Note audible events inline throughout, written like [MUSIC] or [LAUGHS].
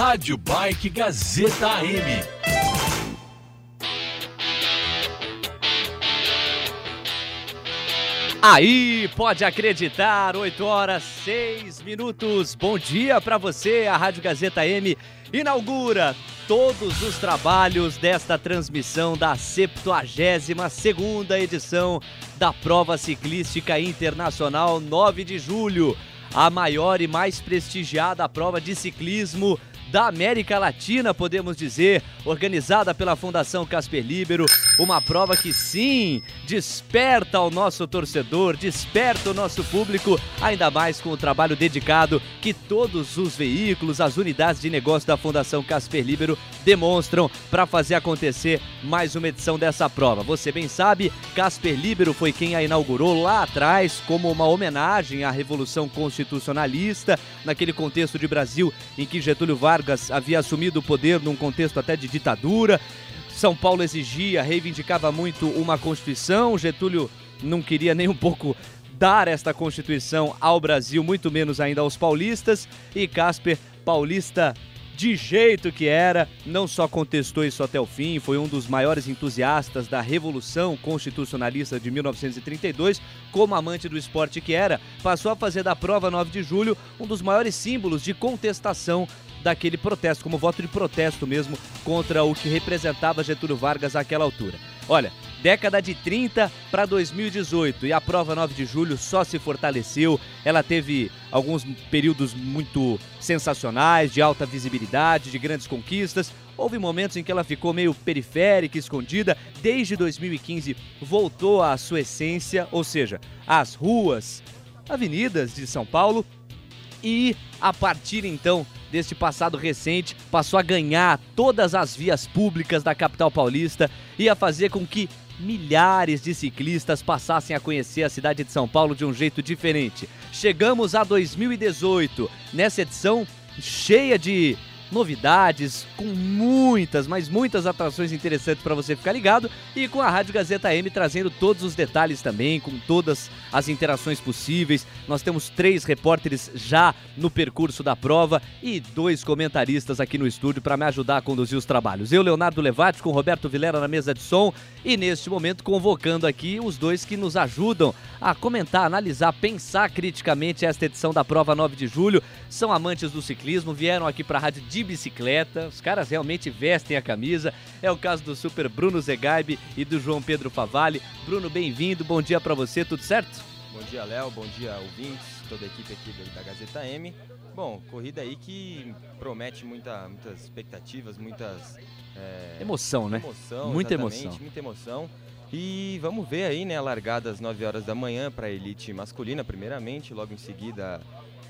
Rádio Bike Gazeta AM. Aí, pode acreditar, 8 horas 6 minutos. Bom dia para você. A Rádio Gazeta M inaugura todos os trabalhos desta transmissão da 72ª edição da Prova Ciclística Internacional 9 de julho, a maior e mais prestigiada prova de ciclismo da América Latina, podemos dizer, organizada pela Fundação Casper Libero, uma prova que sim, desperta o nosso torcedor, desperta o nosso público, ainda mais com o trabalho dedicado que todos os veículos, as unidades de negócio da Fundação Casper Libero demonstram para fazer acontecer mais uma edição dessa prova. Você bem sabe, Casper Libero foi quem a inaugurou lá atrás como uma homenagem à Revolução Constitucionalista, naquele contexto de Brasil em que Getúlio Vargas havia assumido o poder num contexto até de ditadura. São Paulo exigia, reivindicava muito uma Constituição. Getúlio não queria nem um pouco dar esta Constituição ao Brasil, muito menos ainda aos paulistas. E Casper, paulista de jeito que era, não só contestou isso até o fim, foi um dos maiores entusiastas da Revolução Constitucionalista de 1932, como amante do esporte que era, passou a fazer da prova 9 de julho um dos maiores símbolos de contestação daquele protesto, como voto de protesto mesmo contra o que representava Getúlio Vargas àquela altura. Olha, década de 30 para 2018 e a prova 9 de julho só se fortaleceu. Ela teve alguns períodos muito sensacionais, de alta visibilidade, de grandes conquistas. Houve momentos em que ela ficou meio periférica, escondida. Desde 2015 voltou à sua essência, ou seja, as ruas, avenidas de São Paulo. E a partir então deste passado recente, passou a ganhar todas as vias públicas da capital paulista e a fazer com que milhares de ciclistas passassem a conhecer a cidade de São Paulo de um jeito diferente. Chegamos a 2018, nessa edição cheia de novidades, com muitas, mas muitas atrações interessantes para você ficar ligado e com a Rádio Gazeta M trazendo todos os detalhes também, com todas as interações possíveis. Nós temos três repórteres já no percurso da prova e dois comentaristas aqui no estúdio para me ajudar a conduzir os trabalhos. Eu, Leonardo Levati, com Roberto Vilera na mesa de som e neste momento convocando aqui os dois que nos ajudam a comentar, analisar, pensar criticamente esta edição da prova 9 de julho. São amantes do ciclismo, vieram aqui para a Rádio de bicicleta. Os caras realmente vestem a camisa. É o caso do super Bruno Zegaibe e do João Pedro Favalli. Bruno, bem-vindo. Bom dia para você, tudo certo? Bom dia, Léo. Bom dia, ouvintes, toda a equipe aqui da Gazeta M. Bom, corrida aí que promete muita, muitas expectativas, muitas. É, emoção, né? Emoção, muita emoção. Muita emoção. E vamos ver aí, né, a largada às 9 horas da manhã para a elite masculina, primeiramente, logo em seguida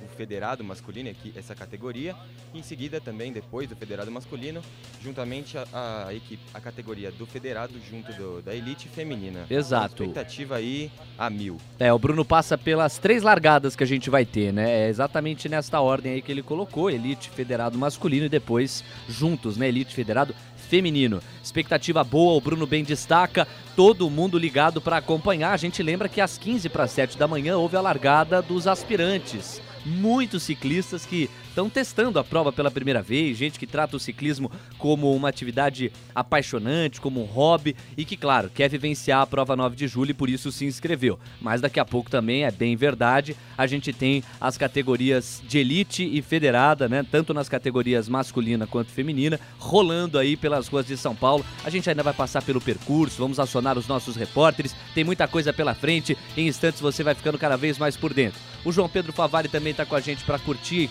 o federado masculino, aqui, essa categoria, e em seguida também, depois do federado masculino, juntamente a, a equipe, a categoria do federado junto do, da elite feminina. Exato. expectativa aí a mil. É, o Bruno passa pelas três largadas que a gente vai ter, né? É exatamente nesta ordem aí que ele colocou, elite, federado masculino e depois juntos, né? Elite, federado feminino. Expectativa boa, o Bruno bem destaca, todo mundo ligado para acompanhar. A gente lembra que às 15 para 7 da manhã houve a largada dos aspirantes muitos ciclistas que estão testando a prova pela primeira vez, gente que trata o ciclismo como uma atividade apaixonante, como um hobby e que, claro, quer vivenciar a prova 9 de julho e por isso se inscreveu. Mas daqui a pouco também, é bem verdade, a gente tem as categorias de elite e federada, né? Tanto nas categorias masculina quanto feminina, rolando aí pelas ruas de São Paulo. A gente ainda vai passar pelo percurso, vamos acionar os nossos repórteres, tem muita coisa pela frente, em instantes você vai ficando cada vez mais por dentro. O João Pedro Favari também está com a gente para curtir,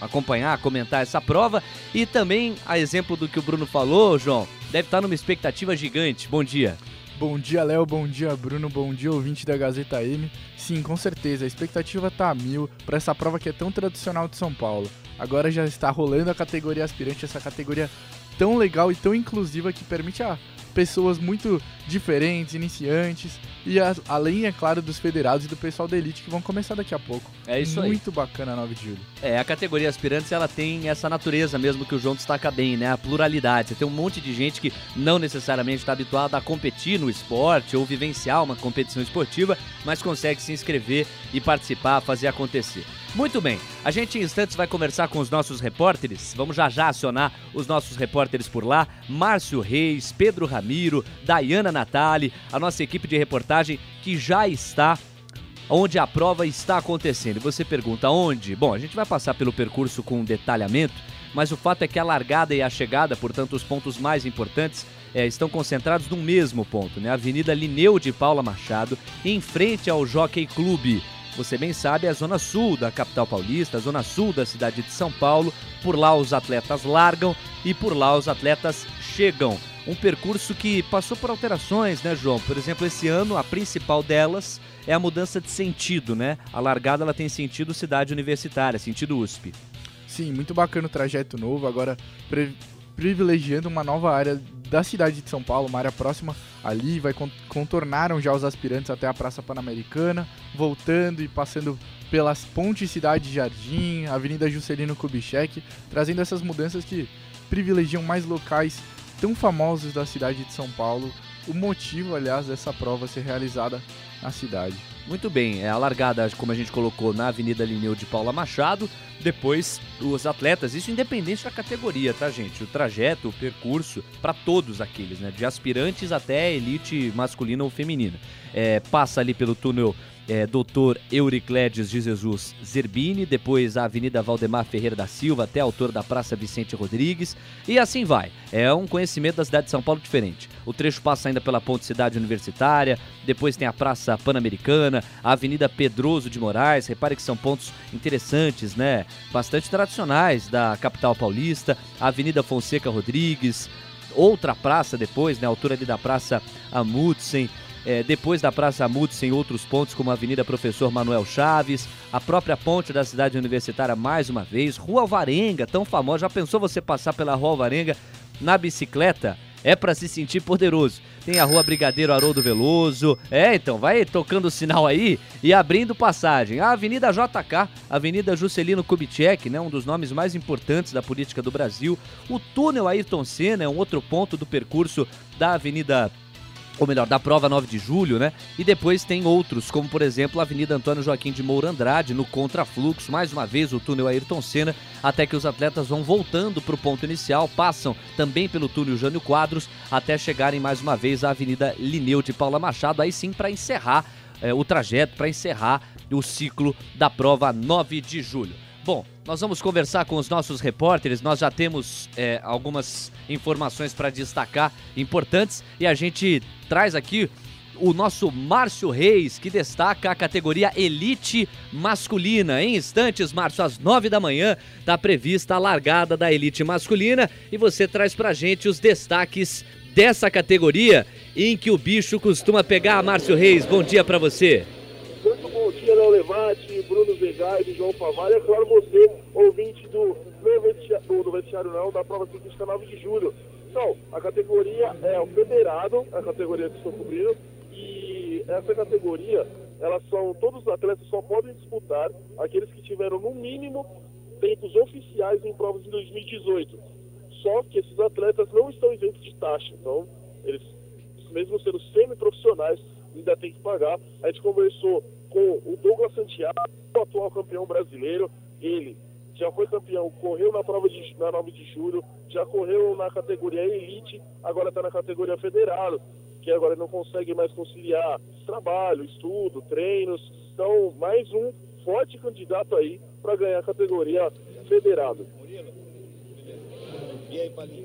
acompanhar, comentar essa prova. E também, a exemplo do que o Bruno falou, João, deve estar tá numa expectativa gigante. Bom dia. Bom dia, Léo. Bom dia, Bruno. Bom dia, ouvinte da Gazeta M. Sim, com certeza, a expectativa tá a mil para essa prova que é tão tradicional de São Paulo. Agora já está rolando a categoria aspirante, essa categoria tão legal e tão inclusiva que permite a pessoas muito diferentes, iniciantes e a, além, é claro, dos federados e do pessoal da elite que vão começar daqui a pouco. É isso Muito aí. Muito bacana a 9 de julho. É, a categoria aspirantes ela tem essa natureza mesmo que o João destaca bem, né? A pluralidade. Você tem um monte de gente que não necessariamente está habituada a competir no esporte ou vivenciar uma competição esportiva, mas consegue se inscrever e participar, fazer acontecer. Muito bem, a gente em instantes vai conversar com os nossos repórteres. Vamos já já acionar os nossos repórteres por lá: Márcio Reis, Pedro Ramiro, Dayana Natali, a nossa equipe de reportagem que já está onde a prova está acontecendo. Você pergunta onde? Bom, a gente vai passar pelo percurso com detalhamento, mas o fato é que a largada e a chegada, portanto, os pontos mais importantes, é, estão concentrados no mesmo ponto, né? Avenida Lineu de Paula Machado, em frente ao Jockey Clube. Você bem sabe, é a zona sul da capital paulista, a zona sul da cidade de São Paulo. Por lá os atletas largam e por lá os atletas chegam. Um percurso que passou por alterações, né, João? Por exemplo, esse ano a principal delas é a mudança de sentido, né? A largada ela tem sentido cidade universitária, sentido USP. Sim, muito bacana o trajeto novo, agora pri privilegiando uma nova área da cidade de São Paulo, uma área próxima ali, vai contornaram já os aspirantes até a Praça Pan-Americana, voltando e passando pelas pontes Cidade Jardim, Avenida Juscelino Kubitschek, trazendo essas mudanças que privilegiam mais locais tão famosos da cidade de São Paulo. O motivo, aliás, dessa prova ser realizada na cidade. Muito bem, é a largada, como a gente colocou, na Avenida Lineu de Paula Machado. Depois, os atletas, isso independente da categoria, tá, gente? O trajeto, o percurso, para todos aqueles, né? De aspirantes até elite masculina ou feminina. É, passa ali pelo túnel é, Doutor Euricledes de Jesus Zerbini, depois a Avenida Valdemar Ferreira da Silva até a altura da Praça Vicente Rodrigues, e assim vai. É um conhecimento da cidade de São Paulo diferente. O trecho passa ainda pela Ponte Cidade Universitária, depois tem a Praça Pan-Americana, a Avenida Pedroso de Moraes, repare que são pontos interessantes, né? Bastante tradicionais da capital paulista, a Avenida Fonseca Rodrigues, outra praça depois, né? A altura ali da Praça Amundsen, é, depois da Praça Amundsen, outros pontos como a Avenida Professor Manuel Chaves, a própria ponte da cidade universitária mais uma vez, Rua Alvarenga, tão famosa. Já pensou você passar pela Rua Alvarenga na bicicleta? É para se sentir poderoso. Tem a Rua Brigadeiro Haroldo Veloso. É, então, vai tocando o sinal aí e abrindo passagem. A Avenida JK, Avenida Juscelino Kubitschek, né, um dos nomes mais importantes da política do Brasil. O túnel Ayrton Senna é um outro ponto do percurso da Avenida ou melhor, da prova 9 de julho, né? E depois tem outros, como por exemplo a Avenida Antônio Joaquim de Moura Andrade, no contrafluxo, mais uma vez o túnel Ayrton Senna, até que os atletas vão voltando para o ponto inicial, passam também pelo túnel Jânio Quadros, até chegarem mais uma vez à Avenida Lineu de Paula Machado, aí sim para encerrar é, o trajeto, para encerrar o ciclo da prova 9 de julho. Bom, nós vamos conversar com os nossos repórteres. Nós já temos é, algumas informações para destacar importantes e a gente traz aqui o nosso Márcio Reis, que destaca a categoria Elite Masculina. Em instantes, Márcio, às nove da manhã, está prevista a largada da Elite Masculina e você traz para a gente os destaques dessa categoria em que o bicho costuma pegar. Márcio Reis, bom dia para você. Bom dia, Léo Levati, Bruno Zegais e João Pavalho. É claro, você, ouvinte do, vestiário, do vestiário não, da prova ciclística 9 de julho. Então, a categoria é o federado, a categoria que estou cobrindo, e essa categoria, elas são, todos os atletas só podem disputar aqueles que tiveram no mínimo tempos oficiais em provas em 2018. Só que esses atletas não estão isentos de taxa, então eles, mesmo sendo semi-profissionais, ainda tem que pagar. A gente conversou com o Douglas Santiago, o atual campeão brasileiro. Ele já foi campeão, correu na prova de, na 9 de julho, já correu na categoria Elite, agora está na categoria Federado, que agora não consegue mais conciliar trabalho, estudo, treinos. Então, mais um forte candidato aí para ganhar a categoria Federado.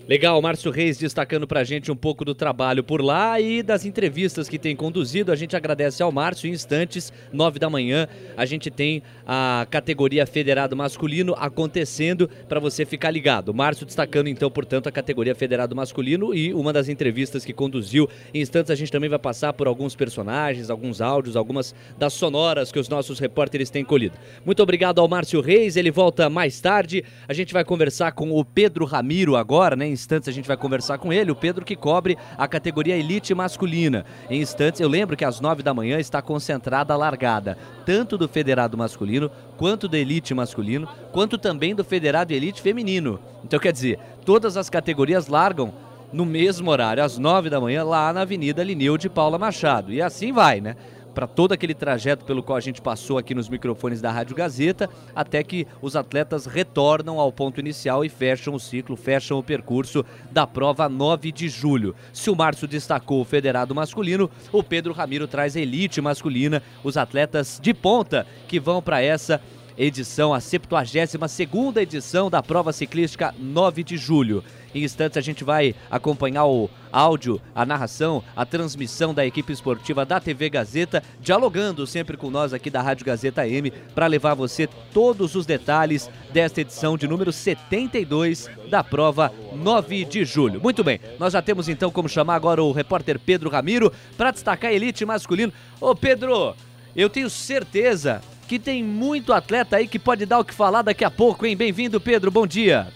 Legal, Márcio Reis destacando pra gente um pouco do trabalho por lá e das entrevistas que tem conduzido. A gente agradece ao Márcio. Em instantes, nove da manhã, a gente tem a categoria Federado Masculino acontecendo para você ficar ligado. Márcio destacando então, portanto, a categoria Federado Masculino e uma das entrevistas que conduziu. Em instantes, a gente também vai passar por alguns personagens, alguns áudios, algumas das sonoras que os nossos repórteres têm colhido. Muito obrigado ao Márcio Reis. Ele volta mais tarde. A gente vai conversar com o Pedro Ramiro Agora, né? Em instantes a gente vai conversar com ele. O Pedro que cobre a categoria elite masculina. Em instantes, eu lembro que às nove da manhã está concentrada a largada, tanto do federado masculino, quanto do elite masculino, quanto também do federado elite feminino. Então, quer dizer, todas as categorias largam no mesmo horário, às nove da manhã, lá na Avenida Lineu de Paula Machado. E assim vai, né? Para todo aquele trajeto pelo qual a gente passou aqui nos microfones da Rádio Gazeta, até que os atletas retornam ao ponto inicial e fecham o ciclo, fecham o percurso da prova 9 de julho. Se o Márcio destacou o federado masculino, o Pedro Ramiro traz a elite masculina, os atletas de ponta que vão para essa edição, a 72ª edição da prova ciclística 9 de julho. Em instantes a gente vai acompanhar o áudio, a narração, a transmissão da equipe esportiva da TV Gazeta, dialogando sempre com nós aqui da Rádio Gazeta M para levar a você todos os detalhes desta edição de número 72 da prova 9 de julho. Muito bem, nós já temos então como chamar agora o repórter Pedro Ramiro para destacar a elite masculino. Ô Pedro, eu tenho certeza que tem muito atleta aí que pode dar o que falar daqui a pouco, hein? Bem-vindo, Pedro, bom dia.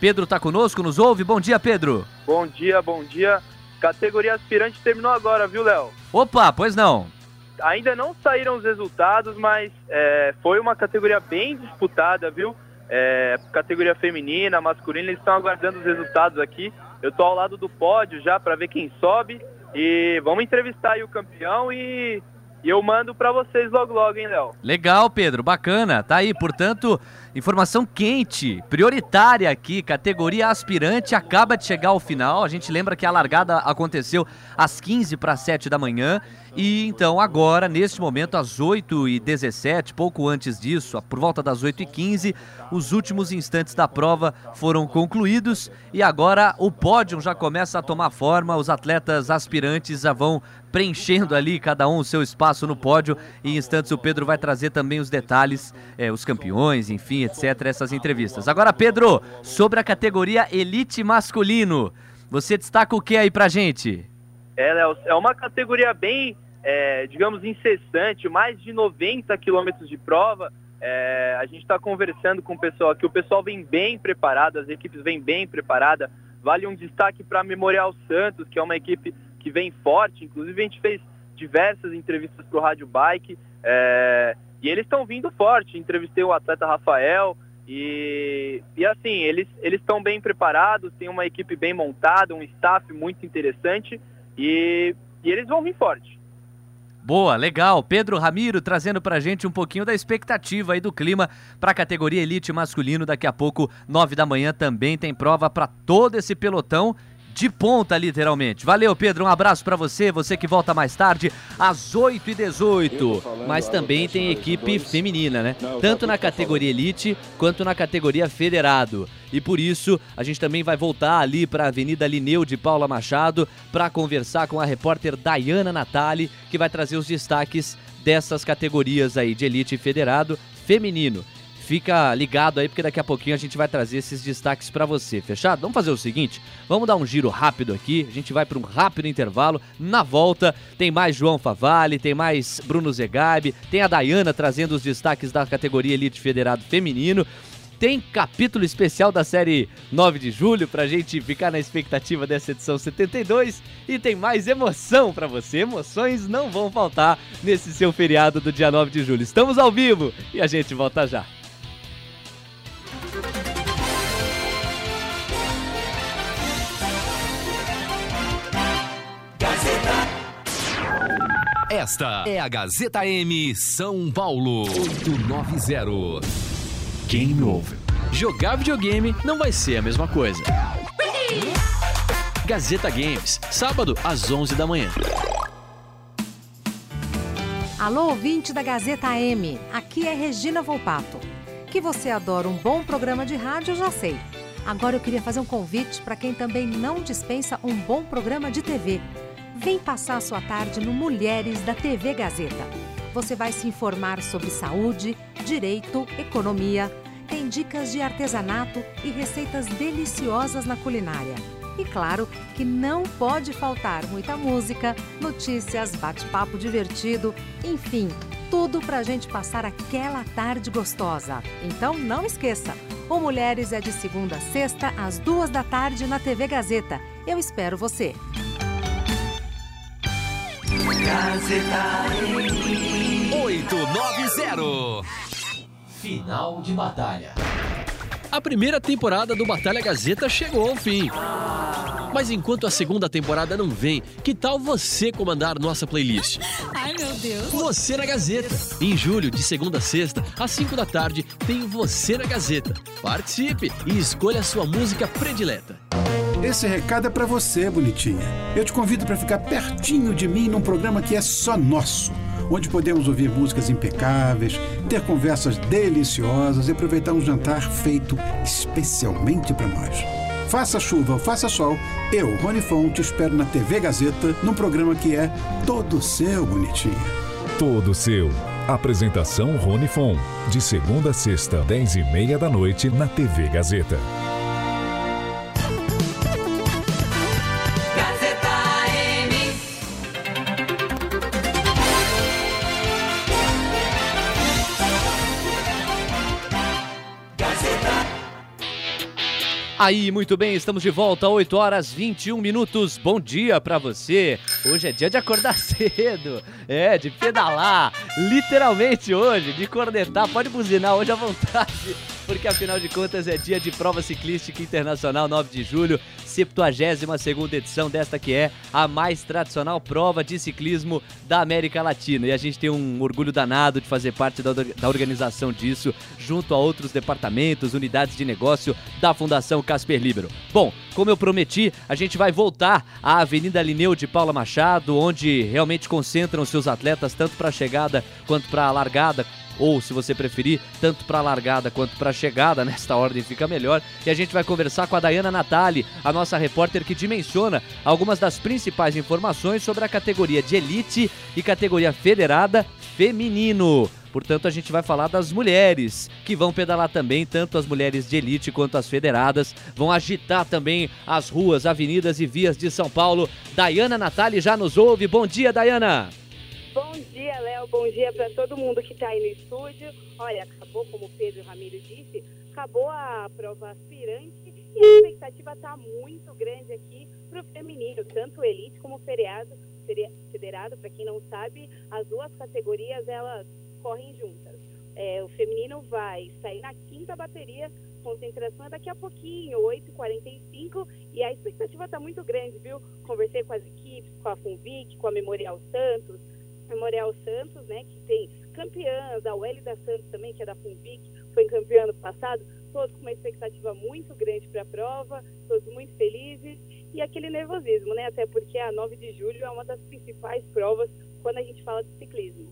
Pedro está conosco, nos ouve? Bom dia, Pedro. Bom dia, bom dia. Categoria aspirante terminou agora, viu, Léo? Opa, pois não. Ainda não saíram os resultados, mas é, foi uma categoria bem disputada, viu? É, categoria feminina, masculina, eles estão aguardando os resultados aqui. Eu estou ao lado do pódio já para ver quem sobe e vamos entrevistar aí o campeão e e eu mando para vocês logo logo, hein, Léo? Legal, Pedro, bacana. Tá aí, portanto, informação quente, prioritária aqui, categoria aspirante acaba de chegar ao final. A gente lembra que a largada aconteceu às 15 para 7 da manhã e então agora, neste momento, às 8h17, pouco antes disso, por volta das 8h15, os últimos instantes da prova foram concluídos e agora o pódio já começa a tomar forma, os atletas aspirantes já vão preenchendo ali cada um o seu espaço no pódio. E em instantes o Pedro vai trazer também os detalhes, é, os campeões, enfim, etc. Essas entrevistas. Agora, Pedro, sobre a categoria Elite Masculino, você destaca o que aí pra gente? É, Léo, é uma categoria bem, é, digamos, incessante, mais de 90 quilômetros de prova. É, a gente está conversando com o pessoal aqui, o pessoal vem bem preparado, as equipes vêm bem preparadas. Vale um destaque para Memorial Santos, que é uma equipe que vem forte. Inclusive, a gente fez diversas entrevistas para o Rádio Bike é, e eles estão vindo forte. Entrevistei o atleta Rafael e, e assim, eles estão bem preparados, tem uma equipe bem montada, um staff muito interessante e, e eles vão vir forte. Boa, legal. Pedro Ramiro trazendo pra gente um pouquinho da expectativa aí do clima para a categoria elite masculino. Daqui a pouco, nove da manhã, também tem prova para todo esse pelotão de ponta, literalmente. Valeu, Pedro. Um abraço para você. Você que volta mais tarde, às 8h18. Mas também tem equipe feminina, né? Tanto na categoria Elite quanto na categoria Federado. E por isso, a gente também vai voltar ali para a Avenida Lineu de Paula Machado para conversar com a repórter Dayana Natali, que vai trazer os destaques dessas categorias aí de Elite e Federado feminino. Fica ligado aí, porque daqui a pouquinho a gente vai trazer esses destaques para você, fechado? Vamos fazer o seguinte, vamos dar um giro rápido aqui, a gente vai para um rápido intervalo, na volta tem mais João Favale, tem mais Bruno Zegabe, tem a Dayana trazendo os destaques da categoria Elite Federado Feminino, tem capítulo especial da série 9 de julho pra gente ficar na expectativa dessa edição 72 e tem mais emoção para você. Emoções não vão faltar nesse seu feriado do dia 9 de julho. Estamos ao vivo e a gente volta já. Esta é a Gazeta M São Paulo 890. Game Over. Jogar videogame não vai ser a mesma coisa. Gazeta Games, sábado às 11 da manhã. Alô, ouvinte da Gazeta M. Aqui é Regina Volpato. Que você adora um bom programa de rádio, eu já sei. Agora eu queria fazer um convite para quem também não dispensa um bom programa de TV. Vem passar a sua tarde no Mulheres da TV Gazeta. Você vai se informar sobre saúde, direito, economia, tem dicas de artesanato e receitas deliciosas na culinária. E claro que não pode faltar muita música, notícias, bate-papo divertido, enfim, tudo para a gente passar aquela tarde gostosa. Então não esqueça, O Mulheres é de segunda a sexta, às duas da tarde, na TV Gazeta. Eu espero você. Gazeta 890. Final de batalha. A primeira temporada do Batalha Gazeta chegou ao fim. Mas enquanto a segunda temporada não vem, que tal você comandar nossa playlist? Ai, meu Deus. Você na Gazeta. Em julho, de segunda a sexta, às 5 da tarde, tem Você na Gazeta. Participe e escolha a sua música predileta. Esse recado é para você, bonitinha. Eu te convido para ficar pertinho de mim num programa que é só nosso, onde podemos ouvir músicas impecáveis, ter conversas deliciosas e aproveitar um jantar feito especialmente para nós. Faça chuva ou faça sol, eu, Rony Fon, te espero na TV Gazeta, num programa que é todo seu, bonitinha. Todo seu. Apresentação Rony Fon. De segunda a sexta, dez e meia da noite, na TV Gazeta. Aí, muito bem, estamos de volta, 8 horas 21 minutos. Bom dia pra você. Hoje é dia de acordar [LAUGHS] cedo, é, de pedalar, literalmente hoje, de cornetar. Pode buzinar hoje à vontade, porque afinal de contas é dia de prova ciclística internacional, 9 de julho, 72 edição desta que é a mais tradicional prova de ciclismo da América Latina. E a gente tem um orgulho danado de fazer parte da, da organização disso, junto a outros departamentos, unidades de negócio da Fundação Casper Libero. Bom, como eu prometi, a gente vai voltar à Avenida Lineu de Paula Machado, onde realmente concentram seus atletas tanto para a chegada quanto para a largada, ou se você preferir, tanto para largada quanto para chegada, [LAUGHS] nesta ordem fica melhor. E a gente vai conversar com a Dayana Natali, a nossa repórter que dimensiona algumas das principais informações sobre a categoria de elite e categoria federada feminino. Portanto, a gente vai falar das mulheres que vão pedalar também, tanto as mulheres de elite quanto as federadas. Vão agitar também as ruas, avenidas e vias de São Paulo. Dayana Natali já nos ouve. Bom dia, Dayana. Bom dia, para todo mundo que está aí no estúdio. Olha, acabou, como o Pedro Ramiro disse, acabou a prova aspirante e a expectativa está muito grande aqui para o feminino, tanto elite como feriado, federado. Para quem não sabe, as duas categorias elas correm juntas. É, o feminino vai sair na quinta bateria, concentração é daqui a pouquinho, 8h45, e a expectativa está muito grande, viu? Conversei com as equipes, com a Funvic, com a Memorial Santos, Memorial Santos, né, que tem campeãs, a Welly da Santos também, que é da Funvic, foi campeã ano passado, todos com uma expectativa muito grande para a prova, todos muito felizes, e aquele nervosismo, né, até porque a 9 de julho é uma das principais provas quando a gente fala de ciclismo.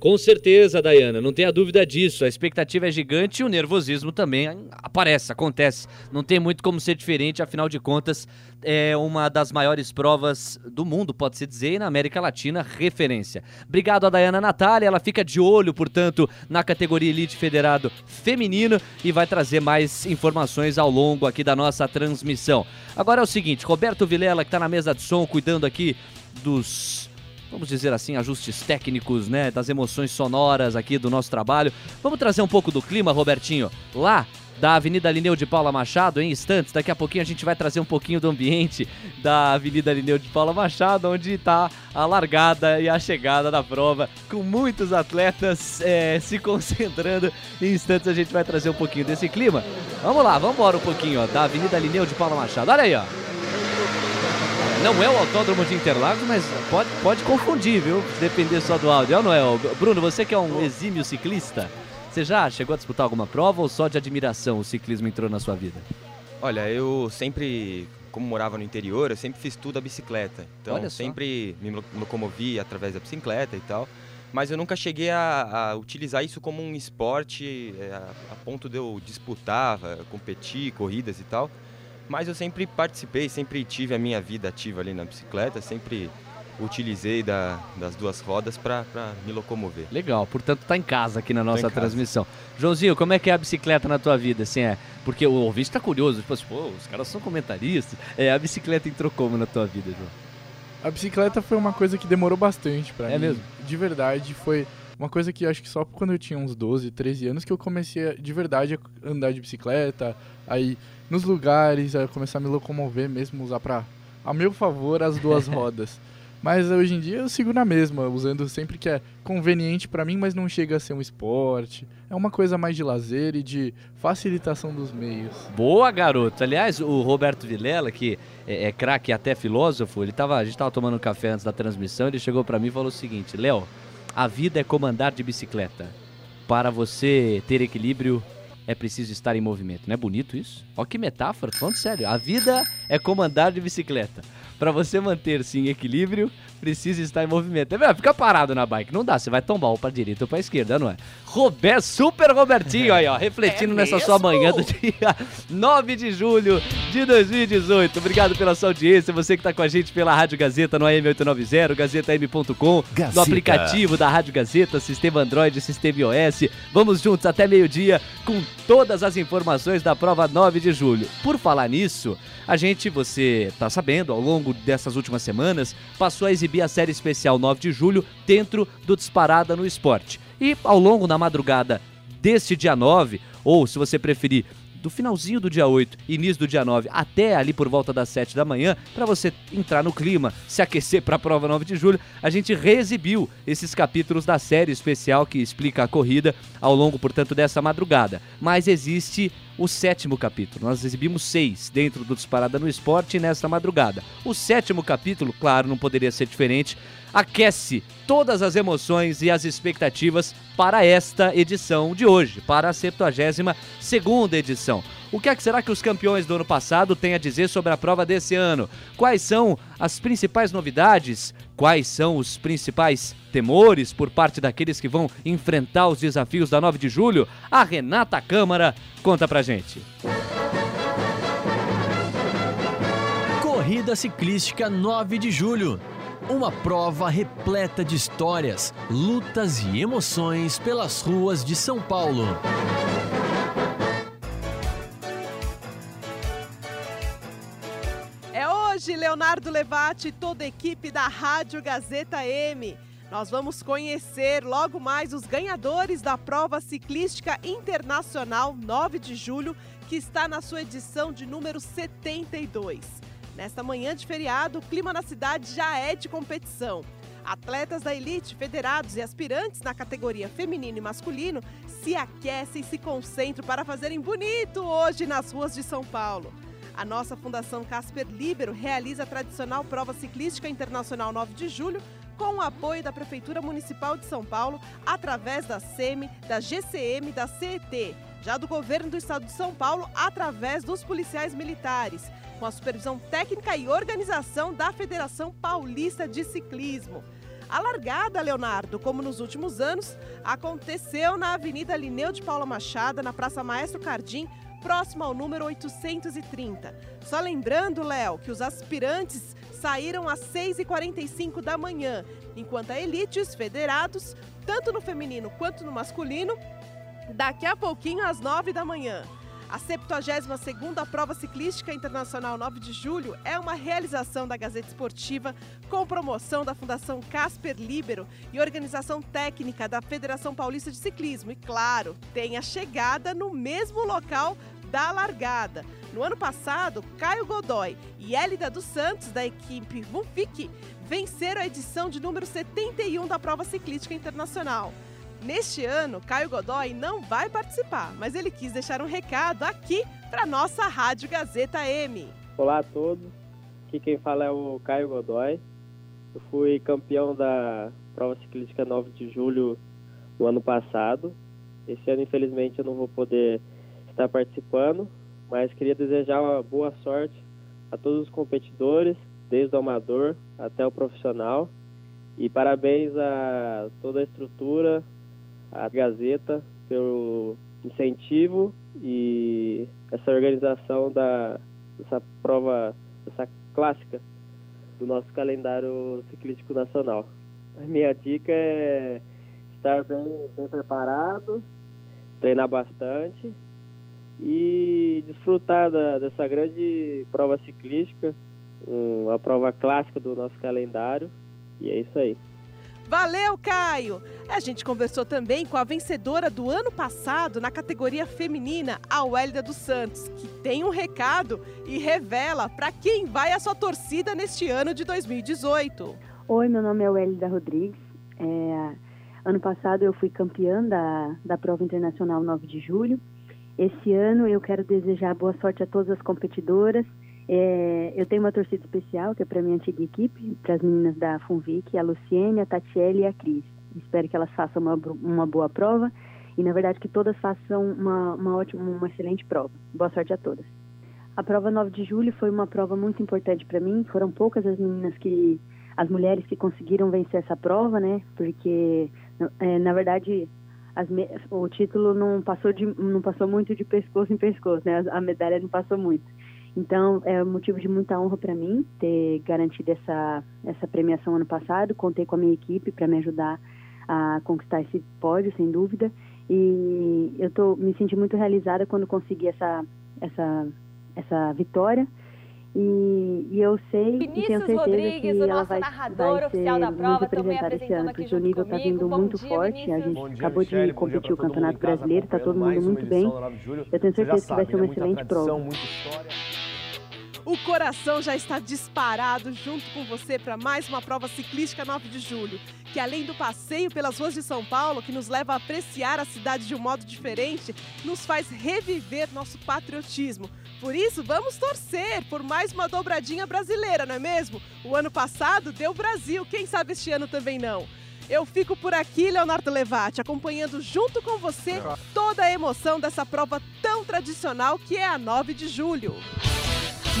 Com certeza, Dayana, não tenha dúvida disso. A expectativa é gigante e o nervosismo também aparece, acontece. Não tem muito como ser diferente, afinal de contas, é uma das maiores provas do mundo, pode-se dizer, e na América Latina, referência. Obrigado a Dayana Natália, ela fica de olho, portanto, na categoria Elite Federado Feminino e vai trazer mais informações ao longo aqui da nossa transmissão. Agora é o seguinte, Roberto Vilela, que está na mesa de som, cuidando aqui dos vamos dizer assim, ajustes técnicos, né, das emoções sonoras aqui do nosso trabalho. Vamos trazer um pouco do clima, Robertinho. Lá da Avenida Lineu de Paula Machado, em instantes, daqui a pouquinho a gente vai trazer um pouquinho do ambiente da Avenida Lineu de Paula Machado, onde está a largada e a chegada da prova, com muitos atletas é, se concentrando. Em instantes a gente vai trazer um pouquinho desse clima. Vamos lá, vamos embora um pouquinho ó, da Avenida Lineu de Paula Machado. Olha aí, ó. Não é o Autódromo de Interlagos, mas pode, pode confundir, viu? Depender só do áudio. É ou não é? Bruno, você que é um exímio ciclista, você já chegou a disputar alguma prova ou só de admiração o ciclismo entrou na sua vida? Olha, eu sempre, como morava no interior, eu sempre fiz tudo a bicicleta. Então, sempre me locomovi através da bicicleta e tal. Mas eu nunca cheguei a, a utilizar isso como um esporte é, a, a ponto de eu disputar, competir, corridas e tal. Mas eu sempre participei, sempre tive a minha vida ativa ali na bicicleta, sempre utilizei da, das duas rodas para me locomover. Legal, portanto tá em casa aqui na nossa transmissão. Joãozinho, como é que é a bicicleta na tua vida? Assim, é, porque o ouvinte tá curioso, tipo assim, pô, os caras são comentaristas. É, a bicicleta entrou como na tua vida, João? A bicicleta foi uma coisa que demorou bastante para é mim. É mesmo? De verdade, foi Uma coisa que acho que só quando eu tinha uns 12, 13 anos que eu comecei de verdade a andar de bicicleta, aí nos lugares, a começar a me locomover mesmo, usar para a meu favor as duas [LAUGHS] rodas. Mas hoje em dia eu sigo na mesma, usando sempre que é conveniente para mim, mas não chega a ser um esporte. É uma coisa mais de lazer e de facilitação dos meios. Boa, garoto. Aliás, o Roberto Vilela, que é, é craque até filósofo, ele tava, a gente tava tomando um café antes da transmissão, ele chegou para mim e falou o seguinte: "Léo, a vida é como andar de bicicleta. Para você ter equilíbrio, é preciso estar em movimento. Não é bonito isso? Olha que metáfora, falando sério. A vida é como andar de bicicleta. Para você manter-se em equilíbrio, precisa estar em movimento. É, fica parado na bike, não dá, você vai tombar ou para direita ou para esquerda, não é? Roberto, super Robertinho aí, ó, refletindo é nessa mesmo? sua manhã do dia [LAUGHS] 9 de julho de 2018. Obrigado pela sua audiência, você que está com a gente pela Rádio Gazeta no AM890, gazetam.com, no aplicativo da Rádio Gazeta, sistema Android, sistema iOS. Vamos juntos até meio-dia com todas as informações da prova 9 de julho. Por falar nisso, a gente, você está sabendo, ao longo dessas últimas semanas, passou a exibir a série especial 9 de julho dentro do Disparada no Esporte. E ao longo da madrugada deste dia 9, ou se você preferir, do finalzinho do dia 8, início do dia 9, até ali por volta das 7 da manhã, para você entrar no clima, se aquecer para a prova 9 de julho, a gente reexibiu esses capítulos da série especial que explica a corrida ao longo, portanto, dessa madrugada. Mas existe o sétimo capítulo. Nós exibimos seis dentro do Disparada no Esporte nesta madrugada. O sétimo capítulo, claro, não poderia ser diferente, aquece todas as emoções e as expectativas para esta edição de hoje, para a 72 segunda edição. O que, é que será que os campeões do ano passado têm a dizer sobre a prova desse ano? Quais são as principais novidades? Quais são os principais temores por parte daqueles que vão enfrentar os desafios da 9 de julho? A Renata Câmara conta pra gente. Corrida Ciclística 9 de julho. Uma prova repleta de histórias, lutas e emoções pelas ruas de São Paulo. hoje, Leonardo Levati e toda a equipe da Rádio Gazeta M. Nós vamos conhecer logo mais os ganhadores da prova ciclística internacional 9 de julho, que está na sua edição de número 72. Nesta manhã de feriado, o clima na cidade já é de competição. Atletas da elite, federados e aspirantes na categoria feminino e masculino se aquecem e se concentram para fazerem bonito hoje nas ruas de São Paulo. A nossa Fundação Casper Libero realiza a tradicional prova ciclística internacional 9 de julho com o apoio da Prefeitura Municipal de São Paulo, através da SEMI, da GCM, da CET, já do Governo do Estado de São Paulo, através dos policiais militares, com a supervisão técnica e organização da Federação Paulista de Ciclismo. A largada, Leonardo, como nos últimos anos, aconteceu na Avenida Lineu de Paula Machado, na Praça Maestro Cardim, próximo ao número 830. Só lembrando, Léo, que os aspirantes saíram às 6h45 da manhã, enquanto a elite os federados, tanto no feminino quanto no masculino, daqui a pouquinho às 9 da manhã. A 72ª Prova Ciclística Internacional 9 de Julho é uma realização da Gazeta Esportiva com promoção da Fundação Casper Libero e organização técnica da Federação Paulista de Ciclismo. E claro, tem a chegada no mesmo local da largada. No ano passado, Caio Godoy e Hélida dos Santos, da equipe Vunfic, venceram a edição de número 71 da Prova Ciclística Internacional. Neste ano, Caio Godoy não vai participar, mas ele quis deixar um recado aqui para nossa Rádio Gazeta M. Olá a todos, aqui quem fala é o Caio Godoy. Eu fui campeão da prova ciclística 9 de julho no ano passado. Esse ano, infelizmente, eu não vou poder estar participando, mas queria desejar uma boa sorte a todos os competidores, desde o amador até o profissional. E parabéns a toda a estrutura, a Gazeta pelo incentivo e essa organização da, dessa prova, dessa clássica do nosso calendário ciclístico nacional. A minha dica é estar bem, bem preparado, treinar bastante e desfrutar da, dessa grande prova ciclística, uma prova clássica do nosso calendário. E é isso aí. Valeu, Caio! A gente conversou também com a vencedora do ano passado na categoria feminina, a Wélida dos Santos, que tem um recado e revela para quem vai a sua torcida neste ano de 2018. Oi, meu nome é Wélida Rodrigues. É, ano passado eu fui campeã da, da prova internacional 9 de julho. Esse ano eu quero desejar boa sorte a todas as competidoras é, eu tenho uma torcida especial, que é para minha antiga equipe, para as meninas da Funvic, a Luciene, a Tatiele e a Cris. Espero que elas façam uma, uma boa prova e, na verdade, que todas façam uma, uma ótima, uma excelente prova. Boa sorte a todas. A prova 9 de julho foi uma prova muito importante para mim. Foram poucas as meninas que, as mulheres que conseguiram vencer essa prova, né? Porque, é, na verdade, as, o título não passou, de, não passou muito de pescoço em pescoço, né? A medalha não passou muito. Então, é um motivo de muita honra para mim ter garantido essa, essa premiação ano passado. Contei com a minha equipe para me ajudar a conquistar esse pódio, sem dúvida. E eu tô, me senti muito realizada quando consegui essa, essa, essa vitória. E, e, eu sei Vinícius e tenho certeza Rodrigues, que o ela vai, oficial vai ser da prova, muito representada esse ano, porque o nível está vindo Bom muito dia, forte. Vinícius. A gente dia, acabou Michele, de competir o Campeonato Brasileiro, está todo mundo acompanhando muito bem. uma edição do 9 de julho. Eu tenho certeza que vai ser né? uma excelente tradição, prova. O coração já está disparado junto com você para mais uma prova ciclística 9 de julho, que além do passeio pelas ruas de São Paulo, que nos leva a apreciar a cidade de um modo diferente, nos faz reviver nosso patriotismo. Por isso, vamos torcer por mais uma dobradinha brasileira, não é mesmo? O ano passado deu Brasil, quem sabe este ano também não. Eu fico por aqui, Leonardo Levati, acompanhando junto com você toda a emoção dessa prova tão tradicional que é a 9 de julho.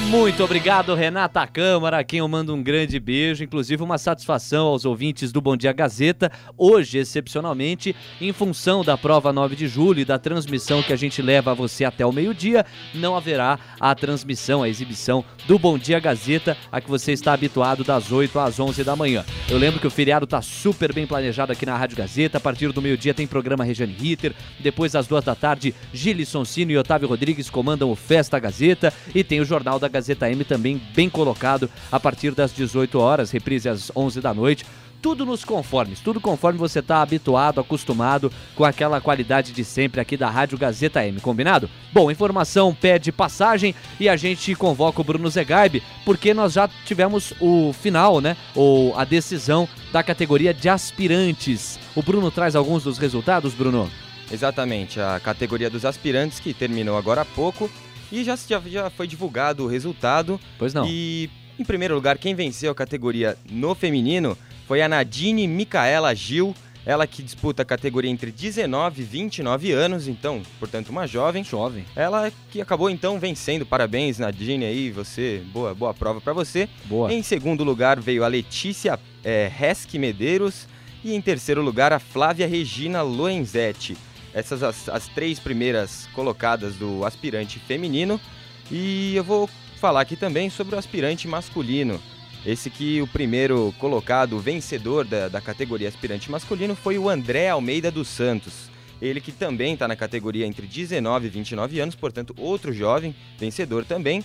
Muito obrigado, Renata Câmara, a quem eu mando um grande beijo, inclusive uma satisfação aos ouvintes do Bom Dia Gazeta, hoje, excepcionalmente, em função da prova 9 de julho e da transmissão que a gente leva a você até o meio-dia, não haverá a transmissão, a exibição do Bom Dia Gazeta, a que você está habituado das 8 às 11 da manhã. Eu lembro que o feriado está super bem planejado aqui na Rádio Gazeta, a partir do meio-dia tem programa Regiane Ritter, depois às duas da tarde, Gilles Sonsino e Otávio Rodrigues comandam o Festa Gazeta e tem o Jornal da Gazeta M também bem colocado a partir das 18 horas, reprise às 11 da noite. Tudo nos conformes, tudo conforme você está habituado, acostumado com aquela qualidade de sempre aqui da Rádio Gazeta M, combinado? Bom, informação pede passagem e a gente convoca o Bruno Zegaib, porque nós já tivemos o final, né? Ou a decisão da categoria de aspirantes. O Bruno traz alguns dos resultados, Bruno? Exatamente, a categoria dos aspirantes que terminou agora há pouco e já, já, já foi divulgado o resultado. Pois não. E, em primeiro lugar, quem venceu a categoria no feminino foi a Nadine Micaela Gil, ela que disputa a categoria entre 19 e 29 anos, então, portanto, uma jovem. Jovem. Ela que acabou então vencendo. Parabéns, Nadine aí, você, boa, boa prova para você. Boa. Em segundo lugar veio a Letícia é, Resque Medeiros e em terceiro lugar a Flávia Regina Lorenzetti. Essas as, as três primeiras colocadas do aspirante feminino. E eu vou falar aqui também sobre o aspirante masculino. Esse que o primeiro colocado, o vencedor da, da categoria aspirante masculino, foi o André Almeida dos Santos. Ele que também está na categoria entre 19 e 29 anos, portanto, outro jovem vencedor também.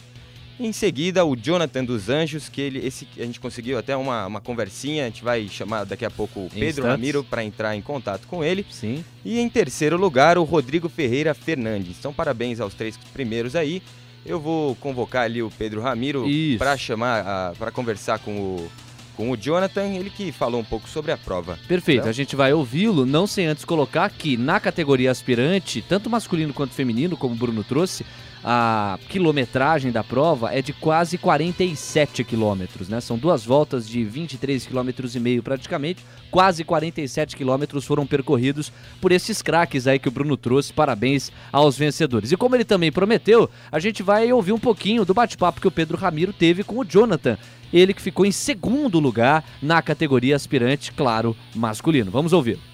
Em seguida, o Jonathan dos Anjos, que ele, esse, a gente conseguiu até uma, uma conversinha, a gente vai chamar daqui a pouco o Pedro Instantes. Ramiro para entrar em contato com ele. Sim. E em terceiro lugar, o Rodrigo Ferreira Fernandes. Então, parabéns aos três primeiros aí. Eu vou convocar ali o Pedro Ramiro para chamar, para conversar com o, com o Jonathan, ele que falou um pouco sobre a prova. Perfeito, Então, a gente vai ouvi-lo, não sem antes colocar que na categoria aspirante, tanto masculino quanto feminino, como o Bruno trouxe, a quilometragem da prova é de quase 47 quilômetros, né? São duas voltas de 23 quilômetros e meio praticamente, quase 47 quilômetros foram percorridos por esses craques aí que o Bruno trouxe. Parabéns aos vencedores. E como ele também prometeu, a gente vai ouvir um pouquinho do bate-papo que o Pedro Ramiro teve com o Jonathan. Ele que ficou em segundo lugar na categoria aspirante, claro, masculino. Vamos ouvir.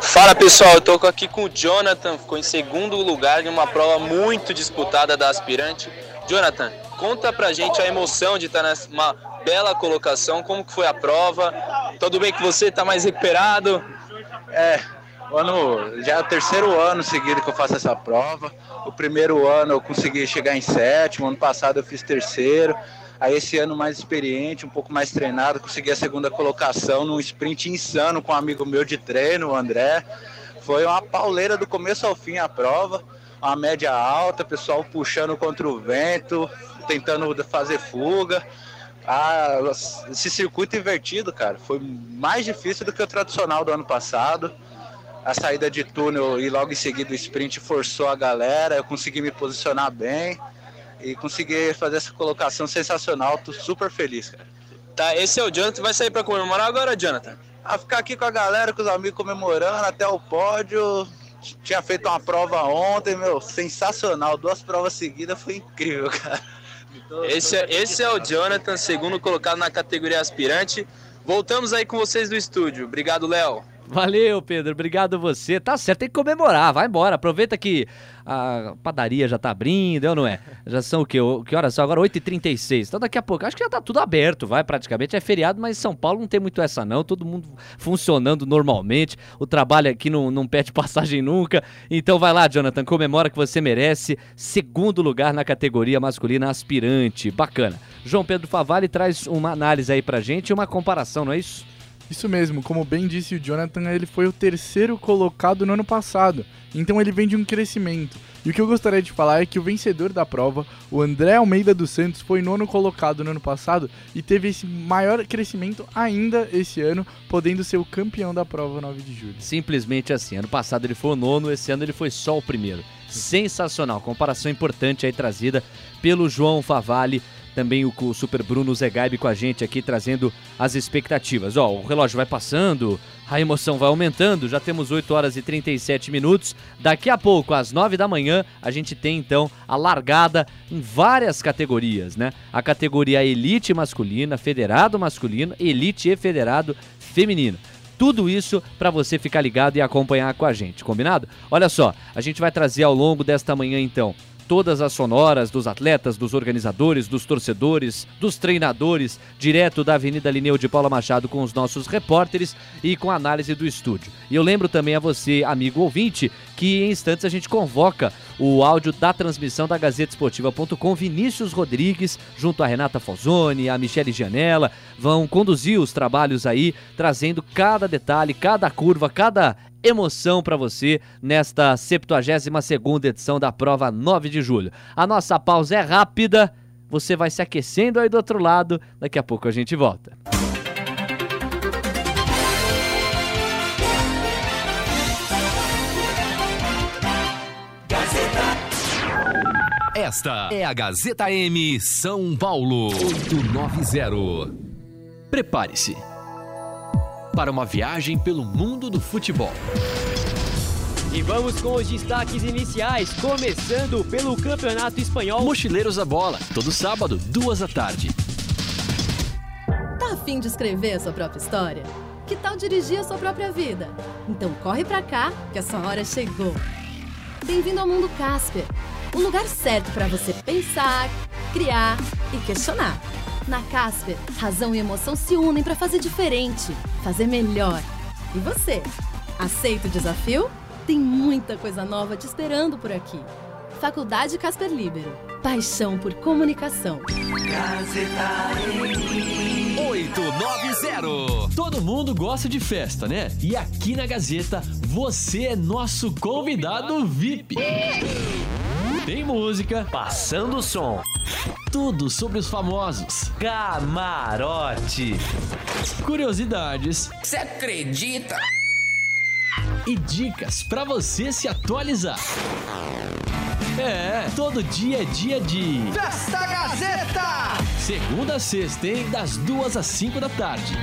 Fala pessoal, eu tô aqui com o Jonathan, ficou em segundo lugar em uma prova muito disputada da aspirante. Jonathan, conta pra gente a emoção de estar numa bela colocação, como que foi a prova? Tudo bem que você tá mais recuperado? É, ano, já é o terceiro ano seguido que eu faço essa prova. O primeiro ano eu consegui chegar em sétimo, ano passado eu fiz terceiro. Aí esse ano mais experiente, um pouco mais treinado, consegui a segunda colocação num sprint insano com um amigo meu de treino, o André. Foi uma pauleira do começo ao fim a prova, uma média alta, pessoal puxando contra o vento, tentando fazer fuga. Ah, esse circuito invertido, cara, foi mais difícil do que o tradicional do ano passado. A saída de túnel e logo em seguida o sprint forçou a galera, eu consegui me posicionar bem e consegui fazer essa colocação sensacional. Tô super feliz, cara. Tá, esse é o Jonathan, vai sair para comemorar agora, Jonathan? A ficar aqui com a galera, com os amigos comemorando até o pódio. Tinha feito uma prova ontem, meu, sensacional. Duas provas seguidas, foi incrível, cara. Esse, é, esse é o Jonathan, segundo colocado na categoria aspirante. Voltamos aí com vocês do estúdio. Obrigado, Léo. Valeu, Pedro. Obrigado você. Tá certo, tem que comemorar. Vai embora. Aproveita que a padaria já tá abrindo, ou não é? Já são o quê? Que horas são? Agora 8h36. Então daqui a pouco, acho que já tá tudo aberto, vai praticamente. É feriado, mas São Paulo não tem muito essa não. Todo mundo funcionando normalmente. O trabalho aqui não, não pede [LAUGHS] passagem nunca. Então vai lá, Jonathan, comemora que você merece. Segundo lugar na categoria masculina aspirante. Bacana. João Pedro Favalli traz uma análise aí pra gente e uma comparação, não é isso? Isso mesmo, como bem disse o Jonathan, ele foi o terceiro colocado no ano passado, então ele vem de um crescimento. E o que eu gostaria de falar é que o vencedor da prova, o André Almeida dos Santos, foi nono colocado no ano passado e teve esse maior crescimento ainda esse ano, podendo ser o campeão da prova 9 de julho. Simplesmente assim. Ano passado ele foi o nono, esse ano ele foi só o primeiro. Sensacional. Comparação importante aí trazida pelo João Favalli também o, o Super Bruno Zegaibe com a gente aqui trazendo as expectativas. Ó, o relógio vai passando, a emoção vai aumentando, já temos 8 horas e 37 minutos. Daqui a pouco, às 9 da manhã, a gente tem então a largada em várias categorias, né? A categoria Elite masculina, Federado masculino, Elite e Federado feminino. Tudo isso para você ficar ligado e acompanhar com a gente, combinado? Olha só, a gente vai trazer ao longo desta manhã então todas as sonoras dos atletas, dos organizadores, dos torcedores, dos treinadores, direto da Avenida Lineu de Paula Machado com os nossos repórteres e com a análise do estúdio. E eu lembro também a você, amigo ouvinte, que em instantes a gente convoca o áudio da transmissão da Gazeta Esportiva.com. Vinícius Rodrigues, junto a Renata Falzoni, a Michele Janela, vão conduzir os trabalhos aí, trazendo cada detalhe, cada curva, cada emoção para você nesta 72ª edição da prova 9 de julho. A nossa pausa é rápida, você vai se aquecendo aí do outro lado, daqui a pouco a gente volta. Esta é a Gazeta M São Paulo 890. Prepare-se para uma viagem pelo mundo do futebol. E vamos com os destaques iniciais, começando pelo Campeonato Espanhol. Mochileiros da Bola, todo sábado, duas da tarde. Tá afim de escrever a sua própria história? Que tal dirigir a sua própria vida? Então corre pra cá, que a sua hora chegou. Bem-vindo ao Mundo Casper, o lugar certo para você pensar, criar e questionar. Na Casper, razão e emoção se unem para fazer diferente, fazer melhor. E você? Aceita o desafio? Tem muita coisa nova te esperando por aqui. Faculdade Casper Libero. Paixão por comunicação. Gazeta 890. Todo mundo gosta de festa, né? E aqui na Gazeta, você é nosso convidado VIP. Tem música, passando o som. Tudo sobre os famosos. Camarote. Curiosidades. Você acredita? E dicas para você se atualizar. É, todo dia é dia de. Festa Gazeta! Segunda a sexta, hein? Das duas às cinco da tarde.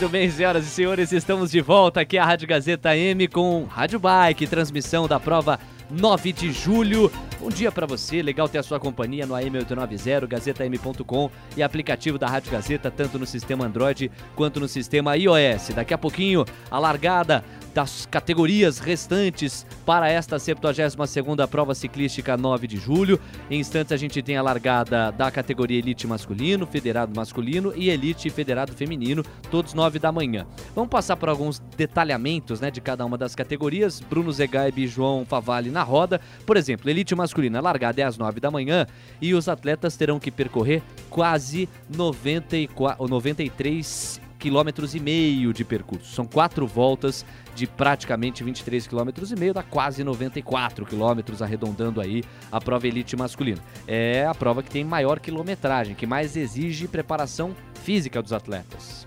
Muito bem, senhoras e senhores, estamos de volta aqui à Rádio Gazeta M com Rádio Bike, transmissão da prova 9 de julho. Bom dia para você, legal ter a sua companhia no AM890, gazetam.com e aplicativo da Rádio Gazeta, tanto no sistema Android quanto no sistema iOS. Daqui a pouquinho, a largada das categorias restantes para esta 72ª prova ciclística 9 de julho. Em instantes a gente tem a largada da categoria Elite masculino, Federado masculino e Elite Federado feminino, todos 9 da manhã. Vamos passar por alguns detalhamentos né, de cada uma das categorias. Bruno Zegaib e João Favalli na roda. Por exemplo, Elite masculina, a largada é às 9 da manhã e os atletas terão que percorrer quase 94, 93 quilômetros e meio de percurso. São quatro voltas de praticamente 23 quilômetros e meio, dá quase 94 quilômetros, arredondando aí a prova elite masculina. É a prova que tem maior quilometragem, que mais exige preparação física dos atletas.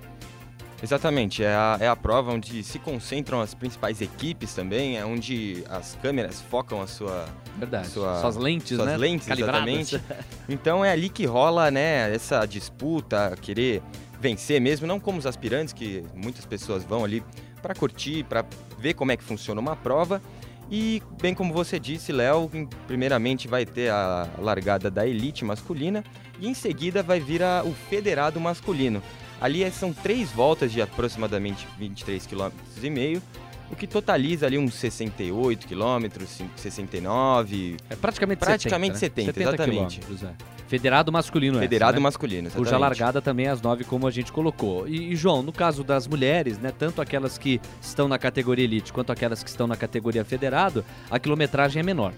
Exatamente, é a, é a prova onde se concentram as principais equipes também, é onde as câmeras focam a sua... Verdade, sua, suas lentes, suas né? lentes, Calibradas. exatamente. [LAUGHS] Então é ali que rola, né, essa disputa, querer vencer mesmo, não como os aspirantes, que muitas pessoas vão ali para curtir, para ver como é que funciona uma prova. E, bem como você disse, Léo, primeiramente vai ter a largada da elite masculina e em seguida vai vir a- o federado masculino. Ali é- são três voltas de aproximadamente 23 km e meio, o que totaliza ali uns 68 quilômetros, 69. É praticamente praticamente 70, 70, né? 70 exatamente. quilômetros, é. Federado masculino Federado essa, né? masculino, Cuja exatamente. largada também é às 9, como a gente colocou. E, e, João, no caso das mulheres, né, tanto aquelas que estão na categoria elite quanto aquelas que estão na categoria federado, a quilometragem é menor.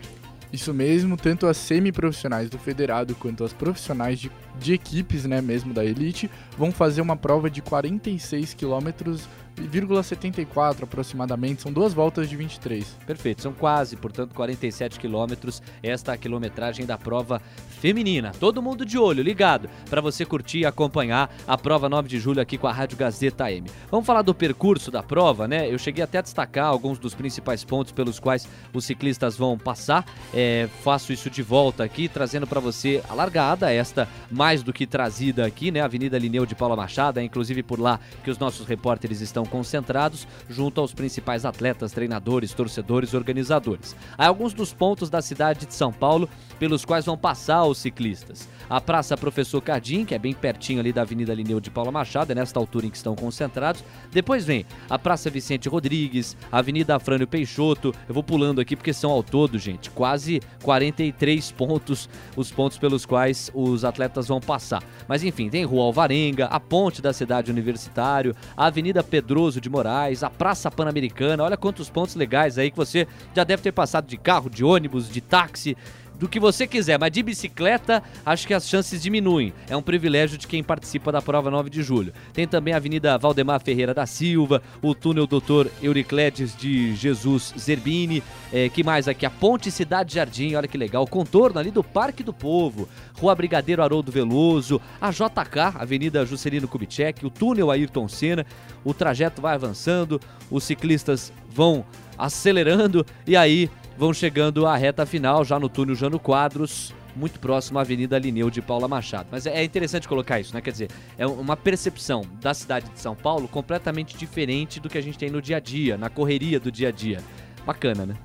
Isso mesmo, tanto as semiprofissionais do federado quanto as profissionais de, de equipes, né, mesmo da elite, vão fazer uma prova de 46 quilômetros e 74 aproximadamente, são duas voltas de 23. Perfeito, são quase, portanto, 47 quilômetros. Esta é a quilometragem da prova feminina. Todo mundo de olho, ligado, para você curtir e acompanhar a prova 9 de julho aqui com a Rádio Gazeta M. Vamos falar do percurso da prova, né? Eu cheguei até a destacar alguns dos principais pontos pelos quais os ciclistas vão passar. É, faço isso de volta aqui, trazendo para você a largada, esta mais do que trazida aqui, né? Avenida Lineu de Paula Machado, é inclusive por lá que os nossos repórteres estão concentrados, junto aos principais atletas, treinadores, torcedores organizadores. Há alguns dos pontos da cidade de São Paulo pelos quais vão passar os ciclistas. A Praça Professor Cardim, que é bem pertinho ali da Avenida Lineu de Paula Machado, é nesta altura em que estão concentrados. Depois vem a Praça Vicente Rodrigues, a Avenida Afrânio Peixoto. Eu vou pulando aqui porque são ao todo, gente, quase 43 pontos os pontos pelos quais os atletas vão passar. Mas enfim, tem Rua Alvarenga, a Ponte da Cidade Universitário, a Avenida Pedroso de Moraes, a Praça Pan-Americana. Olha quantos pontos legais aí que você já deve ter passado de carro, de ônibus, de táxi do que você quiser, mas de bicicleta acho que as chances diminuem. É um privilégio de quem participa da prova 9 de julho. Tem também a Avenida Valdemar Ferreira da Silva, o túnel Doutor Euricledes de Jesus Zerbini, é, que mais aqui? A Ponte Cidade Jardim, olha que legal, o contorno ali do Parque do Povo, Rua Brigadeiro Haroldo Veloso, a JK, Avenida Juscelino Kubitschek, o túnel Ayrton Senna, o trajeto vai avançando, os ciclistas vão acelerando e aí vão chegando à reta final, já no túnel Jano Quadros, muito próximo à Avenida Lineu de Paula Machado. Mas é interessante colocar isso, né? Quer dizer, é uma percepção da cidade de São Paulo completamente diferente do que a gente tem no dia a dia, na correria do dia a dia. Bacana, né?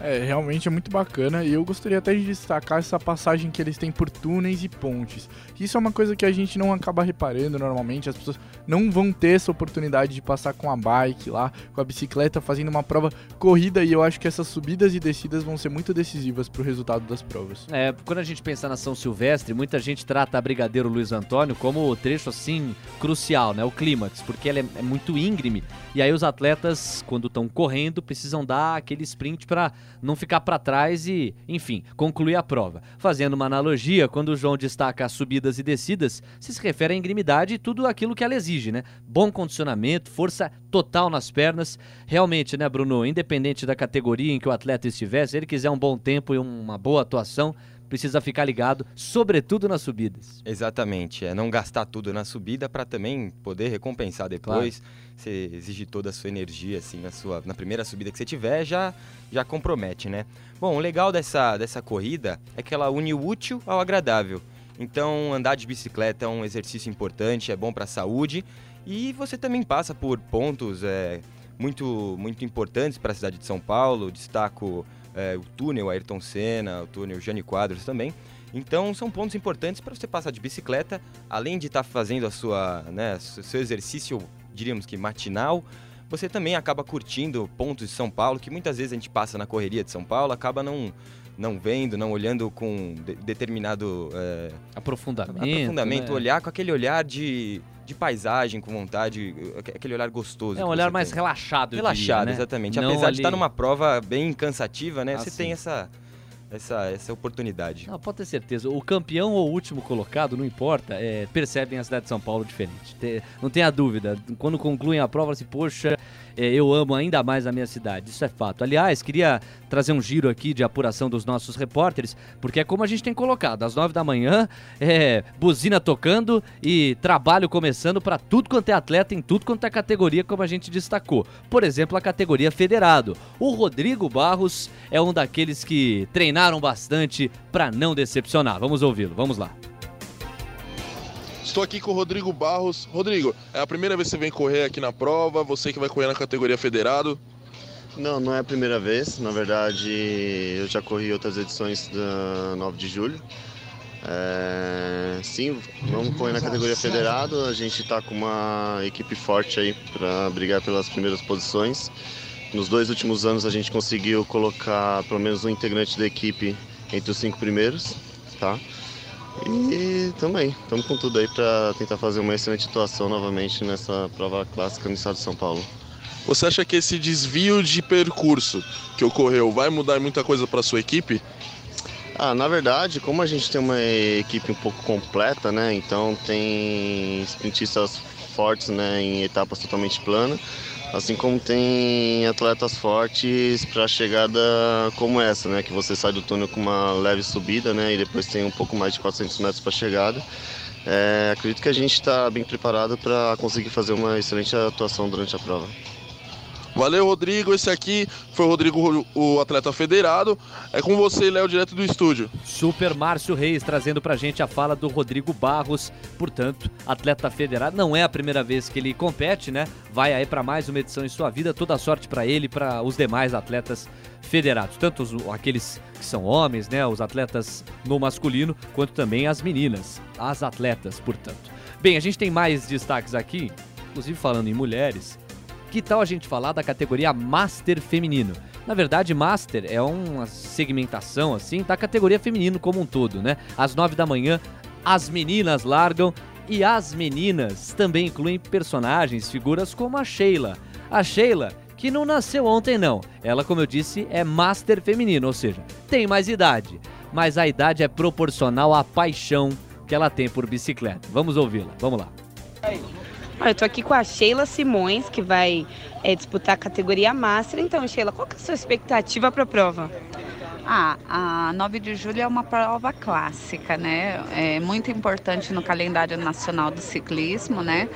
É, realmente é muito bacana e eu gostaria até de destacar essa passagem que eles têm por túneis e pontes. Isso é uma coisa que a gente não acaba reparando normalmente, as pessoas não vão ter essa oportunidade de passar com a bike lá, com a bicicleta, fazendo uma prova corrida e eu acho que essas subidas e descidas vão ser muito decisivas para o resultado das provas. É, quando a gente pensa na São Silvestre, muita gente trata a Brigadeiro Luiz Antônio como o trecho assim crucial, né? O clímax, porque ela é, é muito íngreme e aí os atletas, quando estão correndo, precisam dar aquele sprint para não ficar para trás e, enfim, concluir a prova. Fazendo uma analogia, quando o João destaca as subidas e descidas, se se refere à ingrimidade e tudo aquilo que ela exige, né? Bom condicionamento, força total nas pernas. Realmente, né, Bruno? Independente da categoria em que o atleta estiver, se ele quiser um bom tempo e uma boa atuação, precisa ficar ligado, sobretudo nas subidas. Exatamente, é não gastar tudo na subida para também poder recompensar depois. Claro. Você exige toda a sua energia assim na sua na primeira subida que você tiver, já já compromete, né? Bom, o legal dessa dessa corrida é que ela une o útil ao agradável. Então, andar de bicicleta é um exercício importante, é bom para a saúde e você também passa por pontos é, muito muito importantes para a cidade de São Paulo. Destaco é, o túnel Ayrton Senna, o túnel Jane Quadros também. Então são pontos importantes para você passar de bicicleta, além de estar tá fazendo a sua, né, seu exercício, diríamos que matinal, você também acaba curtindo pontos de São Paulo, que muitas vezes a gente passa na correria de São Paulo, acaba não, não vendo, não olhando com de, determinado é, aprofundamento, aprofundamento né? olhar com aquele olhar de, de paisagem, com vontade, aquele olhar gostoso. É um olhar mais tem. relaxado, Relaxado, diria, né? exatamente. Não Apesar ali... de estar numa prova bem cansativa, né? Ah, você sim. tem essa essa, essa oportunidade. Não, pode ter certeza. O campeão ou o último colocado, não importa, é, percebem a cidade de São Paulo diferente. não tenha dúvida. Quando concluem a prova, se poxa, eu amo ainda mais a minha cidade. Isso é fato. Aliás, queria trazer um giro aqui de apuração dos nossos repórteres, porque é como a gente tem colocado, às nove da manhã, é, buzina tocando e trabalho começando para tudo quanto é atleta, em tudo quanto é categoria, como a gente destacou. Por exemplo, a categoria federado. O Rodrigo Barros é um daqueles que treinaram bastante para não decepcionar. Vamos ouvi-lo, vamos lá. Estou aqui com o Rodrigo Barros. Rodrigo, é a primeira vez que você vem correr aqui na prova, você que vai correr na categoria federado? Não, não é a primeira vez. Na verdade, eu já corri outras edições da 9 de julho. É... Sim, vamos correr na categoria federado. A gente está com uma equipe forte aí para brigar pelas primeiras posições. Nos dois últimos anos a gente conseguiu colocar pelo menos um integrante da equipe entre os cinco primeiros, tá? E também, estamos com tudo aí para tentar fazer uma excelente atuação novamente nessa prova clássica no estado de São Paulo. Você acha que esse desvio de percurso que ocorreu vai mudar muita coisa para sua equipe? Ah, na verdade, como a gente tem uma equipe um pouco completa, né? Então tem sprintistas fortes, né, em etapas totalmente planas Assim como tem atletas fortes para chegada como essa, né? Que você sai do túnel com uma leve subida, né? E depois tem um pouco mais de 400 metros para chegada. É, acredito que a gente está bem preparado para conseguir fazer uma excelente atuação durante a prova. Valeu, Rodrigo. Esse aqui foi o Rodrigo, o atleta federado. É com você, Léo, direto do estúdio. Super Márcio Reis trazendo pra gente a fala do Rodrigo Barros. Portanto, atleta federado. Não é a primeira vez que ele compete, né? Vai aí para mais uma edição em sua vida. Toda sorte para ele e para os demais atletas federados. Tanto os, aqueles que são homens, né? Os atletas no masculino, quanto também as meninas. As atletas, portanto. Bem, a gente tem mais destaques aqui, inclusive falando em mulheres. Que tal a gente falar da categoria Master feminino? Na verdade, Master é uma segmentação assim da categoria feminino como um todo, né? Às nove da manhã, as meninas largam e as meninas também incluem personagens, figuras como a Sheila. A Sheila, que não nasceu ontem não. Ela, como eu disse, é Master feminino, ou seja, tem mais idade, mas a idade é proporcional à paixão que ela tem por bicicleta. Vamos ouvi-la. Vamos lá. Eu tô aqui com a Sheila Simões, que vai é, disputar a categoria Master. Então, Sheila, qual que é a sua expectativa para a prova? Ah, a 9 de julho é uma prova clássica, né? É muito importante no calendário nacional do ciclismo, né?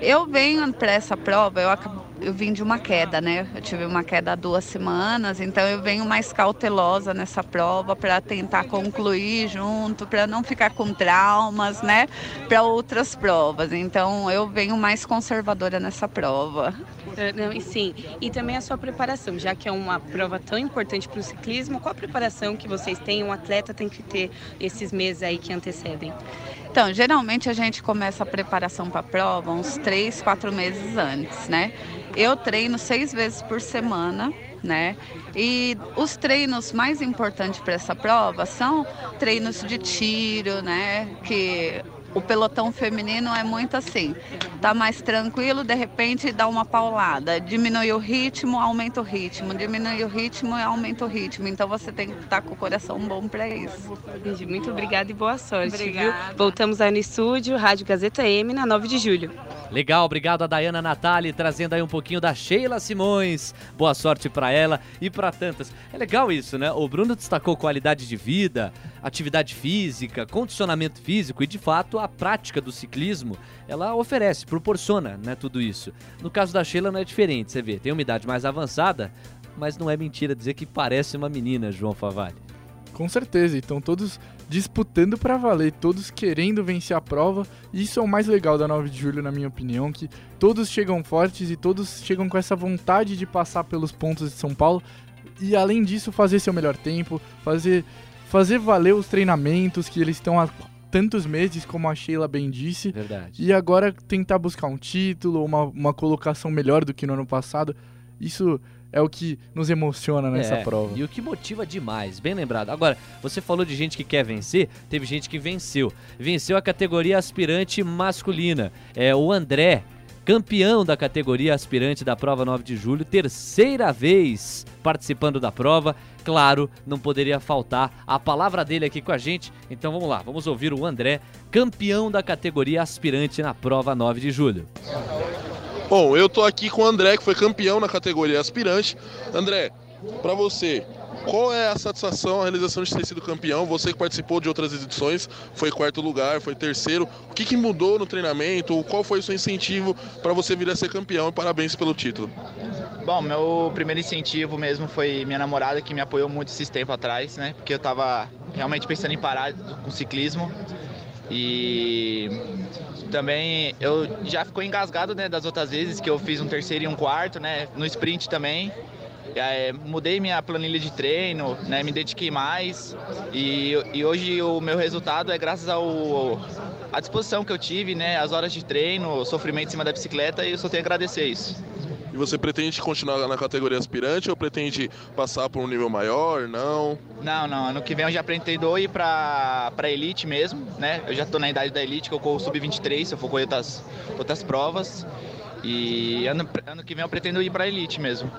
Eu venho para essa prova, eu, eu vim de uma queda, né? Eu tive uma queda há duas semanas, então eu venho mais cautelosa nessa prova para tentar concluir junto, para não ficar com traumas, né? Para outras provas. Então eu venho mais conservadora nessa prova. É, não, e sim, e também a sua preparação, já que é uma prova tão importante para o ciclismo, qual a preparação que vocês têm, um atleta tem que ter esses meses aí que antecedem? Então, geralmente a gente começa a preparação para a prova uns três, quatro meses antes, né? Eu treino seis vezes por semana, né? E os treinos mais importantes para essa prova são treinos de tiro, né? Que o pelotão feminino é muito assim, tá mais tranquilo, de repente dá uma paulada, diminui o ritmo, aumenta o ritmo, diminui o ritmo e aumenta o ritmo. Então você tem que estar com o coração bom para isso. Muito obrigada e boa sorte, obrigada. viu? Voltamos aí no estúdio, Rádio Gazeta M, na 9 de julho. Legal, obrigado a Dayana Natali trazendo aí um pouquinho da Sheila Simões. Boa sorte para ela e para tantas. É legal isso, né? O Bruno destacou qualidade de vida, atividade física, condicionamento físico e de fato a prática do ciclismo, ela oferece, proporciona, né, tudo isso. No caso da Sheila não é diferente, você vê, tem uma idade mais avançada, mas não é mentira dizer que parece uma menina, João Favalli. Com certeza, então todos disputando para valer, todos querendo vencer a prova. Isso é o mais legal da 9 de julho, na minha opinião, que todos chegam fortes e todos chegam com essa vontade de passar pelos pontos de São Paulo e além disso fazer seu melhor tempo, fazer fazer valer os treinamentos que eles estão há tantos meses, como a Sheila bem disse. Verdade. E agora tentar buscar um título, uma, uma colocação melhor do que no ano passado. Isso é o que nos emociona nessa É, prova. E o que motiva demais, bem lembrado. Agora, você falou de gente que quer vencer, teve gente que venceu. Venceu a categoria aspirante masculina. É o André, campeão da categoria aspirante da prova 9 de julho, terceira vez participando da prova. Claro, não poderia faltar a palavra dele aqui com a gente. Então vamos lá, vamos ouvir o André, campeão da categoria aspirante na prova 9 de julho. Bom, eu tô aqui com o André, que foi campeão na categoria aspirante. André, pra você, qual é a satisfação, a realização de ter sido campeão? Você que participou de outras edições, foi quarto lugar, foi terceiro. O que, que mudou no treinamento? Qual foi o seu incentivo para você vir a ser campeão? Parabéns pelo título. Bom, meu primeiro incentivo mesmo foi minha namorada que me apoiou muito esses tempos atrás, né? Porque eu tava realmente pensando em parar com ciclismo. E também eu já ficou engasgado, né, das outras vezes que eu fiz um terceiro e um quarto, né, no sprint também. É, mudei minha planilha de treino, né, me dediquei mais e, e hoje o meu resultado é graças ao à disposição que eu tive, né, as horas de treino, o sofrimento em cima da bicicleta e eu só tenho a agradecer isso. E você pretende continuar na categoria aspirante ou pretende passar por um nível maior? Não? Não, não. Ano que vem eu já pretendo ir pra, pra elite mesmo, né? Eu já tô na idade da elite, que eu corro sub-23, se eu for correr outras, outras provas. E ano, ano que vem eu pretendo ir pra elite mesmo.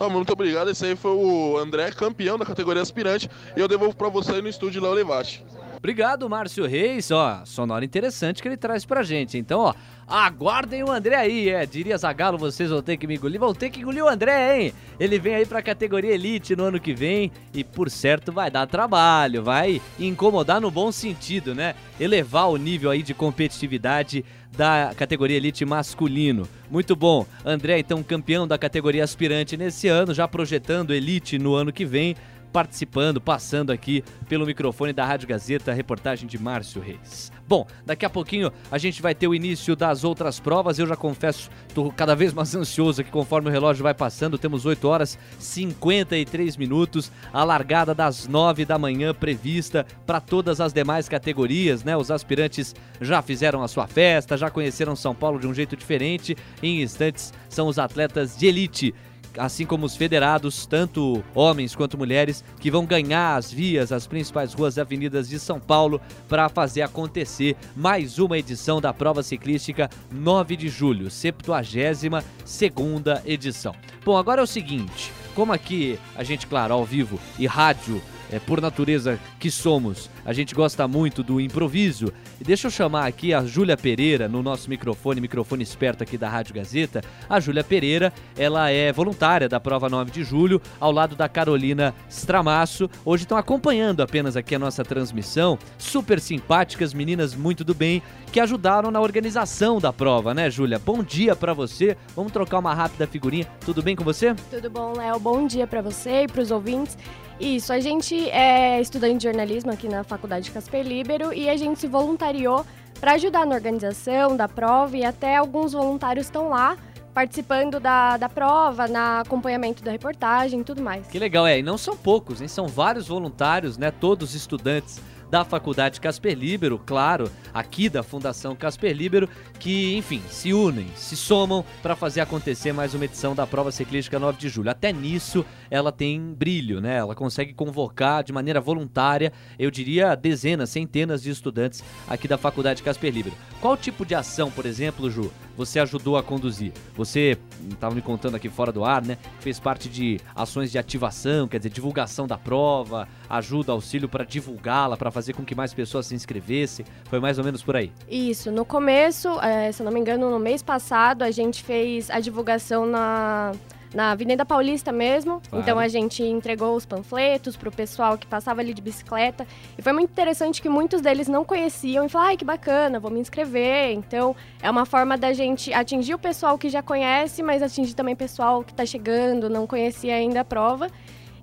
Ah, muito obrigado. Esse aí foi o André, campeão da categoria aspirante. E eu devolvo para você aí no estúdio Léo Levati. Obrigado, Márcio Reis. Ó, sonora interessante que ele traz pra gente. Então, ó, aguardem o André aí. É, diria Zagalo, vocês vão ter que me engolir. Vão ter que engolir o André, hein? Ele vem aí pra categoria Elite no ano que vem e, por certo, vai dar trabalho. Vai incomodar no bom sentido, né? Elevar o nível aí de competitividade da categoria Elite masculino. Muito bom. André, então, campeão da categoria aspirante nesse ano, já projetando Elite no ano que vem participando, passando aqui pelo microfone da Rádio Gazeta, reportagem de Márcio Reis. Bom, daqui a pouquinho a gente vai ter o início das outras provas. Eu já confesso, estou cada vez mais ansioso aqui conforme o relógio vai passando. Temos 8 horas 53 minutos, a largada das 9 da manhã prevista para todas as demais categorias, né? Os aspirantes já fizeram a sua festa, já conheceram São Paulo de um jeito diferente. Em instantes são os atletas de elite assim como os federados, tanto homens quanto mulheres, que vão ganhar as vias, as principais ruas e avenidas de São Paulo para fazer acontecer mais uma edição da prova ciclística 9 de julho, 72 segunda edição. Bom, agora é o seguinte, como aqui a gente, claro, ao vivo e rádio é, por natureza que somos, a gente gosta muito do improviso. E deixa eu chamar aqui a Júlia Pereira no nosso microfone, microfone esperto aqui da Rádio Gazeta. A Júlia Pereira, ela é voluntária da prova 9 de julho, ao lado da Carolina Stramasso. Hoje estão acompanhando apenas aqui a nossa transmissão. Super simpáticas, meninas muito do bem, que ajudaram na organização da prova, né, Júlia? Bom dia para você. Vamos trocar uma rápida figurinha. Tudo bem com você? Tudo bom, Léo? Bom dia para você e para os ouvintes. Isso, a gente é estudante de jornalismo aqui na Faculdade Casper Libero e a gente se voluntariou para ajudar na organização da prova e até alguns voluntários estão lá participando da, da prova, na acompanhamento da reportagem e tudo mais. Que legal, é. E não são poucos, hein? São vários voluntários, né? Todos estudantes da Faculdade Casper Libero, claro, aqui da Fundação Casper Libero, que, enfim, se unem, se somam para fazer acontecer mais uma edição da Prova Ciclística 9 de julho. Até nisso ela tem brilho, né? Ela consegue convocar de maneira voluntária, eu diria, dezenas, centenas de estudantes aqui da Faculdade Casper Libero. Qual tipo de ação, por exemplo, Ju, você ajudou a conduzir? Você estava me contando aqui fora do ar, né? Fez parte de ações de ativação, quer dizer, divulgação da prova, ajuda, auxílio para divulgá-la, para fazer com que mais pessoas se inscrevessem. Foi mais ou menos por aí. Isso, no começo, é, se eu não me engano, no mês passado, a gente fez a divulgação na na Avenida Paulista mesmo. Claro. Então a gente entregou os panfletos pro pessoal que passava ali de bicicleta. E foi muito interessante que muitos deles não conheciam e falaram: ai, que bacana, vou me inscrever. Então é uma forma da gente atingir o pessoal que já conhece, mas atingir também o pessoal que está chegando, não conhecia ainda a prova.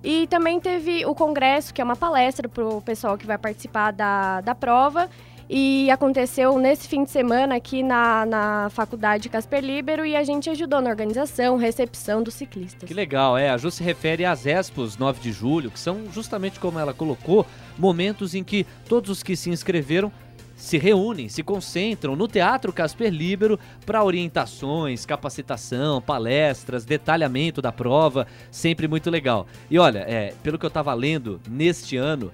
E também teve o congresso, que é uma palestra para o pessoal que vai participar da, da prova. E aconteceu nesse fim de semana aqui na, na faculdade Casper Libero e a gente ajudou na organização, recepção dos ciclistas. Que legal, é. A Ju se refere às Expos 9 de julho, que são justamente como ela colocou, momentos em que todos os que se inscreveram se reúnem, se concentram no Teatro Casper Libero para orientações, capacitação, palestras, detalhamento da prova, sempre muito legal. E olha, é, pelo que eu estava lendo, neste ano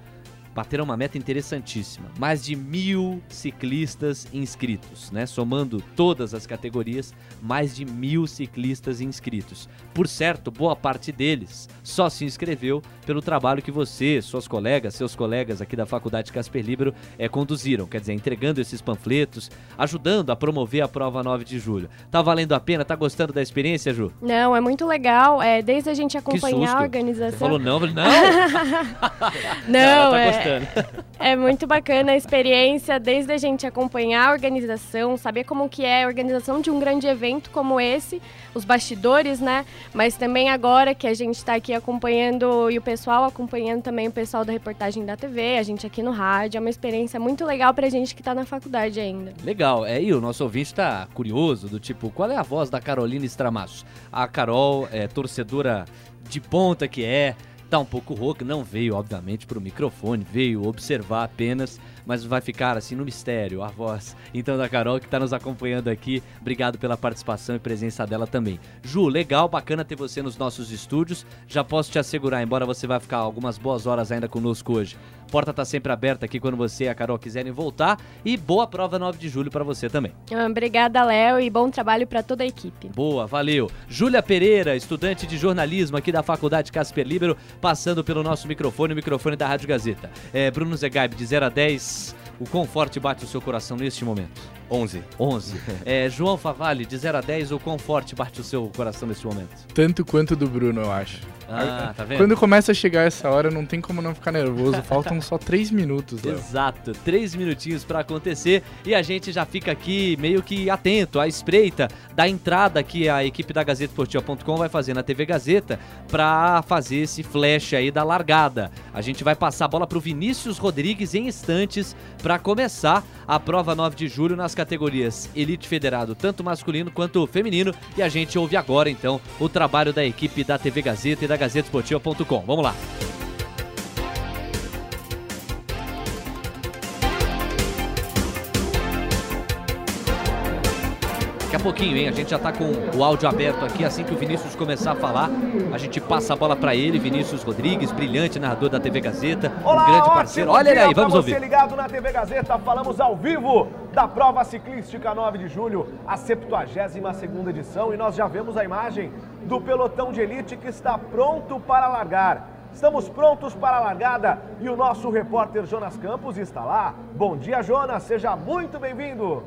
bateram uma meta interessantíssima. Mais de mil ciclistas inscritos, né? Somando todas as categorias, mais de mil ciclistas inscritos. Por certo, boa parte deles só se inscreveu pelo trabalho que você, suas colegas, seus colegas aqui da Faculdade Casper Libero é, conduziram. Quer dizer, entregando esses panfletos, ajudando a promover a prova 9 de julho. Tá valendo a pena? Tá gostando da experiência, Ju? Não, é muito legal. É, desde a gente acompanhar a organização. Você falou não, [LAUGHS] não. não, tá é, é muito bacana a experiência, desde a gente acompanhar a organização, saber como que é a organização de um grande evento como esse, os bastidores, né? Mas também agora que a gente está aqui acompanhando e o pessoal acompanhando também o pessoal da reportagem da TV, a gente aqui no rádio, é uma experiência muito legal pra gente que está na faculdade ainda. Legal, é, e o nosso ouvinte está curioso, do tipo, qual é a voz da Carolina Estramasso? A Carol é torcedora de ponta que é, tá um pouco rouca, não veio, obviamente, para o microfone, veio observar apenas mas vai ficar assim no mistério, a voz. Então, da Carol, que está nos acompanhando aqui, obrigado pela participação e presença dela também. Ju, legal, bacana ter você nos nossos estúdios. Já posso te assegurar, embora você vai ficar algumas boas horas ainda conosco hoje. Porta está sempre aberta aqui quando você e a Carol quiserem voltar. E boa prova 9 de julho para você também. Ah, obrigada, Léo, e bom trabalho para toda a equipe. Boa, valeu. Júlia Pereira, estudante de jornalismo aqui da Faculdade Casper Libero, passando pelo nosso microfone, o microfone da Rádio Gazeta. É, Bruno Zegaib, de 0 a 10, o quão forte bate o seu coração neste momento? 11. 11. [LAUGHS] É, João Favalli, de 0 a 10, o quão forte bate o seu coração neste momento? Tanto quanto do Bruno, eu acho. Ah, tá vendo? Quando começa a chegar essa hora, não tem como não ficar nervoso. [LAUGHS] Faltam só três minutos. Léo. Exato, três minutinhos para acontecer e a gente já fica aqui meio que atento à espreita da entrada que a equipe da GazetaEsportiva.com vai fazer na TV Gazeta para fazer esse flash aí da largada. A gente vai passar a bola para o Vinícius Rodrigues em instantes para começar a prova 9 de julho nas categorias Elite Federado, tanto masculino quanto feminino. E a gente ouve agora então o trabalho da equipe da TV Gazeta e da GazeteEsportiva.com. Vamos lá. Pouquinho, hein? A gente já tá com o áudio aberto aqui. Assim que o Vinícius começar a falar, a gente passa a bola para ele. Vinícius Rodrigues, brilhante narrador da TV Gazeta, Olá, um grande parceiro. Olha ele aí, vamos ouvir. ligado na TV Gazeta, falamos ao vivo da prova ciclística 9 de julho, a 72ª edição. E nós já vemos a imagem do pelotão de elite que está pronto para largar. Estamos prontos para a largada e o nosso repórter Jonas Campos está lá. Bom dia, Jonas, seja muito bem-vindo.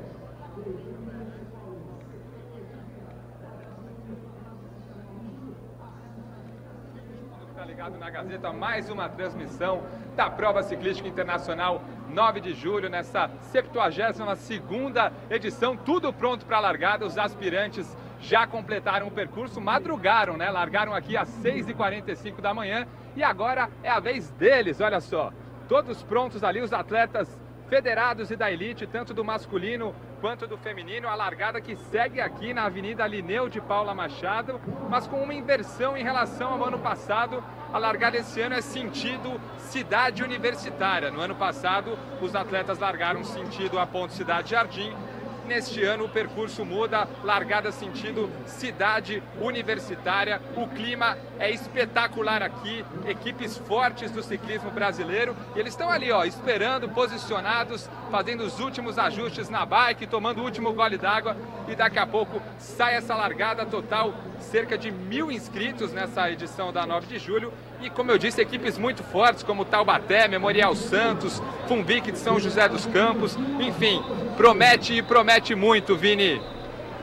Na Gazeta, mais uma transmissão da Prova Ciclística Internacional 9 de julho, nessa 72ª edição, tudo pronto para a largada, os aspirantes já completaram o percurso, madrugaram, né? Largaram aqui às 6h45 da manhã e agora é a vez deles, olha só. Todos prontos ali, os atletas federados e da elite, tanto do masculino quanto do feminino. A largada que segue aqui na Avenida Lineu de Paula Machado, mas com uma inversão em relação ao ano passado. A largada esse ano é sentido cidade universitária. No ano passado, os atletas largaram sentido a Ponte Cidade Jardim Neste ano o percurso muda, largada sentido cidade universitária. O clima é espetacular aqui, equipes fortes do ciclismo brasileiro. E eles estão ali, ó, esperando, posicionados, fazendo os últimos ajustes na bike, tomando o último gole d'água. E daqui a pouco sai essa largada total, cerca de mil inscritos nessa edição da 9 de julho. E como eu disse, equipes muito fortes como Taubaté, Memorial Santos, Fumbique de São José dos Campos, enfim, promete e promete muito, Vini.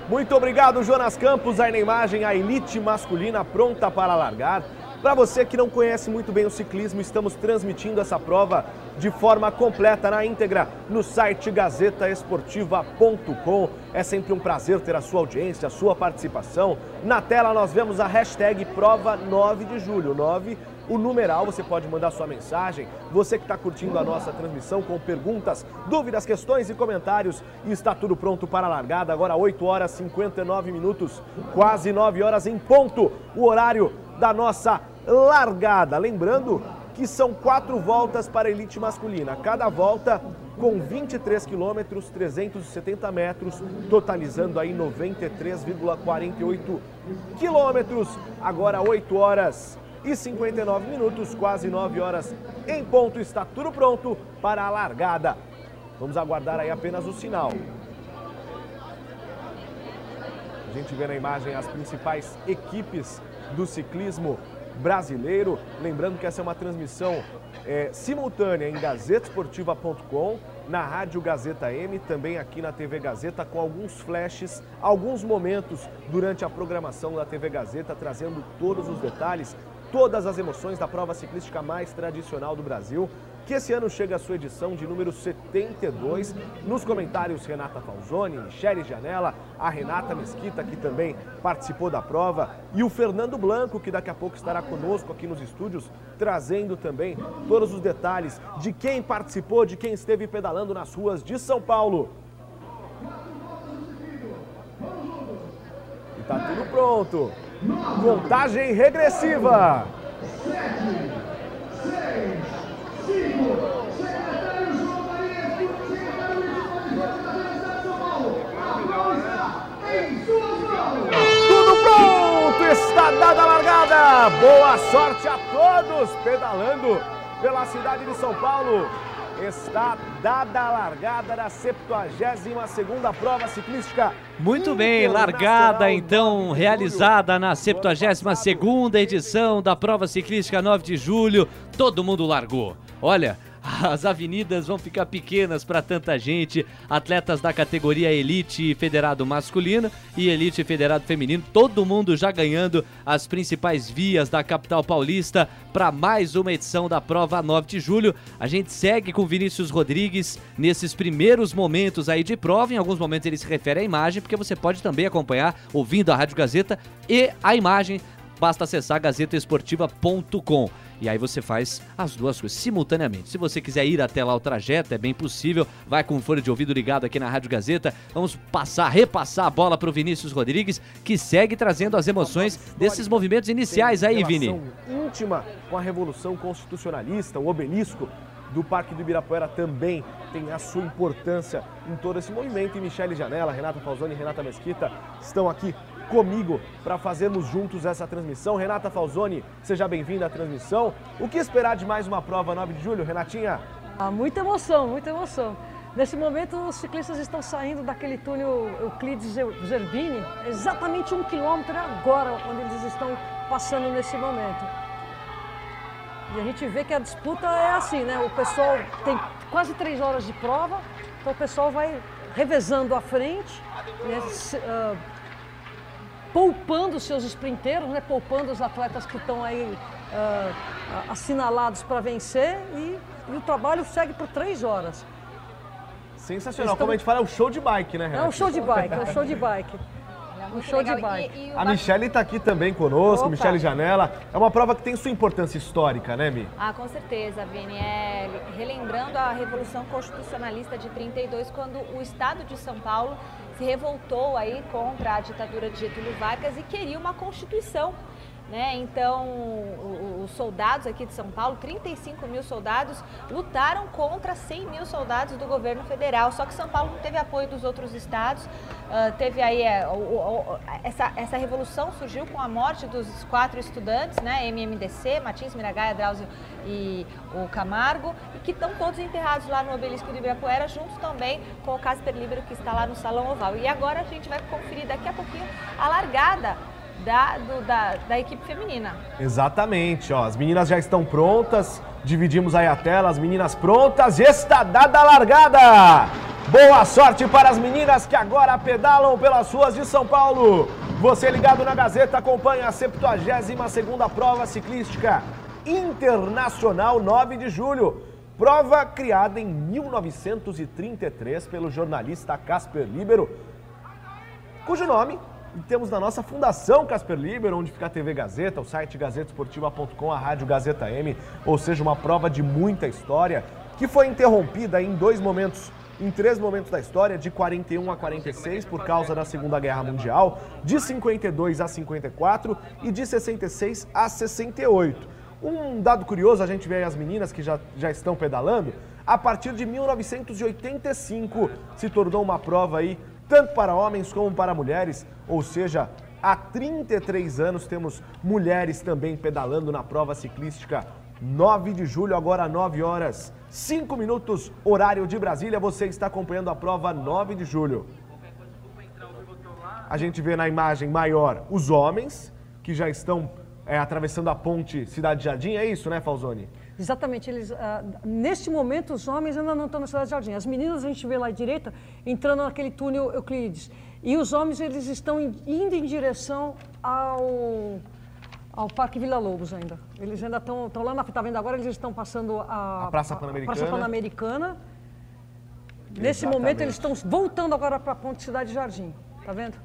Muito obrigado, Jonas Campos. Aí na imagem, a elite masculina pronta para largar. Para você que não conhece muito bem o ciclismo, estamos transmitindo essa prova de forma completa, na íntegra, no site gazetaesportiva.com. É sempre um prazer ter a sua audiência, a sua participação. Na tela nós vemos a hashtag prova 9 de julho, 9 o numeral, você pode mandar sua mensagem. Você que está curtindo a nossa transmissão com perguntas, dúvidas, questões e comentários. E está tudo pronto para a largada. Agora 8 horas e 59 minutos, quase 9 horas em ponto, o horário da nossa largada. Lembrando que são quatro voltas para a elite masculina. Cada volta com 23 quilômetros, 370 metros, totalizando aí 93,48 quilômetros. Agora 8 horas e 59 minutos, quase 9 horas em ponto. Está tudo pronto para a largada. Vamos aguardar aí apenas o sinal. A gente vê na imagem as principais equipes do ciclismo brasileiro. Lembrando que essa é uma transmissão é, simultânea em gazetesportiva.com, na Rádio Gazeta M, também aqui na TV Gazeta, com alguns flashes, alguns momentos durante a programação da TV Gazeta, trazendo todos os detalhes, todas as emoções da prova ciclística mais tradicional do Brasil que esse ano chega à sua edição de número 72. Nos comentários, Renata Falzoni, Michele Janela, a Renata Mesquita, que também participou da prova, e o Fernando Blanco, que daqui a pouco estará conosco aqui nos estúdios, trazendo também todos os detalhes de quem participou, de quem esteve pedalando nas ruas de São Paulo. E tá tudo pronto. Contagem regressiva. Tudo pronto, está dada a largada. Boa sorte a todos pedalando pela cidade de São Paulo. Está dada a largada da 72ª prova ciclística. Muito bem, largada então realizada na 72ª edição da prova ciclística 9 de julho. Todo mundo largou. Olha, [LAUGHS] as avenidas vão ficar pequenas para tanta gente. Atletas da categoria Elite Federado Masculino e Elite Federado Feminino, todo mundo já ganhando as principais vias da capital paulista para mais uma edição da prova 9 de julho. A gente segue com Vinícius Rodrigues nesses primeiros momentos aí de prova. Em alguns momentos ele se refere à imagem, porque você pode também acompanhar ouvindo a Rádio Gazeta e a imagem. Basta acessar gazetaesportiva.com. E aí você faz as duas coisas simultaneamente. Se você quiser ir até lá o trajeto, é bem possível. Vai com o fone de ouvido ligado aqui na Rádio Gazeta. Vamos passar, repassar a bola para o Vinícius Rodrigues, que segue trazendo as emoções desses movimentos iniciais aí, Vini. íntima com a Revolução Constitucionalista, o obelisco do Parque do Ibirapuera também tem a sua importância em todo esse movimento. E Michele Janela, Renata Falzoni e Renata Mesquita estão aqui comigo para fazermos juntos essa transmissão. Renata Falzoni, seja bem-vinda à transmissão. O que esperar de mais uma prova 9 de julho, Renatinha? Ah, muita emoção, muita emoção. Nesse momento, os ciclistas estão saindo daquele túnel Euclides Zerbini, exatamente um quilômetro agora, onde eles estão passando nesse momento. E a gente vê que a disputa é assim, né? O pessoal tem quase três horas de prova, então o pessoal vai revezando à frente, né? Poupando seus sprinteiros, né? poupando os atletas que estão aí uh, assinalados para vencer e, e, o trabalho segue por três horas. Sensacional, estão... como a gente fala, é o show de bike, né, Renato? É o show de bike, é o show de bike. Um show legal. de bike. E, e a Michelle está aqui também conosco, Opa. Michelle Janela. É uma prova que tem sua importância histórica, né, Mi? Ah, com certeza, Vini. É, relembrando a Revolução Constitucionalista de 32, quando o Estado de São Paulo se revoltou aí contra a ditadura de Getúlio Vargas e queria uma Constituição né? Então, os soldados aqui de São Paulo, 35 mil soldados, lutaram contra 100 mil soldados do governo federal. Só que São Paulo não teve apoio dos outros estados. Uh, teve aí é, essa, essa revolução surgiu com a morte dos quatro estudantes, né? MMDC, Martins, Miragaia, Drauzio e o Camargo, e que estão todos enterrados lá no obelisco de Ibirapuera, junto também com o Casper Libero, que está lá no Salão Oval. E agora a gente vai conferir daqui a pouquinho a largada da, do, da, da equipe feminina. Exatamente, ó, as meninas já estão prontas, dividimos aí a tela, as meninas prontas, está dada a largada! Boa sorte para as meninas que agora pedalam pelas ruas de São Paulo. Você ligado na Gazeta acompanha a 72ª prova ciclística internacional 9 de julho. Prova criada em 1933 pelo jornalista Casper Libero, cujo nome temos na nossa Fundação Casper Liber, onde fica a TV Gazeta, o site gazetesportiva.com, a Rádio Gazeta M, ou seja, uma prova de muita história, que foi interrompida em dois momentos em três momentos da história, de 41 a 46 por causa da Segunda Guerra Mundial, de 52 a 54 e de 66 a 68. Um dado curioso, a gente vê aí as meninas que já, já estão pedalando, a partir de 1985 se tornou uma prova aí tanto para homens como para mulheres, ou seja, há 33 anos temos mulheres também pedalando na prova ciclística 9 de julho, agora 9 horas 5 minutos, horário de Brasília. Você está acompanhando a prova 9 de julho. A gente vê na imagem maior os homens que já estão é, atravessando a ponte Cidade Jardim, é isso, né, Falzoni? Exatamente. Eles, ah, neste momento, os homens ainda não estão na Cidade Jardim. As meninas, a gente vê lá à direita, entrando naquele túnel Euclides. E os homens, eles estão indo em direção ao, ao Parque Vila Lobos ainda. Eles ainda estão, estão lá na... Está vendo agora? Eles estão passando a, a Praça Pan-Americana. Praça Pan-Americana. Nesse momento, eles estão voltando agora para a Ponte Cidade Jardim. Está vendo?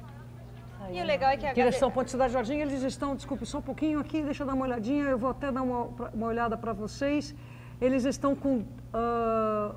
E o legal é que a Direção Ponte Cidade Jardim, eles estão, desculpe, só um pouquinho aqui, deixa eu dar uma olhadinha, eu vou até dar uma, uma olhada para vocês. Eles estão com uh,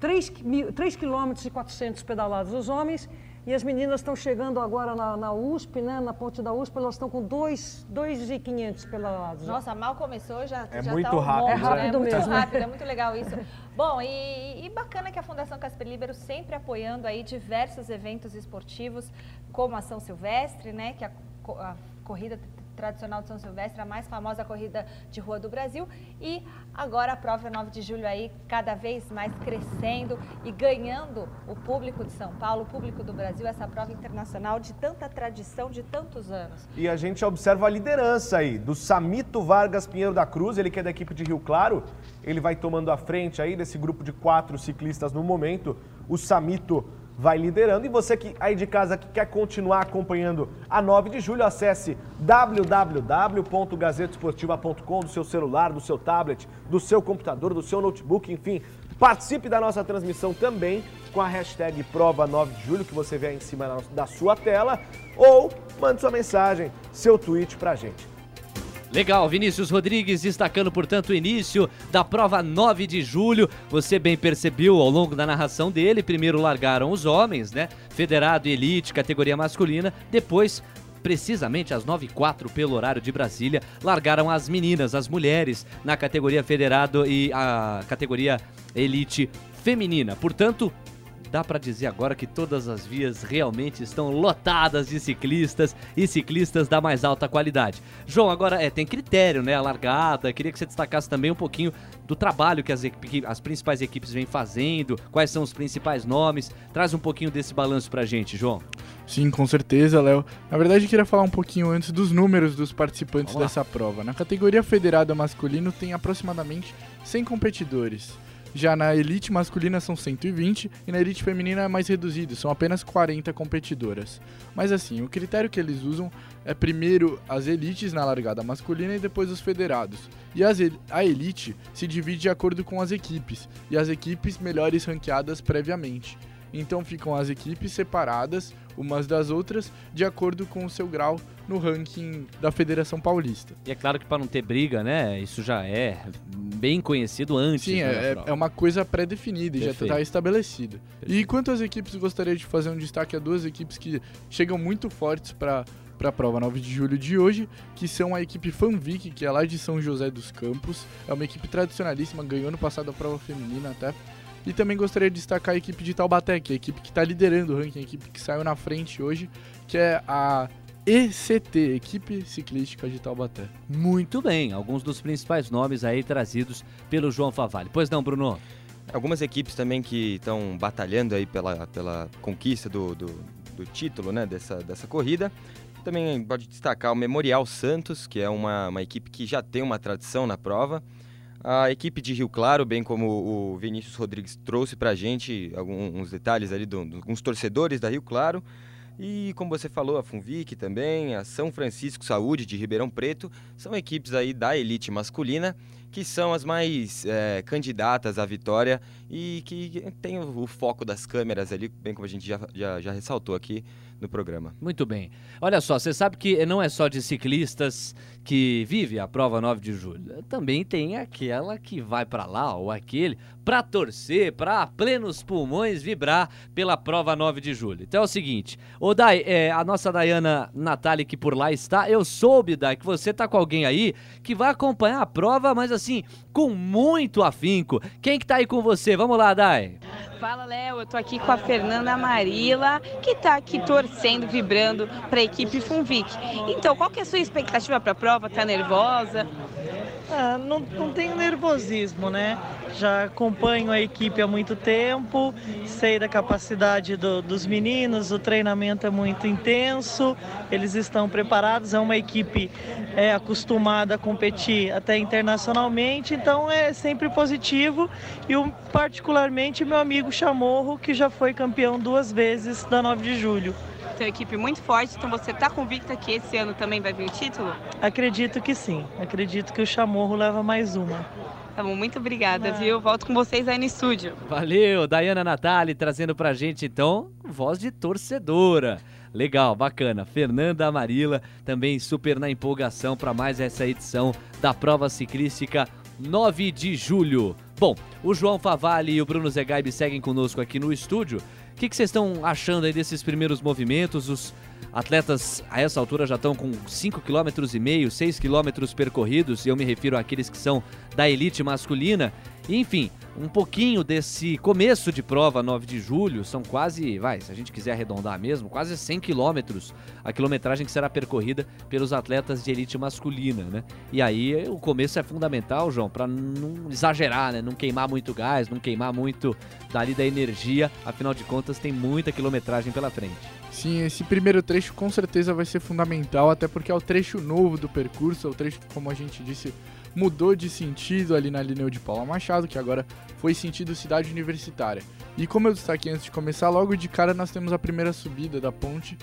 3, 3 km e 400 pedalados os homens e as meninas estão chegando agora na, na, USP, né, na ponte da USP, elas estão com 2,500 pedalados. Nossa, mal começou, já É já muito tá um rápido, monte, É rápido né? mesmo. Muito rápido, é muito legal isso. Bom, e, e bacana que a Fundação Casper Libero sempre apoiando aí diversos eventos esportivos, como a São Silvestre, né, que é a, a corrida tradicional de São Silvestre, a mais famosa corrida de rua do Brasil. E agora a prova 9 de julho aí cada vez mais crescendo e ganhando o público de São Paulo, o público do Brasil, essa prova internacional de tanta tradição, de tantos anos. E a gente observa a liderança aí do Samito Vargas Pinheiro da Cruz, ele que é da equipe de Rio Claro. Ele vai tomando a frente aí desse grupo de quatro ciclistas no momento. O Samito vai liderando. E você que aí de casa que quer continuar acompanhando a 9 de julho, acesse www.gazetesportiva.com do seu celular, do seu tablet, do seu computador, do seu notebook, enfim. Participe da nossa transmissão também com a hashtag Prova 9 de Julho, que você vê aí em cima da sua tela, ou mande sua mensagem, seu tweet pra gente. Legal, Vinícius Rodrigues destacando, portanto, o início da prova 9 de julho. Você bem percebeu ao longo da narração dele, primeiro largaram os homens, né? Federado Elite, categoria masculina, depois precisamente às 9 h 04 pelo horário de Brasília, largaram as meninas, as mulheres, na categoria federado e a categoria elite feminina. Portanto, dá para dizer agora que todas as vias realmente estão lotadas de ciclistas e ciclistas da mais alta qualidade. João, agora é, tem critério, né? A largada. Queria que você destacasse também um pouquinho do trabalho que as, equi- as principais equipes vêm fazendo, quais são os principais nomes. Traz um pouquinho desse balanço pra gente, João. Sim, com certeza, Léo. Na verdade, eu queria falar um pouquinho antes dos números dos participantes dessa prova. Na categoria federada masculino tem aproximadamente 100 competidores. Já na elite masculina são 120 e na elite feminina é mais reduzido, são apenas 40 competidoras. Mas assim, o critério que eles usam é primeiro as elites na largada masculina e depois os federados. E as a elite se divide de acordo com as equipes, e as equipes melhores ranqueadas previamente. Então ficam as equipes separadas umas das outras de acordo com o seu grau no ranking da Federação Paulista. E é claro que para não ter briga, né? Isso já é bem conhecido antes. Sim, né, é, é uma coisa pré-definida e já está estabelecida. E quanto às equipes, gostaria de fazer um destaque a duas equipes que chegam muito fortes para para a prova 9 de julho de hoje, que são a equipe Fanvic, que é lá de São José dos Campos. É uma equipe tradicionalíssima, ganhou no passado a prova feminina até. E também gostaria de destacar a equipe de Taubaté, que é a equipe que está liderando o ranking, a equipe que saiu na frente hoje, que é a ECT, Equipe Ciclística de Taubaté. Muito bem, alguns dos principais nomes aí trazidos pelo João Favalli. Pois não, Bruno? Algumas equipes também que estão batalhando aí pela, pela conquista do, do, do título né, dessa, dessa corrida. Também pode destacar o Memorial Santos, que é uma, uma equipe que já tem uma tradição na prova. A equipe de Rio Claro, bem como o Vinícius Rodrigues trouxe para a gente alguns detalhes ali de alguns torcedores da Rio Claro. E como você falou, a Funvic também, a São Francisco Saúde de Ribeirão Preto, são equipes aí da elite masculina que são as mais é, candidatas à vitória e que tem o, foco das câmeras ali, bem como a gente já, já, já ressaltou aqui no programa. Muito bem. Olha só, você sabe que não é só de ciclistas que vive a prova 9 de julho. Também tem aquela que vai para lá ou aquele para torcer, para plenos pulmões vibrar pela prova 9 de julho. Então é o seguinte, o Dai, é, a nossa Dayana Natali que por lá está, eu soube, Dai, que você tá com alguém aí que vai acompanhar a prova, mas assim, com muito afinco. Quem que tá aí com você? Vamos lá, Dai. Fala, Léo. Eu tô aqui com a Fernanda Marila, que tá aqui torcendo, vibrando para a equipe Funvic. Então, qual que é a sua expectativa para a prova? Tá nervosa? Ah, não, não tenho nervosismo, né? Já acompanho a equipe há muito tempo, sei da capacidade do, dos meninos, o treinamento é muito intenso, eles estão preparados, é uma equipe é, acostumada a competir até internacionalmente, então é sempre positivo. E um, particularmente meu amigo Chamorro, que já foi campeão duas vezes da 9 de julho tem uma equipe muito forte, então você está convicta que esse ano também vai vir o título? Acredito que sim. Acredito que o Chamorro leva mais uma. Tá bom, muito obrigada, viu? Volto com vocês aí no estúdio. Valeu, Dayana Natali trazendo pra gente então voz de torcedora. Legal, bacana. Fernanda Amarila também super na empolgação para mais essa edição da prova ciclística 9 de julho. Bom, o João Favalli e o Bruno Zegaib seguem conosco aqui no estúdio o que, vocês estão achando aí desses primeiros movimentos? Os atletas a essa altura já estão com 5,5 km, 6 km percorridos, e eu me refiro àqueles que são da elite masculina. Enfim, um pouquinho desse começo de prova 9 de julho, são quase, vai, se a gente quiser arredondar mesmo, quase 100 quilômetros a quilometragem que será percorrida pelos atletas de elite masculina, né? E aí o começo é fundamental, João, para não exagerar, né? Não queimar muito gás, não queimar muito dali da energia, afinal de contas tem muita quilometragem pela frente. Sim, esse primeiro trecho com certeza vai ser fundamental, até porque é o trecho novo do percurso, é o trecho como a gente disse, mudou de sentido ali na linha de Paula Machado, que agora foi sentido cidade universitária. E como eu destaquei antes de começar, logo de cara nós temos a primeira subida da ponte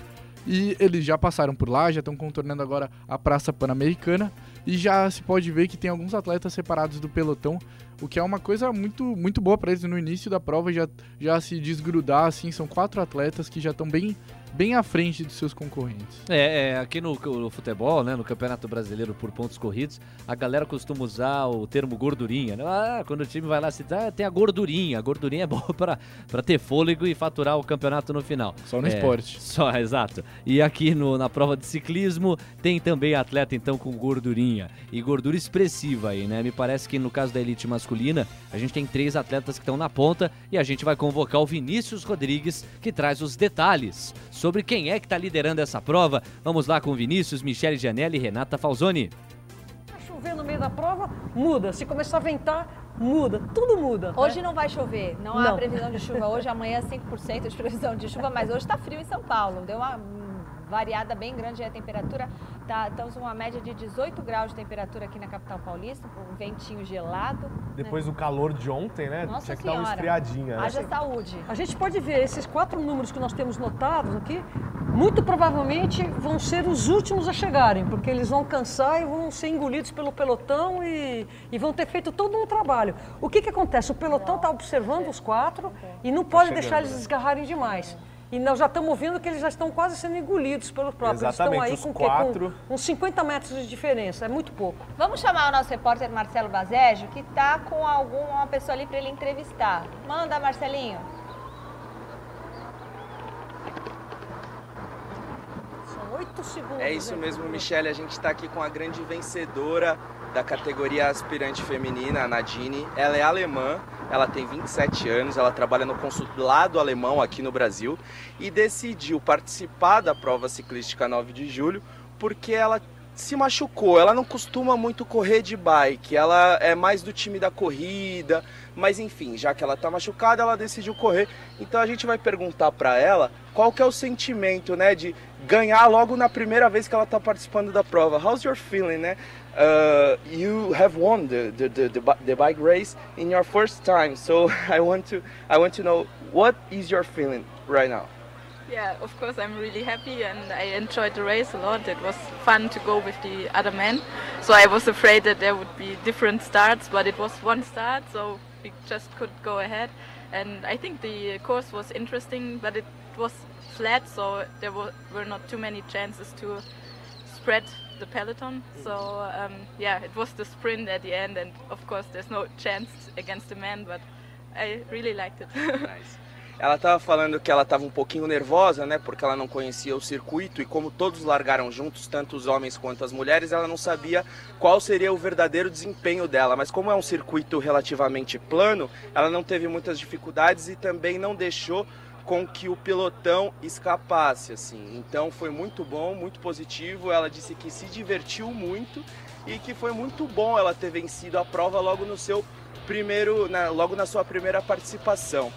e eles já passaram por lá, já estão contornando agora a Praça Pan-Americana e já se pode ver que tem alguns atletas separados do pelotão, o que é uma coisa muito, muito boa para eles no início da prova já, já se desgrudar assim, são quatro atletas que já estão bem bem à frente dos seus concorrentes. É, é aqui no, no, futebol, né, no Campeonato Brasileiro por pontos corridos, a galera costuma usar o termo gordurinha. Né? Ah, quando o time vai lá se dá, tem a gordurinha. A gordurinha é [LAUGHS] boa para ter fôlego e faturar o campeonato no final. Só no é, esporte. Só, [LAUGHS] exato. E aqui no, na prova de ciclismo tem também atleta então com gordurinha e gordura expressiva aí, né? Me parece que no caso da elite masculina, a gente tem três atletas que estão na ponta e a gente vai convocar o Vinícius Rodrigues, que traz os detalhes sobre sobre quem é que está liderando essa prova. Vamos lá com Vinícius, Michele Gianelli e Renata Falzoni. Tá chover no meio da prova, muda. Se começar a ventar, muda. Tudo muda. Hoje né? não vai chover, não, não, há previsão de chuva. Hoje, amanhã, 5% de previsão de chuva, mas hoje está frio em São Paulo. Deu uma variada bem grande a temperatura. Tá, estamos com uma média de 18 graus de temperatura aqui na capital paulista, com um ventinho gelado. Depois né? do calor de ontem, né? Nossa Tinha que senhora. dar uma esfriadinha. Né? Haja saúde. A gente pode ver esses quatro números que nós temos notados aqui, muito provavelmente vão ser os últimos a chegarem, porque eles vão cansar e vão ser engolidos pelo pelotão e, e vão ter feito todo um trabalho. O que, que acontece? O pelotão está observando os quatro e não pode tá deixar eles desgarrarem demais. E nós já estamos vendo que eles já estão quase sendo engolidos pelos próprios. Exatamente, eles estão aí com, quatro... com uns 50 metros de diferença, é muito pouco. Vamos chamar o nosso repórter Marcelo Bazejo, que está com alguma pessoa ali para ele entrevistar. Manda, Marcelinho. São oito segundos. É isso mesmo, Michele. A gente está aqui com a grande vencedora da categoria aspirante feminina, a Nadine. Ela é alemã, ela tem 27 anos, ela trabalha no consulado alemão aqui no Brasil e decidiu participar da prova ciclística 9 de julho porque ela se machucou. Ela não costuma muito correr de bike, ela é mais do time da corrida, mas enfim, já que ela está machucada, ela decidiu correr. Então a gente vai perguntar para ela qual que é o sentimento, né, de ganhar logo na primeira vez que ela está participando da prova. How's your feeling, né? Uh, you have won the, the, the, the, bike race in your first time. So [LAUGHS] I want to I want to know what is your feeling right now. Yeah, of course I'm really happy and I enjoyed the race a lot. It was fun to go with the other men. So I was afraid that there would be different starts, but it was one start, so we just could go ahead. And I think the course was interesting, but it was flat, so there were, were not too many chances to spread the peloton. So um, yeah, it was the sprint at the end, and of course there's no chance against the men, but I really liked it. [LAUGHS] nice. Ela estava falando que ela estava um pouquinho nervosa, né? Porque ela não conhecia o circuito e como todos largaram juntos, tanto os homens quanto as mulheres, ela não sabia qual seria o verdadeiro desempenho dela. Mas como é um circuito relativamente plano, ela não teve muitas dificuldades e também não deixou com que o pelotão escapasse, assim. Então foi muito bom, muito positivo. Ela disse que se divertiu muito e que foi muito bom ela ter vencido a prova logo no seu primeiro, na, logo na sua primeira participação.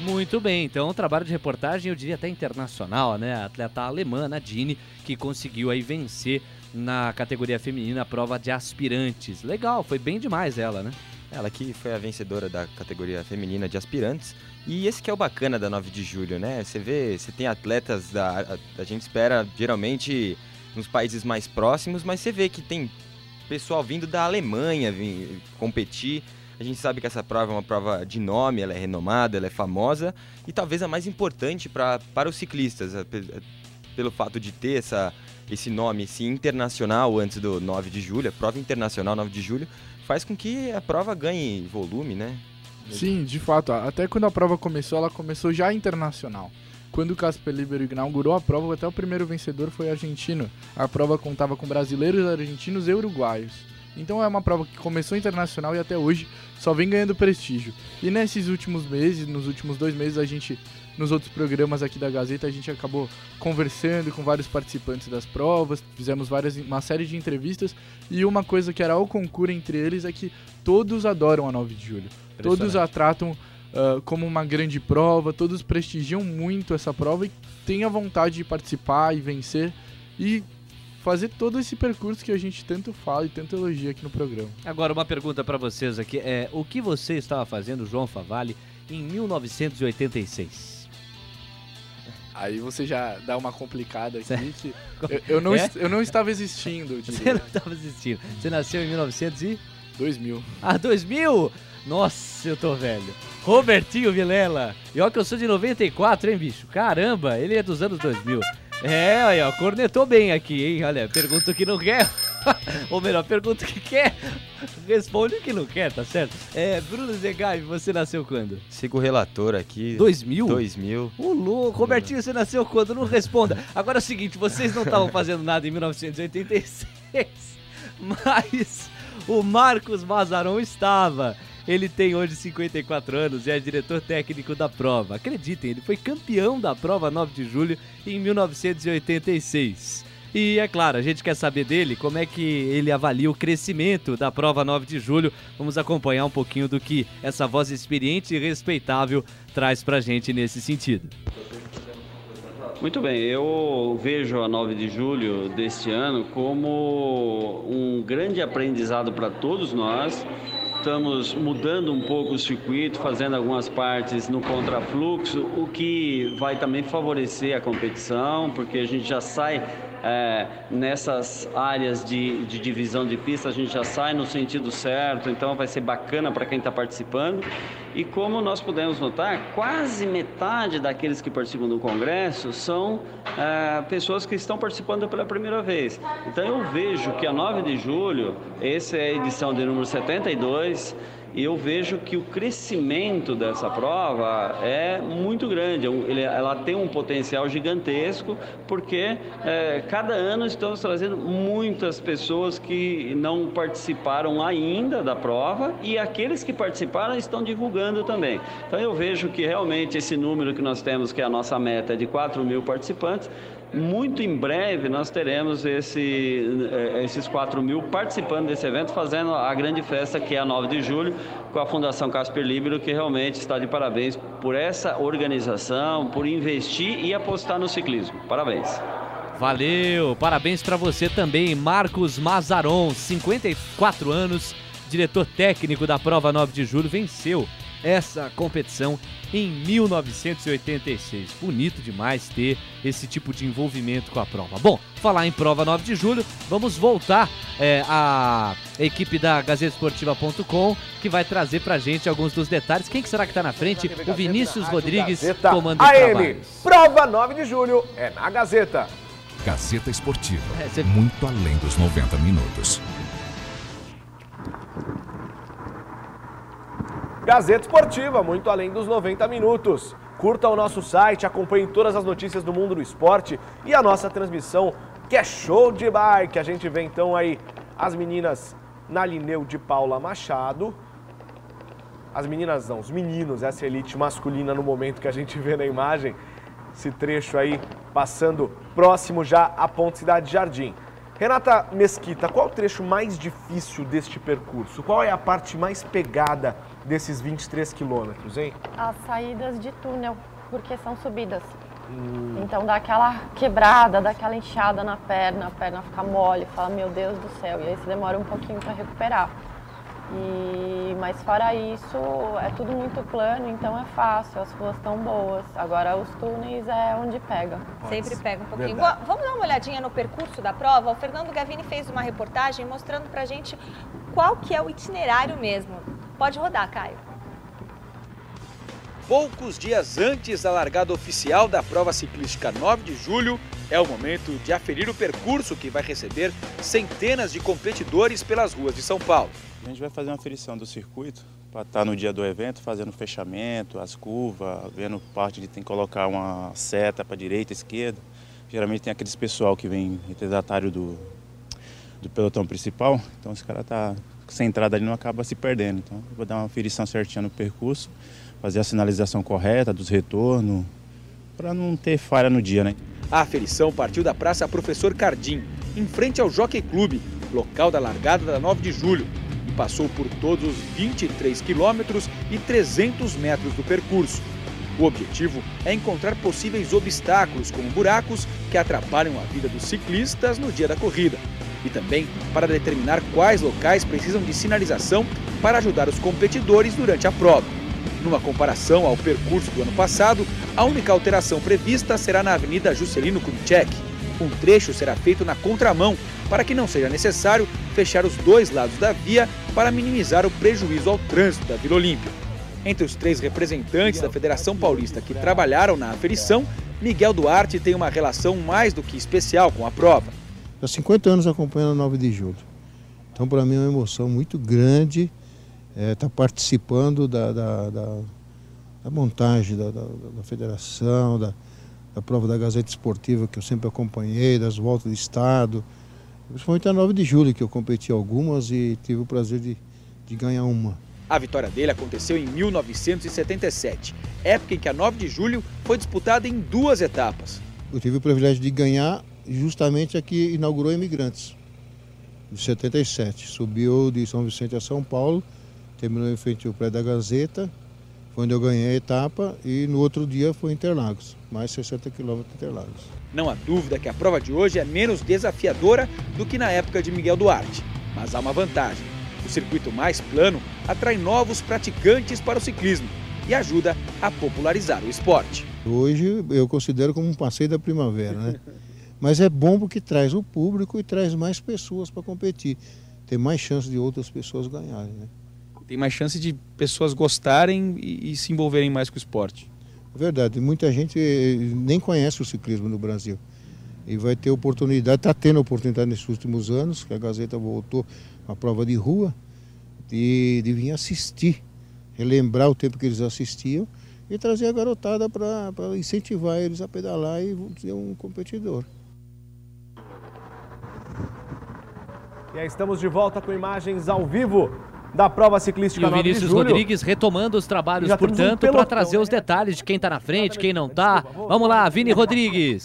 Muito bem, então trabalho de reportagem, eu diria até internacional, né? A atleta alemã, Nadine, que conseguiu aí vencer na categoria feminina a prova de aspirantes. Legal, foi bem demais ela, né? Ela que foi a vencedora da categoria feminina de aspirantes. E esse que é o bacana da 9 de julho, né? Você vê, você tem atletas da. A, a gente espera geralmente nos países mais próximos, mas você vê que tem pessoal vindo da Alemanha vir competir. A gente sabe que essa prova é uma prova de nome, ela é renomada, ela é famosa e talvez a mais importante pra, para os ciclistas, pelo fato de ter essa, esse nome esse internacional antes do 9 de julho, a prova internacional 9 de julho, faz com que a prova ganhe volume, né? Sim, de fato. Até quando a prova começou, ela começou já internacional. Quando o Casper Libero inaugurou a prova, até o primeiro vencedor foi argentino. A prova contava com brasileiros, argentinos e uruguaios. Então é uma prova que começou internacional e até hoje só vem ganhando prestígio. E nesses últimos meses, nos últimos dois meses, a gente, nos outros programas aqui da Gazeta, a gente acabou conversando com vários participantes das provas, fizemos várias, uma série de entrevistas e uma coisa que era o concurso entre eles é que todos adoram a 9 de julho. Todos a tratam uh, como uma grande prova, todos prestigiam muito essa prova e têm a vontade de participar e vencer. E fazer todo esse percurso que a gente tanto fala e tanto elogia aqui no programa. Agora, uma pergunta para vocês aqui. É, o que você estava fazendo, João Favalli, em 1986? Aí você já dá uma complicada aqui que [LAUGHS] eu, eu, não, é? eu não estava existindo. Você não estava existindo. Você nasceu em 1900 e... 2000. Ah, 2000? Nossa, eu tô velho. Robertinho Vilela. E olha que eu sou de 94, hein, bicho? Caramba, ele é dos anos 2000. É, aí, ó, cornetou bem aqui, hein? Olha, pergunta o que não quer. [LAUGHS] Ou melhor, pergunta o que quer. Responde o que não quer, tá certo? É, Bruno Zegai, você nasceu quando? Sigo o relator aqui. 2000? 2000. Ô, louco. Robertinho, você nasceu quando? Não responda. Agora é o seguinte, vocês não estavam fazendo nada em 1986, [LAUGHS] mas o Marcos Mazaron estava. Ele tem hoje 54 anos e é diretor técnico da prova. Acreditem, ele foi campeão da prova 9 de julho em 1986. E é claro, a gente quer saber dele como é que ele avalia o crescimento da prova 9 de julho. Vamos acompanhar um pouquinho do que essa voz experiente e respeitável traz pra gente nesse sentido. Muito bem, eu vejo a 9 de julho deste ano como um grande aprendizado para todos nós estamos mudando um pouco o circuito, fazendo algumas partes no contrafluxo, o que vai também favorecer a competição, porque a gente já sai é, nessas áreas de, de, divisão de pista, a gente já sai no sentido certo, então vai ser bacana para quem está participando. E como nós podemos notar, quase metade daqueles que participam do congresso são é, pessoas que estão participando pela primeira vez. Então eu vejo que a 9 de julho, essa é a edição de número 72, e eu vejo que o crescimento dessa prova é muito grande. Ela tem um potencial gigantesco, porque é, cada ano estamos trazendo muitas pessoas que não participaram ainda da prova e aqueles que participaram estão divulgando também. Então eu vejo que realmente esse número que nós temos, que é a nossa meta, é de 4 mil participantes, muito em breve nós teremos esse, eh, esses 4 mil participando desse evento, fazendo a grande festa que é a 9 de julho, com a Fundação Casper Libero, que realmente está de parabéns por essa organização, por investir e apostar no ciclismo. Parabéns. Valeu, parabéns para você também, Marcos Mazaron, 54 anos, diretor técnico da prova 9 de julho, venceu essa competição em 1986. Bonito demais ter esse tipo de envolvimento com a prova. Bom, falar em prova 9 de julho, vamos voltar é, à equipe da GazeteSportiva.com que vai trazer pra gente alguns dos detalhes. Quem que será que tá na frente? O Vinícius Rodrigues Gazeta comando os AM. trabalhos. Prova 9 de julho é na Gazeta. Gazeta Esportiva. É, Muito além dos 90 minutos. Gazeta Esportiva, muito além dos 90 minutos. Curta o nosso site, acompanhe todas as notícias do mundo do esporte e a nossa transmissão, que é show de bike. A gente vê então aí as meninas na Lineu de Paula Machado. As meninas não, os meninos, essa elite masculina no momento que a gente vê na imagem. Esse trecho aí passando próximo já à Ponte Cidade Jardim. Renata Mesquita, qual o trecho mais difícil deste percurso? Qual é a parte mais pegada desses 23 quilômetros, hein? As saídas de túnel, porque são subidas. Então dá aquela quebrada, dá aquela inchada na perna, a perna fica mole, fala, meu Deus do céu, e aí você demora um pouquinho para recuperar. E, mas fora isso, é tudo muito plano, então é fácil, as ruas estão boas. Agora os túneis é onde pega. Sempre pega um pouquinho. Vamos dar uma olhadinha no percurso da prova. O Fernando Gavini fez uma reportagem mostrando pra gente qual que é o itinerário mesmo. Pode rodar, Caio. Poucos dias antes da largada oficial da prova ciclística 9 de julho, é o momento de aferir o percurso que vai receber centenas de competidores pelas ruas de São Paulo. A gente vai fazer uma aferição do circuito para estar no dia do evento, fazendo fechamento, as curvas, vendo parte de tem que colocar uma seta para direita, esquerda. Geralmente tem aqueles pessoal que vem retardatário do, do pelotão principal, então esse cara tá centrado ali não acaba se perdendo. Então vou dar uma aferição certinha no percurso, fazer a sinalização correta dos retornos, para não ter falha no dia, né? A aferição partiu da Praça Professor Cardim, em frente ao Jockey Clube, local da largada da 9 de julho, e passou por todos os 23 quilômetros e 300 metros do percurso. O objetivo é encontrar possíveis obstáculos, como buracos, que atrapalham a vida dos ciclistas no dia da corrida. E também para determinar quais locais precisam de sinalização para ajudar os competidores durante a prova. Numa comparação ao percurso do ano passado, a única alteração prevista será na Avenida Juscelino Kubitschek. Um trecho será feito na contramão, para que não seja necessário fechar os dois lados da via para minimizar o prejuízo ao trânsito da Vila Olímpia. Entre os três representantes da Federação Paulista que trabalharam na aferição, Miguel Duarte tem uma relação mais do que especial com a prova. Há 50 anos acompanhando a 9 de julho. Então, para mim, é uma emoção muito grande estar participando da, da, da, da montagem da, da, federação, da, da prova da Gazeta Esportiva, que eu sempre acompanhei, das voltas de estado. Principalmente a 9 de julho, que eu competi algumas e tive o prazer de, de ganhar uma. A vitória dele aconteceu em 1977, época em que a 9 de julho foi disputada em duas etapas. Eu tive o privilégio de ganhar justamente aqui inaugurou Imigrantes, de 77. Subiu de São Vicente a São Paulo, terminou em frente ao Prédio da Gazeta, foi onde eu ganhei a etapa e no outro dia foi Interlagos, mais 60 quilômetros de Interlagos. Não há dúvida que a prova de hoje é menos desafiadora do que na época de Miguel Duarte, mas há uma vantagem. O circuito mais plano atrai novos praticantes para o ciclismo e ajuda a popularizar o esporte. Hoje eu considero como um passeio da primavera, né? [LAUGHS] Mas é bom porque traz o público e traz mais pessoas para competir. Tem mais chance de outras pessoas ganharem, né? Tem mais chance de pessoas gostarem e, e se envolverem mais com o esporte. É verdade, muita gente nem conhece o ciclismo no Brasil. E vai ter oportunidade, está tendo oportunidade nesses últimos anos, que a Gazeta voltou a prova de rua, de, de vir assistir, relembrar o tempo que eles assistiam e trazer a garotada para incentivar eles a pedalar e ser um competidor. E aí estamos de volta com imagens ao vivo da prova ciclística E o 9 de Vinícius. Rodrigues retomando os trabalhos, temos um portanto, para trazer os detalhes de quem tá na frente, quem não tá. Vamos lá, Vini Rodrigues.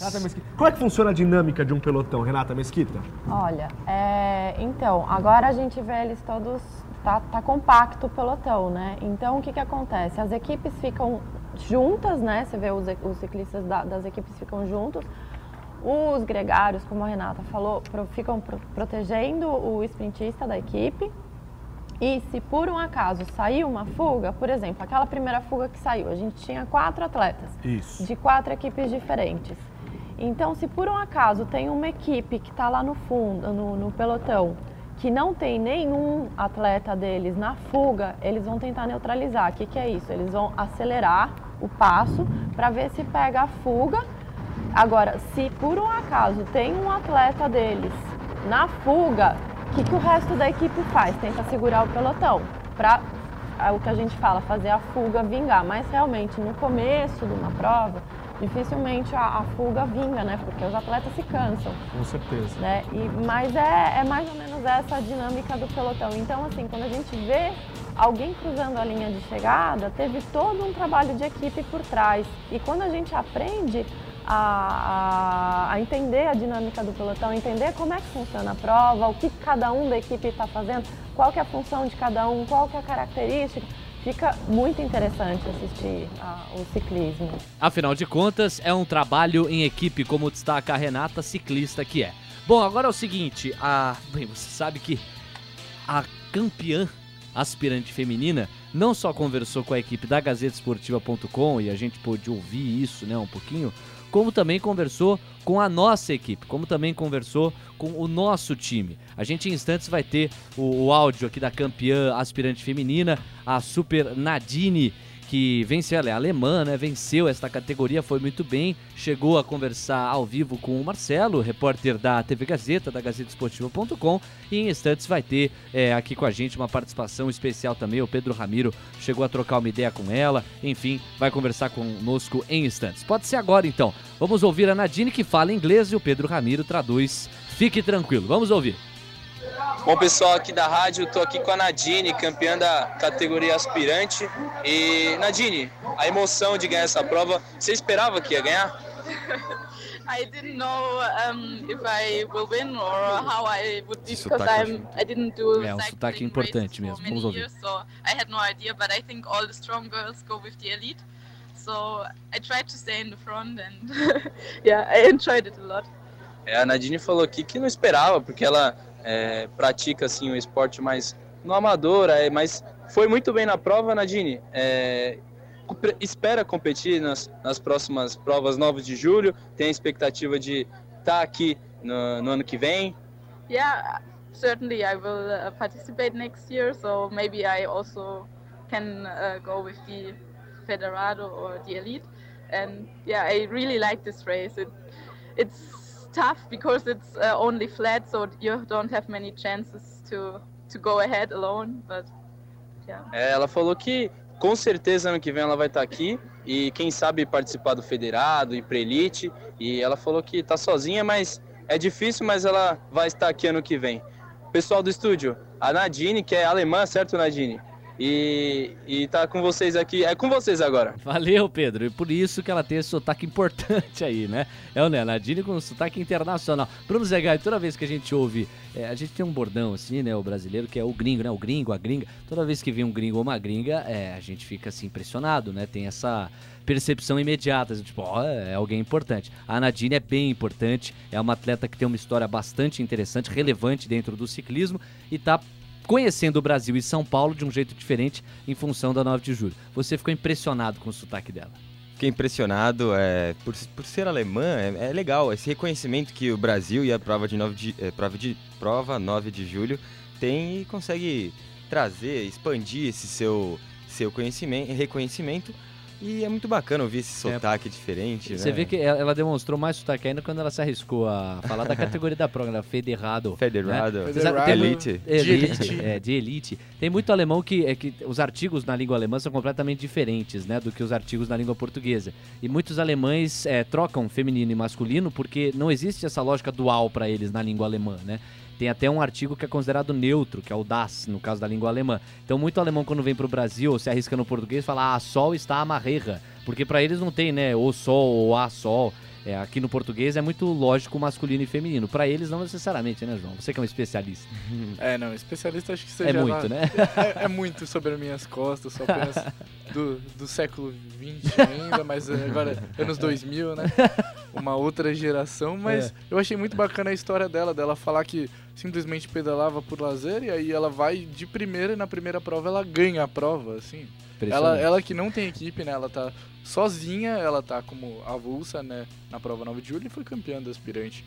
Como é que funciona a dinâmica de um pelotão, Renata Mesquita? Olha, é, então, agora a gente vê eles todos, tá, tá compacto o pelotão, né? Então, o que que acontece? As equipes ficam juntas, né? Você vê os, os ciclistas da- das equipes ficam juntos. Os gregários, como a Renata falou, pro- ficam pro- protegendo o sprintista da equipe. E se por um acaso saiu uma fuga, por exemplo, aquela primeira fuga que saiu, a gente tinha quatro atletas Isso. de quatro equipes diferentes. Então, se por um acaso tem uma equipe que está lá no fundo, no, no pelotão, que não tem nenhum atleta deles na fuga, eles vão tentar neutralizar. O que, que é isso? Eles vão acelerar o passo para ver se pega a fuga. Agora, se por um acaso tem um atleta deles na fuga, o que, que o resto da equipe faz? Tenta segurar o pelotão para o que a gente fala, fazer a fuga vingar. Mas realmente, no começo de uma prova, dificilmente a, a fuga vinga, né? Porque os atletas se cansam. Com certeza. Né? E, mas é, é mais ou menos essa a dinâmica do pelotão. Então, assim, quando a gente vê alguém cruzando a linha de chegada, teve todo um trabalho de equipe por trás. E quando a gente aprende a, a, entender a dinâmica do pelotão, entender como é que funciona a prova, o que cada um da equipe está fazendo, qual que é a função de cada um, qual que é a característica, fica muito interessante assistir a, o ciclismo. Afinal de contas, é um trabalho em equipe, como destaca a Renata, ciclista que é. Bom, agora é o seguinte, a... Bem, você sabe que a campeã aspirante feminina não só conversou com a equipe da GazeteEsportiva.com e a gente pôde ouvir isso né, um pouquinho, como também conversou com a nossa equipe, como também conversou com o nosso time. A gente em instantes vai ter o, o áudio aqui da campeã aspirante feminina, a Super Nadine, que venceu, ela é alemã, né? Venceu esta categoria, foi muito bem. Chegou a conversar ao vivo com o Marcelo, repórter da TV Gazeta, da GazeteEsportiva.com. E em instantes vai ter é, aqui com a gente uma participação especial também. O Pedro Ramiro chegou a trocar uma ideia com ela. Enfim, vai conversar conosco em instantes. Pode ser agora então. Vamos ouvir a Nadine que fala inglês e o Pedro Ramiro traduz. Fique tranquilo, vamos ouvir. Bom, pessoal aqui da rádio, estou aqui com a Nadine, campeã da categoria aspirante. E, Nadine, a emoção de ganhar essa prova, você esperava que ia ganhar? [LAUGHS] I didn't know um, if I will win or how I would be because I'm, I didn't do É um sotaque importante mesmo, vamos ouvir. years, so I had no idea, but I think all the strong girls go with the elite. So I tried to stay in the front and [LAUGHS] yeah, I enjoyed it a lot. É, a Nadine falou aqui que não esperava, porque ela é, pratica assim o esporte mais no amador, é, mas foi muito bem na prova, Nadine. É, espera competir nas, nas próximas provas 9 de julho, tem a expectativa de estar tá aqui no, no, ano que vem? Yeah, certainly I will uh, participate next year, so maybe I also can uh, go with the Federado or the Elite. And yeah, I really like this race. It, it's tough because it's uh, only flat, so you don't have many chances to to go ahead alone. But yeah. É, ela falou que com certeza ano que vem ela vai estar aqui e quem sabe participar do federado e para elite. E ela falou que está sozinha, mas é difícil, mas ela vai estar aqui ano que vem. Pessoal do estúdio, a Nadine, que é alemã, certo, Nadine? E, e tá com vocês aqui. É com vocês agora. Valeu, Pedro. E por isso que ela tem esse sotaque importante aí, né? É o Nadine com sotaque internacional. Bruno Zegai, toda vez que a gente ouve. É, a gente tem um bordão assim, né? O brasileiro, que é o gringo, né? O gringo, a gringa. Toda vez que vem um gringo ou uma gringa, é, a gente fica assim impressionado, né? Tem essa percepção imediata, tipo, ó, é alguém importante. A Nadine é bem importante, é uma atleta que tem uma história bastante interessante, relevante dentro do ciclismo e tá conhecendo o Brasil e São Paulo de um jeito diferente em função da 9 de julho. Você ficou impressionado com o sotaque dela? Fiquei impressionado, é, por, por ser alemã, é, é, legal esse reconhecimento que o Brasil e a prova de 9 de, é, prova de prova 9 de julho tem e consegue trazer, expandir esse seu, seu conhecimento, reconhecimento e é muito bacana ouvir esse sotaque é, diferente, Você né? vê que ela demonstrou mais sotaque ainda quando ela se arriscou a falar da [LAUGHS] categoria da prova, Federado. Federado. Né? Federado. Elite. Elite. É, de elite. Tem muito alemão que, é, que os artigos na língua alemã são completamente diferentes, né, do que os artigos na língua portuguesa. E muitos alemães é, trocam feminino e masculino porque não existe essa lógica dual para eles na língua alemã, né? Tem até um artigo que é considerado neutro, que é o das, no caso da língua alemã. Então, muito alemão, quando vem para o Brasil ou se arrisca no português, fala, ah, sol está amarreja. Porque para eles não tem, né, o sol ou a sol. É, aqui no português é muito lógico masculino e feminino. Para eles, não necessariamente, né, João? Você que é um especialista. [LAUGHS] É, não, especialista acho que seja. É muito, né? [LAUGHS] É, é, muito sobre as minhas costas, só apenas do, do século XX ainda, mas agora anos 2000, né? uma outra geração, mas É. eu achei muito bacana a história dela, dela falar que simplesmente pedalava por lazer e aí ela vai de primeira e na primeira prova ela ganha a prova, assim. Ela, ela que não tem equipe, né? Ela tá sozinha, ela tá como avulsa, né? Na prova 9 de julho e foi campeã do aspirante.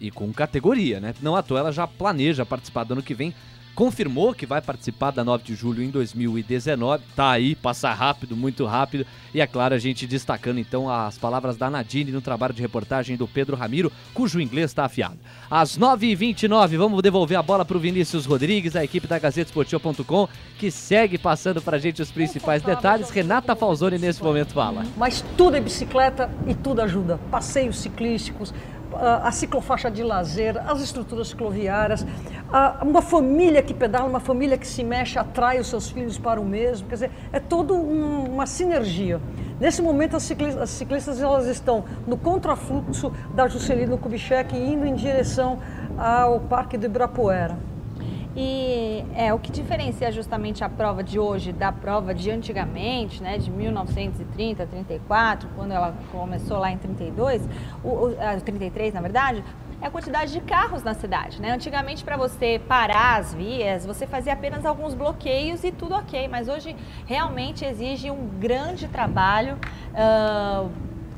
E com categoria, né? Não à toa ela já planeja participar do ano que vem. Confirmou que vai participar da 9 de julho em 2019. Tá aí, passa rápido, muito rápido. E é claro, a gente destacando então as palavras da Nadine no trabalho de reportagem do Pedro Ramiro, cujo inglês está afiado. Às 9h29, vamos devolver a bola para o Vinícius Rodrigues, a equipe da GazeteSportiva.com, que segue passando para a gente os principais detalhes. Renata Falzoni nesse momento fala. Mas tudo é bicicleta e tudo ajuda. Passeios ciclísticos, a ciclofaixa de lazer, as estruturas cicloviárias, uma família que pedala, uma família que se mexe, atrai os seus filhos para o mesmo. Quer dizer, é toda uma sinergia. Nesse momento, as ciclis- as ciclistas elas estão no contrafluxo da Juscelino Kubitschek indo em direção ao Parque do Ibirapuera. E é o que diferencia justamente a prova de hoje da prova de antigamente, né, de 1930, 34, quando ela começou lá em 32, o, o, ah, 33 na verdade, é a quantidade de carros na cidade, né? Antigamente para você parar as vias, você fazia apenas alguns bloqueios e tudo ok, mas hoje realmente exige um grande trabalho. ah,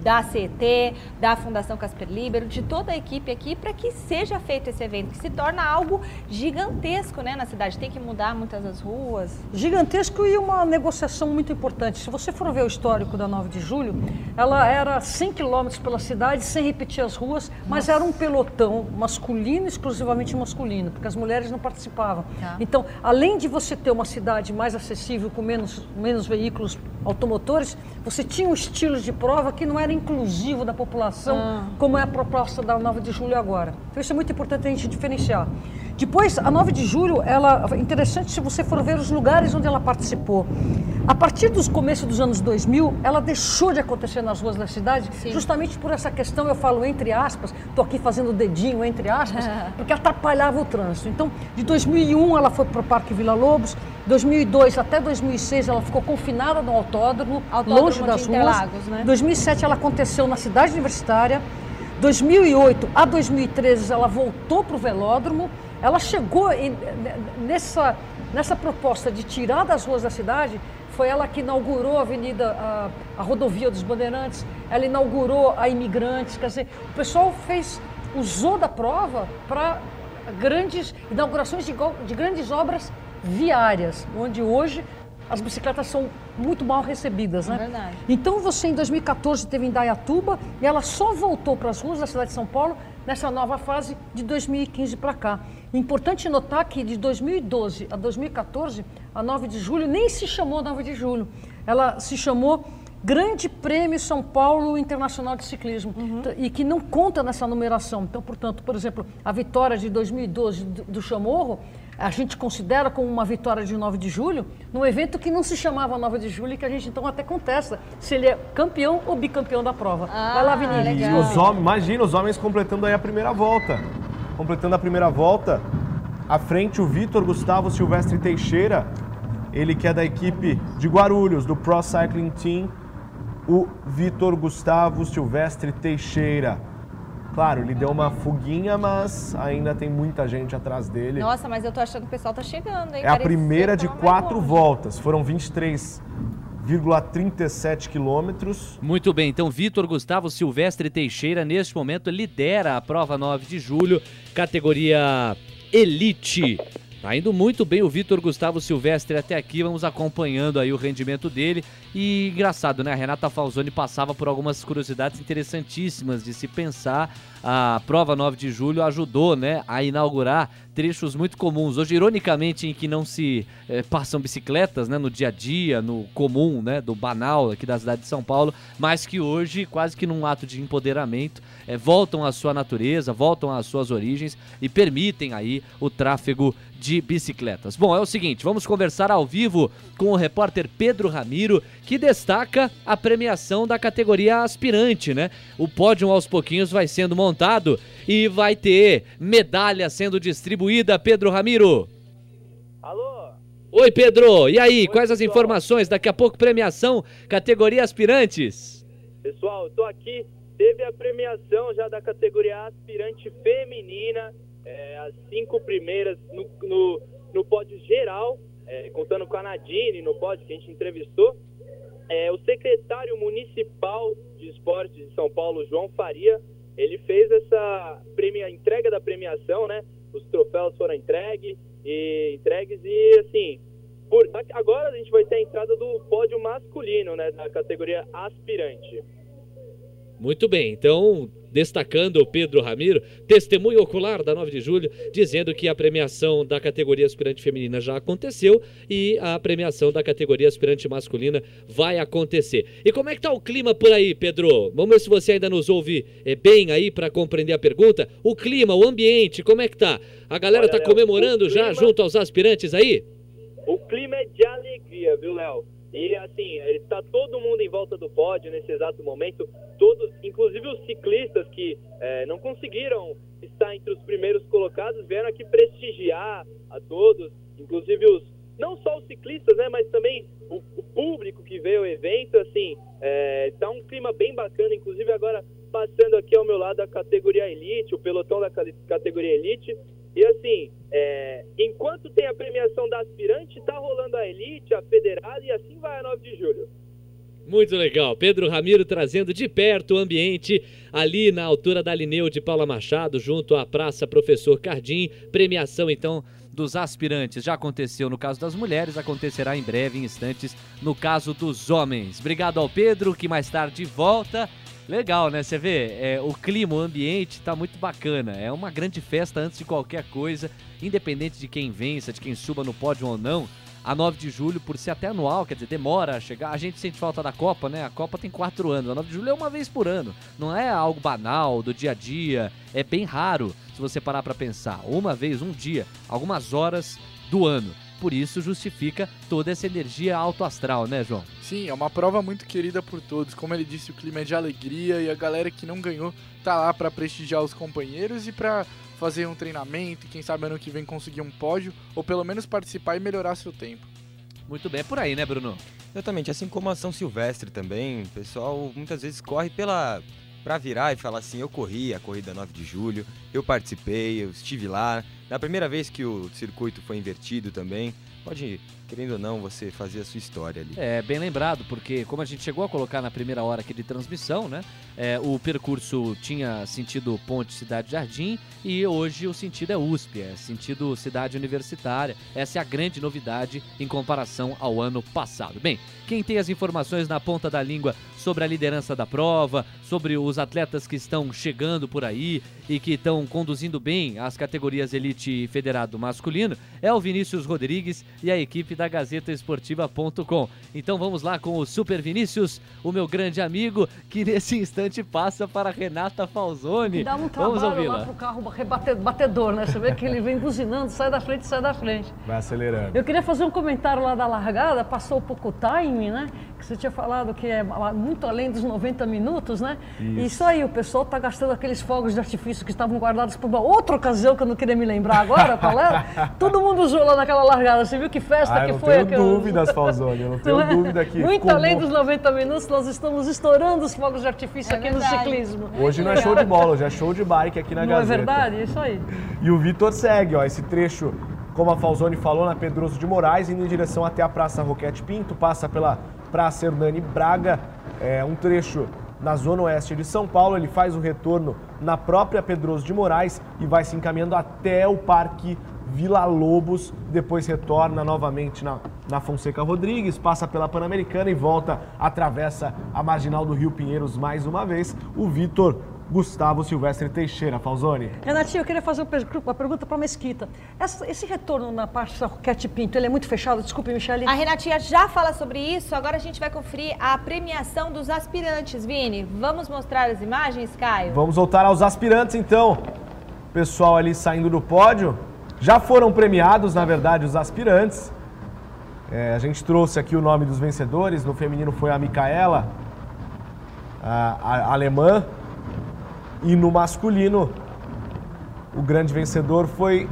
da CET, da Fundação Casper Libero, de toda a equipe aqui para que seja feito esse evento, que se torna algo gigantesco né, na cidade. Tem que mudar muitas das ruas. gigantesco e uma negociação muito importante. Se você for ver o histórico da 9 de julho, ela era 100 quilômetros pela cidade, sem repetir as ruas, mas era um pelotão masculino, exclusivamente masculino, porque as mulheres não participavam. Tá. Então, além de você ter uma cidade mais acessível, com menos, menos veículos automotores, você tinha um estilo de prova que não era inclusivo da população, Ah. como é a proposta da 9 de julho agora. Então, isso é muito importante a gente diferenciar. Depois, a 9 de julho, ela é interessante se você for ver os lugares onde ela participou. A partir dos começos dos anos 2000, ela deixou de acontecer nas ruas da cidade, justamente por essa questão, eu falo entre aspas, estou aqui fazendo o dedinho entre aspas, porque atrapalhava o trânsito. Então, de 2001 ela foi para o Parque Vila Lobos, 2002 até 2006 ela ficou confinada no autódromo, Autódromo longe das ruas. Né? 2007 ela aconteceu na cidade universitária. 2008 a 2013 ela voltou para o velódromo. Ela chegou em- nessa, nessa proposta de tirar das ruas da cidade. Foi ela que inaugurou a Avenida, a, a Rodovia dos Bandeirantes. Ela inaugurou a Imigrantes. Quer dizer, o pessoal fez, usou da prova para grandes inaugurações de, de grandes obras viárias, onde hoje as bicicletas são muito mal recebidas, né? É verdade. Então você em 2014 teve em Dayatuba e ela só voltou para as ruas da cidade de São Paulo nessa nova fase de 2015 para cá. Importante notar que de 2012 a 2014, a 9 de julho nem se chamou 9 de julho. Ela se chamou Grande Prêmio São Paulo Internacional de Ciclismo Então, e que não conta nessa numeração. Então, portanto, por exemplo, a vitória de 2012 do, do Chamorro, a gente considera como uma vitória de 9 de julho, num evento que não se chamava 9 de julho e que a gente então até contesta se ele é campeão ou bicampeão da prova. Vai lá, Vinícius. Os homens, imagina os homens completando aí a primeira volta. Completando a primeira volta, à frente o Vitor Gustavo Silvestre Teixeira, ele que é da equipe de Guarulhos, do Pro Cycling Team, o Vitor Gustavo Silvestre Teixeira. Claro, ele deu uma fuguinha, mas ainda tem muita gente atrás dele. Nossa, mas eu tô achando que o pessoal tá chegando, hein? É a primeira que de quatro voltas. Foram 23,37 quilômetros. Muito bem, então Vitor Gustavo Silvestre Teixeira, neste momento, lidera a prova 9 de julho, categoria Elite. Tá indo muito bem o Vitor Gustavo Silvestre até aqui, vamos acompanhando aí o rendimento dele. E engraçado, né? A Renata Falzoni passava por algumas curiosidades interessantíssimas de se pensar. A prova 9 de julho ajudou, né, a inaugurar trechos muito comuns. Hoje, ironicamente, em que não se eh, passam bicicletas, né, no dia a dia, no comum, né, do banal aqui da cidade de São Paulo, mas que hoje, quase que num ato de empoderamento, eh, voltam à sua natureza, voltam às suas origens e permitem aí o tráfego de bicicletas. Bom, é o seguinte, vamos conversar ao vivo com o repórter Pedro Ramiro, que destaca a premiação da categoria aspirante, né? O pódio aos pouquinhos vai sendo montado e vai ter medalha sendo distribuída, Pedro Ramiro. Alô? Oi, Pedro. E aí, quais as informações? Daqui a pouco premiação categoria aspirantes. Pessoal, eu tô aqui teve a premiação já da categoria aspirante feminina, é, as cinco primeiras no, no, no pódio geral, é, contando com a Nadine no pódio que a gente entrevistou. É, o secretário municipal de esportes de São Paulo, João Faria, ele fez essa premia, entrega da premiação, né? Os troféus foram entregues e entregues e assim, por, agora a gente vai ter a entrada do pódio masculino, né, da categoria aspirante. Muito bem, então destacando o Pedro Ramiro, testemunho ocular da 9 de julho, dizendo que a premiação da categoria aspirante feminina já aconteceu e a premiação da categoria aspirante masculina vai acontecer. E como é que tá o clima por aí, Pedro? Vamos ver se você ainda nos ouve é, bem aí para compreender a pergunta. O clima, o ambiente, como é que tá? A galera Olha, tá comemorando Léo, já junto aos aspirantes aí? O clima é de alegria, viu, Léo? E assim, está todo mundo em volta do pódio nesse exato momento, todos, inclusive os ciclistas que é, não conseguiram estar entre os primeiros colocados, vieram aqui prestigiar a todos, inclusive os não só os ciclistas, né, mas também o, o público que veio ao evento, assim, está é, um clima bem bacana, inclusive agora passando aqui ao meu lado a categoria Elite, o pelotão da categoria Elite, e assim, é, enquanto tem a premiação da aspirante, tá rolando a elite, a federada e assim vai a 9 de julho. Muito legal. Pedro Ramiro trazendo de perto o ambiente ali na altura da Lineu de Paula Machado, junto à Praça Professor Cardim. Premiação, então, dos aspirantes. Já aconteceu no caso das mulheres, acontecerá em breve, em instantes, no caso dos homens. Obrigado ao Pedro, que mais tarde volta. Legal, né? Você vê, é, o clima, o ambiente tá muito bacana. É uma grande festa antes de qualquer coisa, independente de quem vença, de quem suba no pódio ou não. A 9 de julho, por ser até anual, quer dizer, demora a chegar. A gente sente falta da Copa, né? A Copa tem quatro anos. A 9 de julho é uma vez por ano. Não é algo banal, do dia a dia. É bem raro, se você parar para pensar. Uma vez, um dia, algumas horas do ano por isso justifica toda essa energia alto astral, né, João? Sim, é uma prova muito querida por todos. Como ele disse, o clima é de alegria e a galera que não ganhou tá lá para prestigiar os companheiros e para fazer um treinamento e quem sabe ano que vem conseguir um pódio ou pelo menos participar e melhorar seu tempo. Muito bem, é por aí, né, Bruno? Exatamente, assim como a São Silvestre também, o pessoal muitas vezes corre pela para virar e falar assim, eu corri a corrida 9 de julho, eu participei, eu estive lá. Na primeira vez que o circuito foi invertido também, pode querendo ou não, você fazer a sua história ali. É, bem lembrado, porque como a gente chegou a colocar na primeira hora aqui de transmissão, né? É, o percurso tinha sentido Ponte Cidade Jardim e hoje o sentido é USP, é sentido Cidade Universitária. Essa é a grande novidade em comparação ao ano passado. Bem, quem tem as informações na ponta da língua sobre a liderança da prova, sobre os atletas que estão chegando por aí e que estão conduzindo bem as categorias Elite Federado masculino, é o Vinícius Rodrigues e a equipe da da GazetaEsportiva.com. Então vamos lá com o Super Vinícius, o meu grande amigo, que nesse instante passa para Renata Falzoni. Dá um vamos ouvir lá pro carro batedor, né? Você vê que ele vem buzinando, sai da frente, sai da frente. Vai acelerando. Eu queria fazer um comentário lá da largada, passou um pouco o time, né? Que você tinha falado que é muito além dos 90 minutos, né? Isso, Isso aí, o pessoal tá gastando aqueles fogos de artifício que estavam guardados para uma outra ocasião que eu não queria me lembrar agora, qual [LAUGHS] era? Todo mundo usou lá naquela largada. Você viu que festa Ai, que não foi tenho dúvidas, Falzoni, eu não tenho é? dúvida que... Muito como... além dos 90 minutos, nós estamos estourando os fogos de artifício é aqui verdade. no ciclismo. Hoje não é show de bola, hoje é show de bike aqui na não Gazeta. Não é verdade? É isso aí. E o Vitor segue, ó, esse trecho, como a Falzoni falou, na Pedroso de Moraes, indo em direção até a Praça Roquete Pinto, passa pela Praça Hernani Braga, é um trecho na zona oeste de São Paulo, ele faz o retorno na própria Pedroso de Moraes e vai se encaminhando até o Parque Vila Lobos, depois retorna novamente na, na Fonseca Rodrigues, passa pela Pan-Americana e volta, atravessa a marginal do Rio Pinheiros mais uma vez. O Vitor Gustavo Silvestre Teixeira, Falzoni. Renatinho, eu queria fazer uma pergunta para a Mesquita. Essa, esse retorno na parte da Roquete Pinto, ele é muito fechado? Desculpe, Michele. A Renatinha já fala sobre isso, agora a gente vai conferir a premiação dos aspirantes, Vini. Vamos mostrar as imagens, Caio? Vamos voltar aos aspirantes, então. Pessoal ali saindo do pódio. Já foram premiados, na verdade, os aspirantes. É, a gente trouxe aqui o nome dos vencedores. No feminino foi a Micaela, a, a alemã. E no masculino, o grande vencedor foi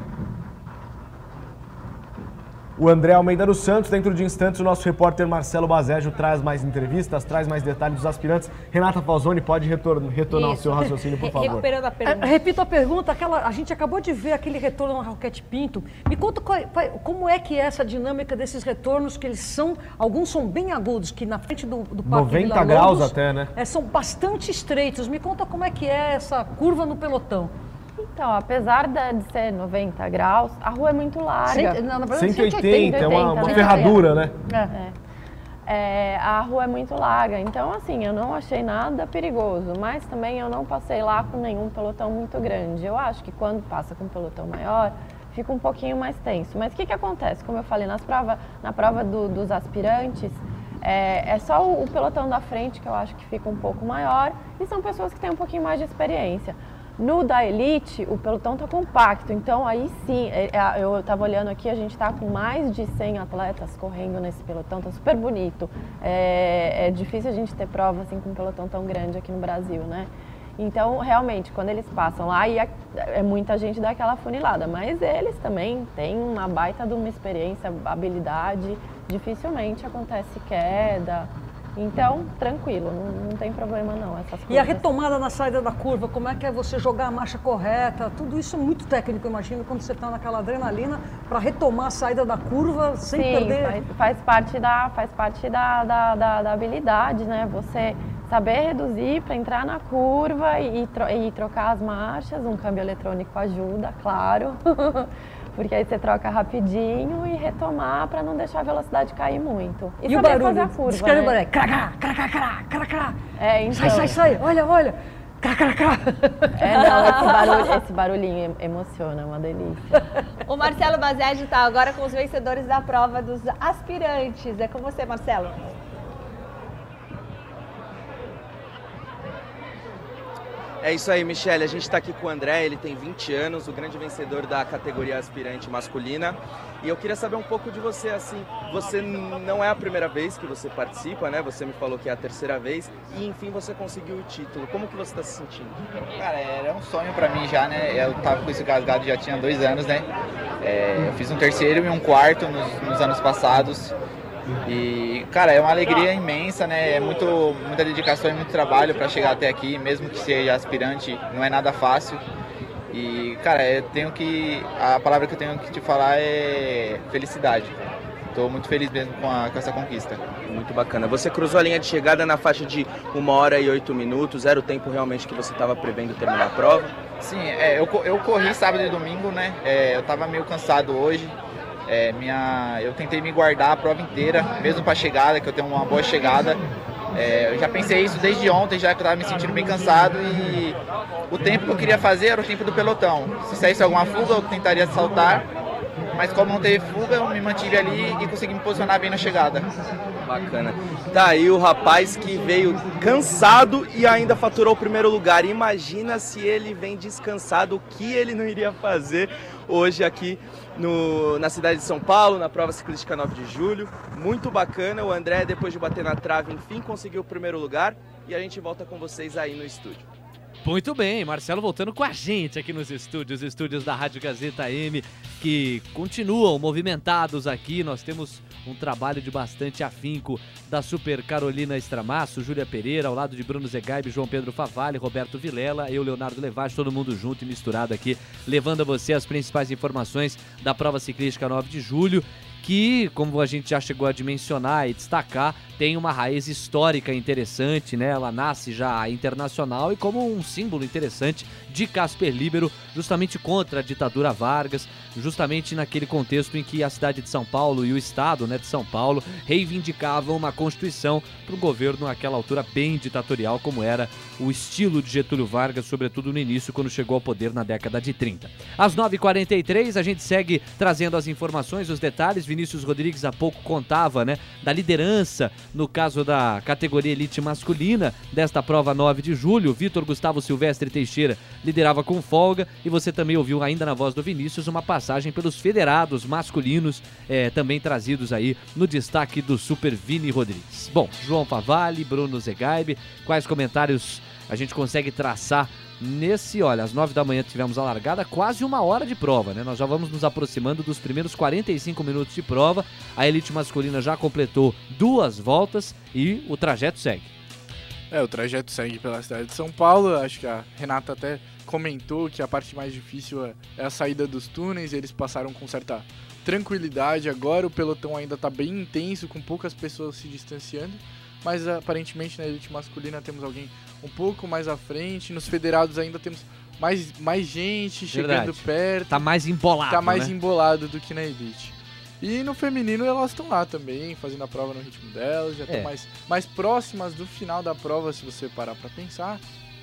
o André Almeida dos Santos. Dentro de instantes, o nosso repórter Marcelo Bazejo traz mais entrevistas, traz mais detalhes dos aspirantes. Renata Falzoni pode retor retornar Isso. o seu raciocínio, por [LAUGHS] favor. Recuperando a pergunta. repito a pergunta, aquela, a gente acabou de ver aquele retorno ao Roquete Pinto. Me conta qual- qual- como é que é essa dinâmica desses retornos, que eles são, alguns são bem agudos, que na frente do, do Parque 90 Vila graus Lobos, até, né? é, são bastante estreitos. Me conta como é que é essa curva no pelotão. Então, apesar de ser 90 graus, a rua é muito larga. Cento- não, na verdade, 180, é uma, uma né? ferradura, né? É. É, a rua é muito larga, então assim, eu não achei nada perigoso, mas também eu não passei lá com nenhum pelotão muito grande. Eu acho que quando passa com um pelotão maior, fica um pouquinho mais tenso. Mas o que, que acontece? Como eu falei, nas prova, na prova do- dos aspirantes, é, é só o, o pelotão da frente que eu acho que fica um pouco maior e são pessoas que têm um pouquinho mais de experiência. No da Elite, o pelotão tá compacto, então aí sim, é, é, eu estava olhando aqui, a gente está com mais de 100 atletas correndo nesse pelotão, tá super bonito. É, é difícil a gente ter prova assim com um pelotão tão grande aqui no Brasil, né? Então, realmente, quando eles passam lá, e é, é muita gente daquela funilada, mas eles também têm uma baita de uma experiência, habilidade, dificilmente acontece queda. Então, tranquilo, não, não tem problema não. Essas E a retomada na saída da curva, como é que é você jogar a marcha correta? Tudo isso é muito técnico, imagino, quando você está naquela adrenalina para retomar a saída da curva sem Sim, perder. faz, faz parte, da, faz parte da, da, da, da habilidade, né? Você saber reduzir para entrar na curva e, tro- e trocar as marchas. Um câmbio eletrônico ajuda, claro. [LAUGHS] Porque aí você troca rapidinho e retomar para não deixar a velocidade cair muito. E o saber barulho? fazer a curva, Descreve o né? barulho. Cracá, cracá, cracá, cracá. É, então... Sai, sai, sai. Olha, olha. Cracá, cracá. É, não, esse, barulho, esse barulhinho em- emociona, é uma delícia. O Marcelo Bazed está agora com os vencedores da prova dos aspirantes. É com você, Marcelo. É isso aí, Michele. A gente está aqui com o André, ele tem 20 anos, o grande vencedor da categoria aspirante masculina. E eu queria saber um pouco de você, assim, você não é a primeira vez que você participa, né? Você me falou que é a terceira vez e enfim você conseguiu o título. Como que você está se sentindo? Cara, era um sonho pra mim já, né? Eu tava com esse gasgado já tinha dois anos, né? É, eu fiz um terceiro e um quarto nos, nos anos passados. E, cara, é uma alegria imensa, né? É muito, muita dedicação e muito trabalho para chegar até aqui, mesmo que seja aspirante, não é nada fácil. E, cara, eu tenho que. A palavra que eu tenho que te falar é felicidade. Estou muito feliz mesmo com, a- com essa conquista. Muito bacana. Você cruzou a linha de chegada na faixa de 1 hora e 8 minutos, era o tempo realmente que você estava prevendo terminar a prova? Sim, é, eu, eu corri sábado e domingo, né? É, eu tava meio cansado hoje. É, minha, eu tentei me guardar a prova inteira, mesmo para chegada, que eu tenho uma boa chegada. É, eu já pensei isso desde ontem, já que eu tava me sentindo bem cansado e o tempo que eu queria fazer era o tempo do pelotão. Se saísse alguma fuga, eu tentaria saltar, mas como não teve fuga, eu me mantive ali e consegui me posicionar bem na chegada. Bacana. Tá aí o rapaz que veio cansado e ainda faturou o primeiro lugar. Imagina se ele vem descansado, o que ele não iria fazer hoje aqui no, na cidade de São Paulo, na prova ciclística 9 de julho. Muito bacana. O André, depois de bater na trave, enfim, conseguiu o primeiro lugar. E a gente volta com vocês aí no estúdio. Muito bem, Marcelo voltando com a gente aqui nos estúdios, estúdios da Rádio Gazeta M, que continuam movimentados aqui. Nós temos um trabalho de bastante afinco da Super Carolina Estramasso, Júlia Pereira, ao lado de Bruno Zegaib, João Pedro Favalli, Roberto Vilela, eu, Leonardo Levage, todo mundo junto e misturado aqui, levando a você as principais informações da prova ciclística 9 de julho que, como a gente já chegou a dimensionar e destacar, tem uma raiz histórica interessante, né? Ela nasce já internacional e como um símbolo interessante de Casper Libero, justamente contra a ditadura Vargas, justamente naquele contexto em que a cidade de São Paulo e o estado, né, de São Paulo reivindicavam uma constituição para o governo naquela altura bem ditatorial, como era o estilo de Getúlio Vargas, sobretudo no início, quando chegou ao poder na década de 30. Às 9h43, a gente segue trazendo as informações, os detalhes. Vinícius Rodrigues há pouco contava, né, da liderança no caso da categoria elite masculina desta prova 9 de julho. Vitor Gustavo Silvestre Teixeira liderava com folga e você também ouviu ainda na voz do Vinícius uma passagem pelos federados masculinos, eh, também trazidos aí no destaque do Super Vini Rodrigues. Bom, João Favalli, Bruno Zegaib, quais comentários a gente consegue traçar nesse, olha, às 9 da manhã tivemos a largada, quase uma hora de prova, né? Nós já vamos nos aproximando dos primeiros 45 minutos de prova. A elite masculina já completou duas voltas e o trajeto segue. É, o trajeto segue pela cidade de São Paulo. Acho que a Renata até comentou que a parte mais difícil é- é a saída dos túneis. Eles passaram com certa tranquilidade. Agora o pelotão ainda está bem intenso, com poucas pessoas se distanciando. Mas aparentemente na elite masculina temos alguém um pouco mais à frente. Nos federados ainda temos mais, mais gente chegando Verdade. perto. Tá mais embolado, Tá mais né? embolado do que na elite. E no feminino elas estão lá também, fazendo a prova no ritmo delas, já estão É. mais, mais próximas do final da prova, se você parar pra pensar.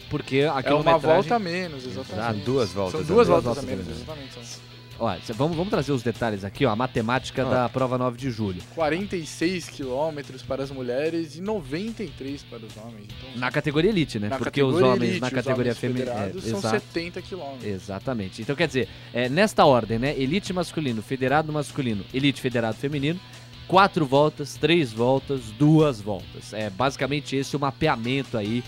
Porque a É uma volta a menos, exatamente. Ah, duas voltas São duas a menos. voltas a Duas menos, voltas exatamente. São Olha, vamos, vamos trazer os detalhes aqui, ó. A matemática Ah. da prova 9 de julho. 46 quilômetros para as mulheres e 93 para os homens. Então, Na categoria elite, né? Porque os categoria homens elite, na categoria feminina. federados são 70 quilômetros. Exatamente. Então quer dizer, é, nesta ordem, né? Elite masculino, federado masculino, elite federado feminino. Quatro voltas, três voltas, duas voltas. É basicamente esse o mapeamento aí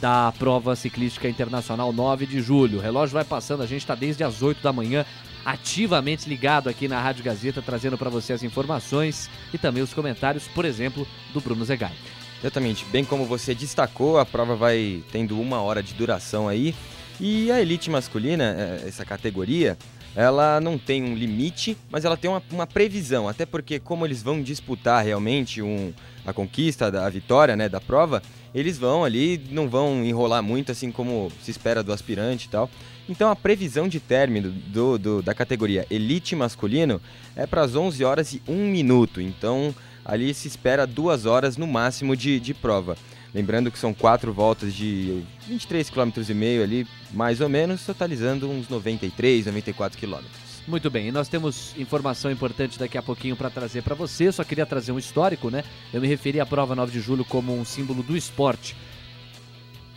da prova ciclística internacional 9 de julho. O relógio vai passando, a gente está desde as 8 da manhã ativamente ligado aqui na Rádio Gazeta, trazendo para você as informações e também os comentários, por exemplo, do Bruno Zegai. Exatamente. Bem como você destacou, a prova vai tendo uma hora de duração aí. E a elite masculina, eh, essa categoria, ela não tem um limite, mas ela tem uma, uma previsão. Até porque, como eles vão disputar realmente um, a conquista, da, a vitória né, da prova, eles vão ali, não vão enrolar muito, assim como se espera do aspirante e tal. Então a previsão de término do, do- da categoria elite masculino é para as 11 horas e 1 minuto. Então ali se espera duas horas no máximo de, de prova. Lembrando que são quatro voltas de 23,5 km ali, mais ou menos, totalizando uns 93, 94 quilômetros. Muito bem, e nós temos informação importante daqui a pouquinho para trazer para você. Só queria trazer um histórico, né? Eu me referi à prova 9 de julho como um símbolo do esporte.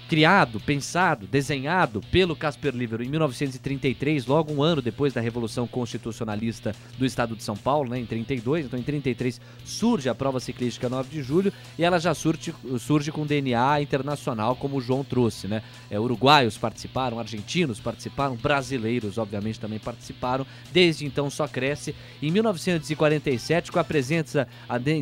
Criado, pensado, desenhado pelo Casper Libero em 1933, logo um ano depois da Revolução Constitucionalista do Estado de São Paulo, né, em 32. Então, em 33 surge a prova ciclística 9 de julho e ela já surge, surge com DNA internacional, como o João trouxe, né? É, uruguaios participaram, argentinos participaram, brasileiros, obviamente, também participaram. Desde então só cresce. Em 1947, com a presença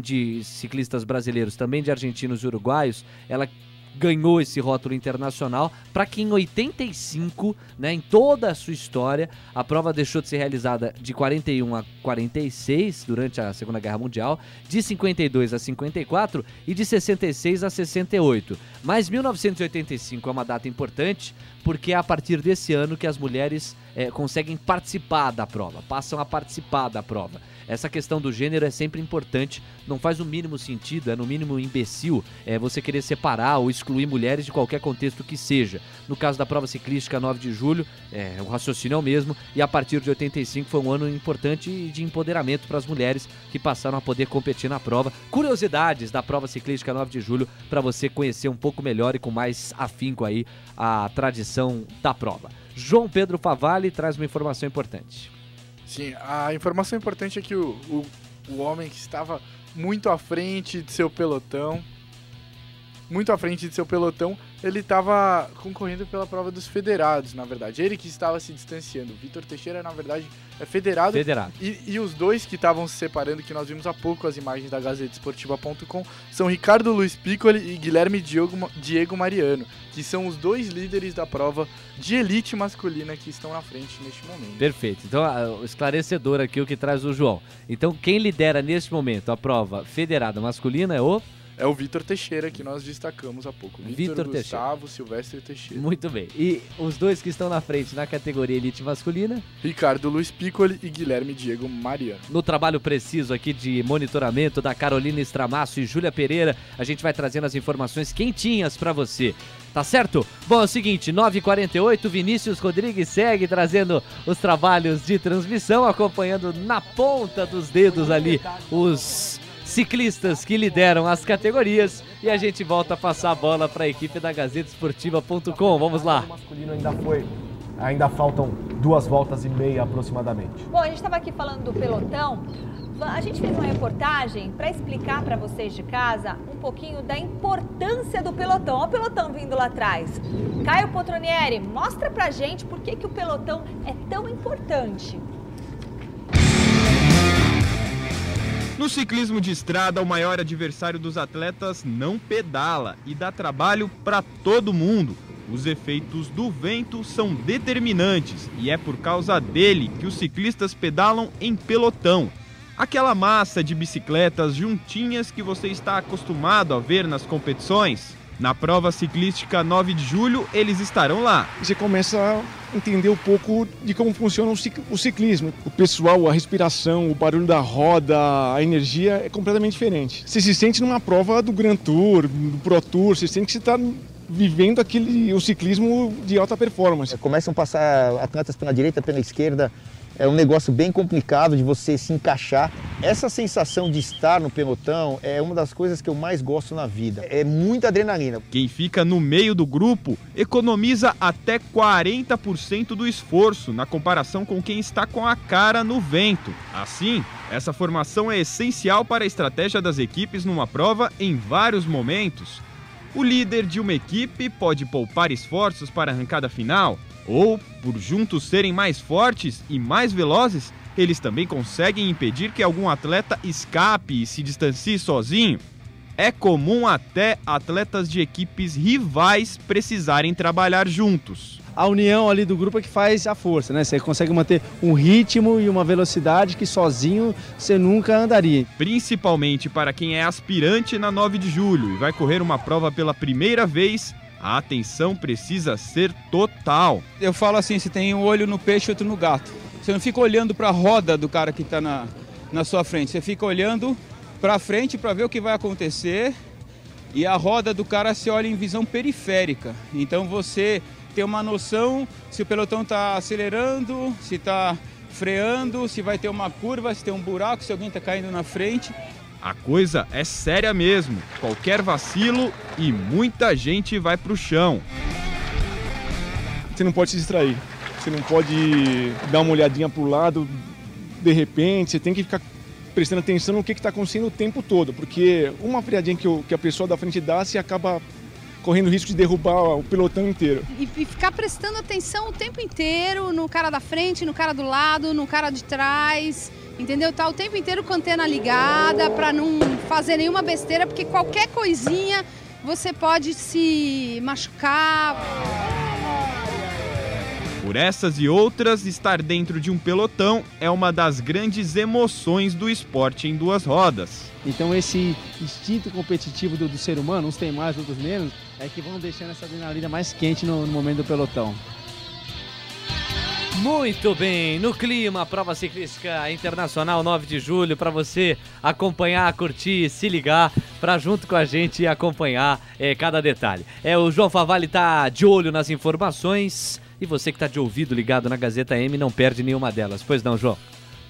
de ciclistas brasileiros, também de argentinos e uruguaios, ela ganhou esse rótulo internacional para que em 85, né, em toda a sua história, a prova deixou de ser realizada de 41 a 46 durante a Segunda Guerra Mundial, de 52 a 54 e de 66 a 68. Mas 1985 é uma data importante porque é a partir desse ano que as mulheres eh, conseguem participar da prova, passam a participar da prova. Essa questão do gênero é sempre importante, não faz o mínimo sentido, é no mínimo imbecil é, você querer separar ou excluir mulheres de qualquer contexto que seja. No caso da prova ciclística 9 de julho, é, o raciocínio é o mesmo, e a partir de 85 foi um ano importante de empoderamento para as mulheres que passaram a poder competir na prova. Curiosidades da prova ciclística 9 de julho para você conhecer um pouco melhor e com mais afinco aí a tradição da prova. João Pedro Favalli traz uma informação importante. Sim, a informação importante é que o, o, o homem que estava muito à frente de seu pelotão, muito à frente de seu pelotão, ele estava concorrendo pela prova dos federados, na verdade. Ele que estava se distanciando. O Vitor Teixeira, na verdade, é federado. Federado. E, e os dois que estavam se separando, que nós vimos há pouco as imagens da GazeteSportiva.com, são Ricardo Luiz Piccoli e Guilherme Diego, Diego Mariano, que são os dois líderes da prova de elite masculina que estão na frente neste momento. Perfeito. Então, esclarecedor aqui o que traz o João. Então, quem lidera neste momento a prova federada masculina é o É o Vitor Teixeira que nós destacamos há pouco. Vitor Gustavo Silvestre Teixeira. Muito bem. E os dois que estão na frente na categoria elite masculina? Ricardo Luiz Piccoli e Guilherme Diego Mariano. No trabalho preciso aqui de monitoramento da Carolina Estramasso e Júlia Pereira, a gente vai trazendo as informações quentinhas para você. Tá certo? Bom, é o seguinte, 9h48, Vinícius Rodrigues segue trazendo os trabalhos de transmissão, acompanhando na ponta dos dedos ali os ciclistas que lideram as categorias. E a gente volta a passar a bola para a equipe da GazeteSportiva.com. Vamos lá. O masculino ainda foi. Ainda faltam duas voltas e meia aproximadamente. Bom, a gente estava aqui falando do pelotão. A gente fez uma reportagem para explicar para vocês de casa um pouquinho da importância do pelotão. Olha o pelotão vindo lá atrás. Caio Potronieri, mostra pra gente por que, que o pelotão é tão importante. No ciclismo de estrada, o maior adversário dos atletas não pedala e dá trabalho para todo mundo. Os efeitos do vento são determinantes e é por causa dele que os ciclistas pedalam em pelotão. Aquela massa de bicicletas juntinhas que você está acostumado a ver nas competições. Na prova ciclística 9 de julho, eles estarão lá. Você começa a entender um pouco de como funciona o ciclismo. O pessoal, a respiração, o barulho da roda, a energia é completamente diferente. Você se sente numa prova do Grand Tour, do Pro Tour, você sente que você está vivendo aquele, o ciclismo de alta performance. Começam a passar atletas pela direita, pela esquerda, é um negócio bem complicado de você se encaixar. Essa sensação de estar no pelotão é uma das coisas que eu mais gosto na vida. É muita adrenalina. Quem fica no meio do grupo economiza até 40% do esforço na comparação com quem está com a cara no vento. Assim, essa formação é essencial para a estratégia das equipes numa prova em vários momentos. O líder de uma equipe pode poupar esforços para a arrancada final, ou, por juntos serem mais fortes e mais velozes, eles também conseguem impedir que algum atleta escape e se distancie sozinho. É comum até atletas de equipes rivais precisarem trabalhar juntos. A união ali do grupo é que faz a força, né? Você consegue manter um ritmo e uma velocidade que sozinho você nunca andaria. Principalmente para quem é aspirante na 9 de julho e vai correr uma prova pela primeira vez a atenção precisa ser total. Eu falo assim, você tem um olho no peixe e outro no gato. Você não fica olhando para a roda do cara que está na, na sua frente, você fica olhando para frente para ver o que vai acontecer e a roda do cara se olha em visão periférica. Então você tem uma noção se o pelotão está acelerando, se está freando, se vai ter uma curva, se tem um buraco, se alguém está caindo na frente. A coisa é séria mesmo. Qualquer vacilo e muita gente vai pro chão. Você não pode se distrair. Você não pode dar uma olhadinha pro lado de repente. Você tem que ficar prestando atenção no que está acontecendo o tempo todo, porque uma freadinha que, que a pessoa da frente dá, você acaba correndo risco de derrubar o pelotão inteiro. E, e, ficar prestando atenção o tempo inteiro no cara da frente, no cara do lado, no cara de trás entendeu? Tá o tempo inteiro com a antena ligada para não fazer nenhuma besteira, porque qualquer coisinha você pode se machucar. Por essas e outras, estar dentro de um pelotão é uma das grandes emoções do esporte em duas rodas. Então esse instinto competitivo do, do ser humano, uns tem mais, outros menos, é que vão deixando essa adrenalina mais quente no, no momento do pelotão. Muito bem, no clima, prova ciclística internacional 9 de julho, para você acompanhar, curtir, se ligar, para junto com a gente acompanhar é, cada detalhe. É O João Favalli tá de olho nas informações e você que tá de ouvido ligado na Gazeta M não perde nenhuma delas. Pois não, João?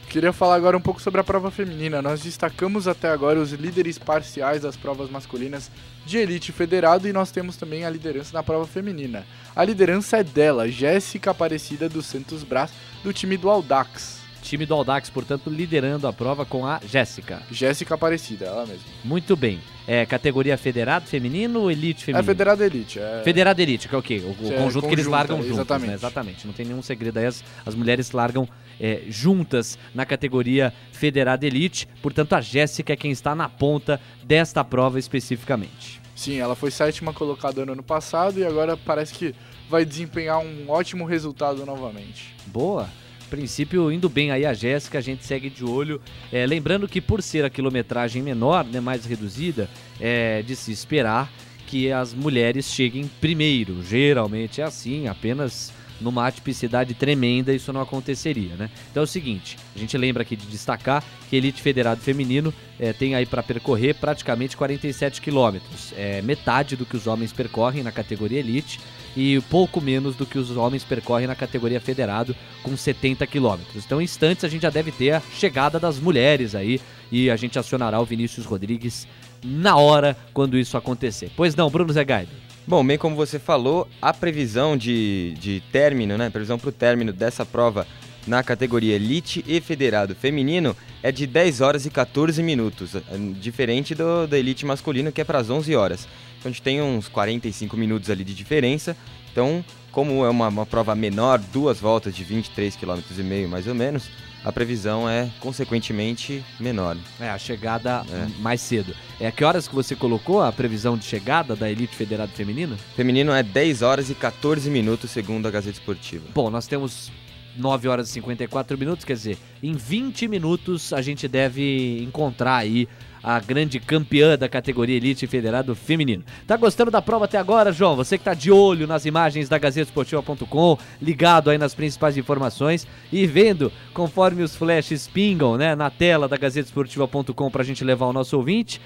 Queria falar agora um pouco sobre a prova feminina. Nós destacamos até agora os líderes parciais das provas masculinas de elite federado e nós temos também a liderança na prova feminina. A liderança é dela, Jéssica Aparecida dos Santos Brás, do time do Aldax. Time do Aldax, portanto, liderando a prova com a Jéssica. Jéssica Aparecida, ela mesma. Muito bem. É categoria federado feminino ou elite É feminino? federado elite. É... Federado Elite, que é o quê? O, o É, conjunto que eles largam juntos, exatamente. né? Exatamente. Não tem nenhum segredo aí. As, as mulheres largam é, juntas na categoria Federado Elite. Portanto, a Jéssica é quem está na ponta desta prova especificamente. Sim, ela foi sétima colocada no ano passado e agora parece que vai desempenhar um ótimo resultado novamente. Boa. Princípio indo bem aí a Jéssica, a gente segue de olho. É, lembrando que por ser a quilometragem menor, né, mais reduzida, é de se esperar que as mulheres cheguem primeiro. Geralmente é assim, apenas numa atipicidade tremenda isso não aconteceria, né? Então é o seguinte, a gente lembra aqui de destacar que Elite Federado Feminino é, tem aí para percorrer praticamente 47 quilômetros, é metade do que os homens percorrem na categoria Elite e pouco menos do que os homens percorrem na categoria Federado com 70 quilômetros. Então em instantes a gente já deve ter a chegada das mulheres aí e a gente acionará o Vinícius Rodrigues na hora quando isso acontecer. Pois não, Bruno Zé Gaido. Bom, bem como você falou, a previsão de, de término, né? Previsão para o término dessa prova Na categoria Elite e Federado Feminino é de 10 horas e 14 minutos, é, diferente do, da Elite Masculino que é para as 11 horas. Então a gente tem uns 45 minutos ali de diferença. Então, como é uma, uma prova menor, duas voltas de 23 km mais ou menos, a previsão é consequentemente menor. É, a chegada mais cedo. É que horas que você colocou a previsão de chegada da Elite Federado Feminino? Feminino é 10 horas e 14 minutos, segundo a Gazeta Esportiva. Bom, nós temos 9 horas e 54 minutos, quer dizer, em 20 minutos a gente deve encontrar aí a grande campeã da categoria Elite Federado Feminino. Tá gostando da prova até agora, João? Você que tá de olho nas imagens da GazeteSportiva.com, ligado aí nas principais informações e vendo conforme os flashes pingam, né, na tela da GazeteSportiva.com pra gente levar o nosso ouvinte.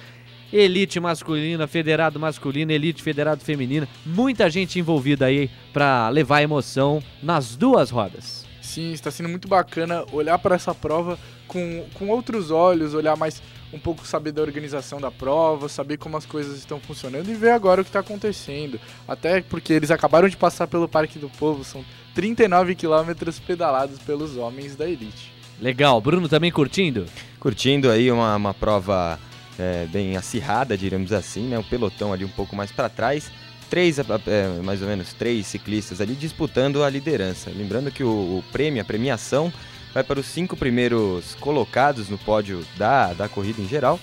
Elite masculina, federado masculino, elite federado feminino. Muita gente envolvida aí pra levar emoção nas duas rodas. Sim, está sendo muito bacana olhar para essa prova com, com outros olhos, olhar mais um pouco saber da organização da prova, saber como as coisas estão funcionando e ver agora o que está acontecendo. Até porque eles acabaram de passar pelo Parque do Povo, são 39 quilômetros pedalados pelos homens da elite. Legal, Bruno também curtindo? Curtindo aí uma, uma prova é, bem acirrada, diríamos assim, né? O pelotão ali um pouco mais para trás. Três, é, mais ou menos, três ciclistas ali disputando a liderança. Lembrando que o, o prêmio, a premiação, vai para os cinco primeiros colocados no pódio da, da corrida em geral,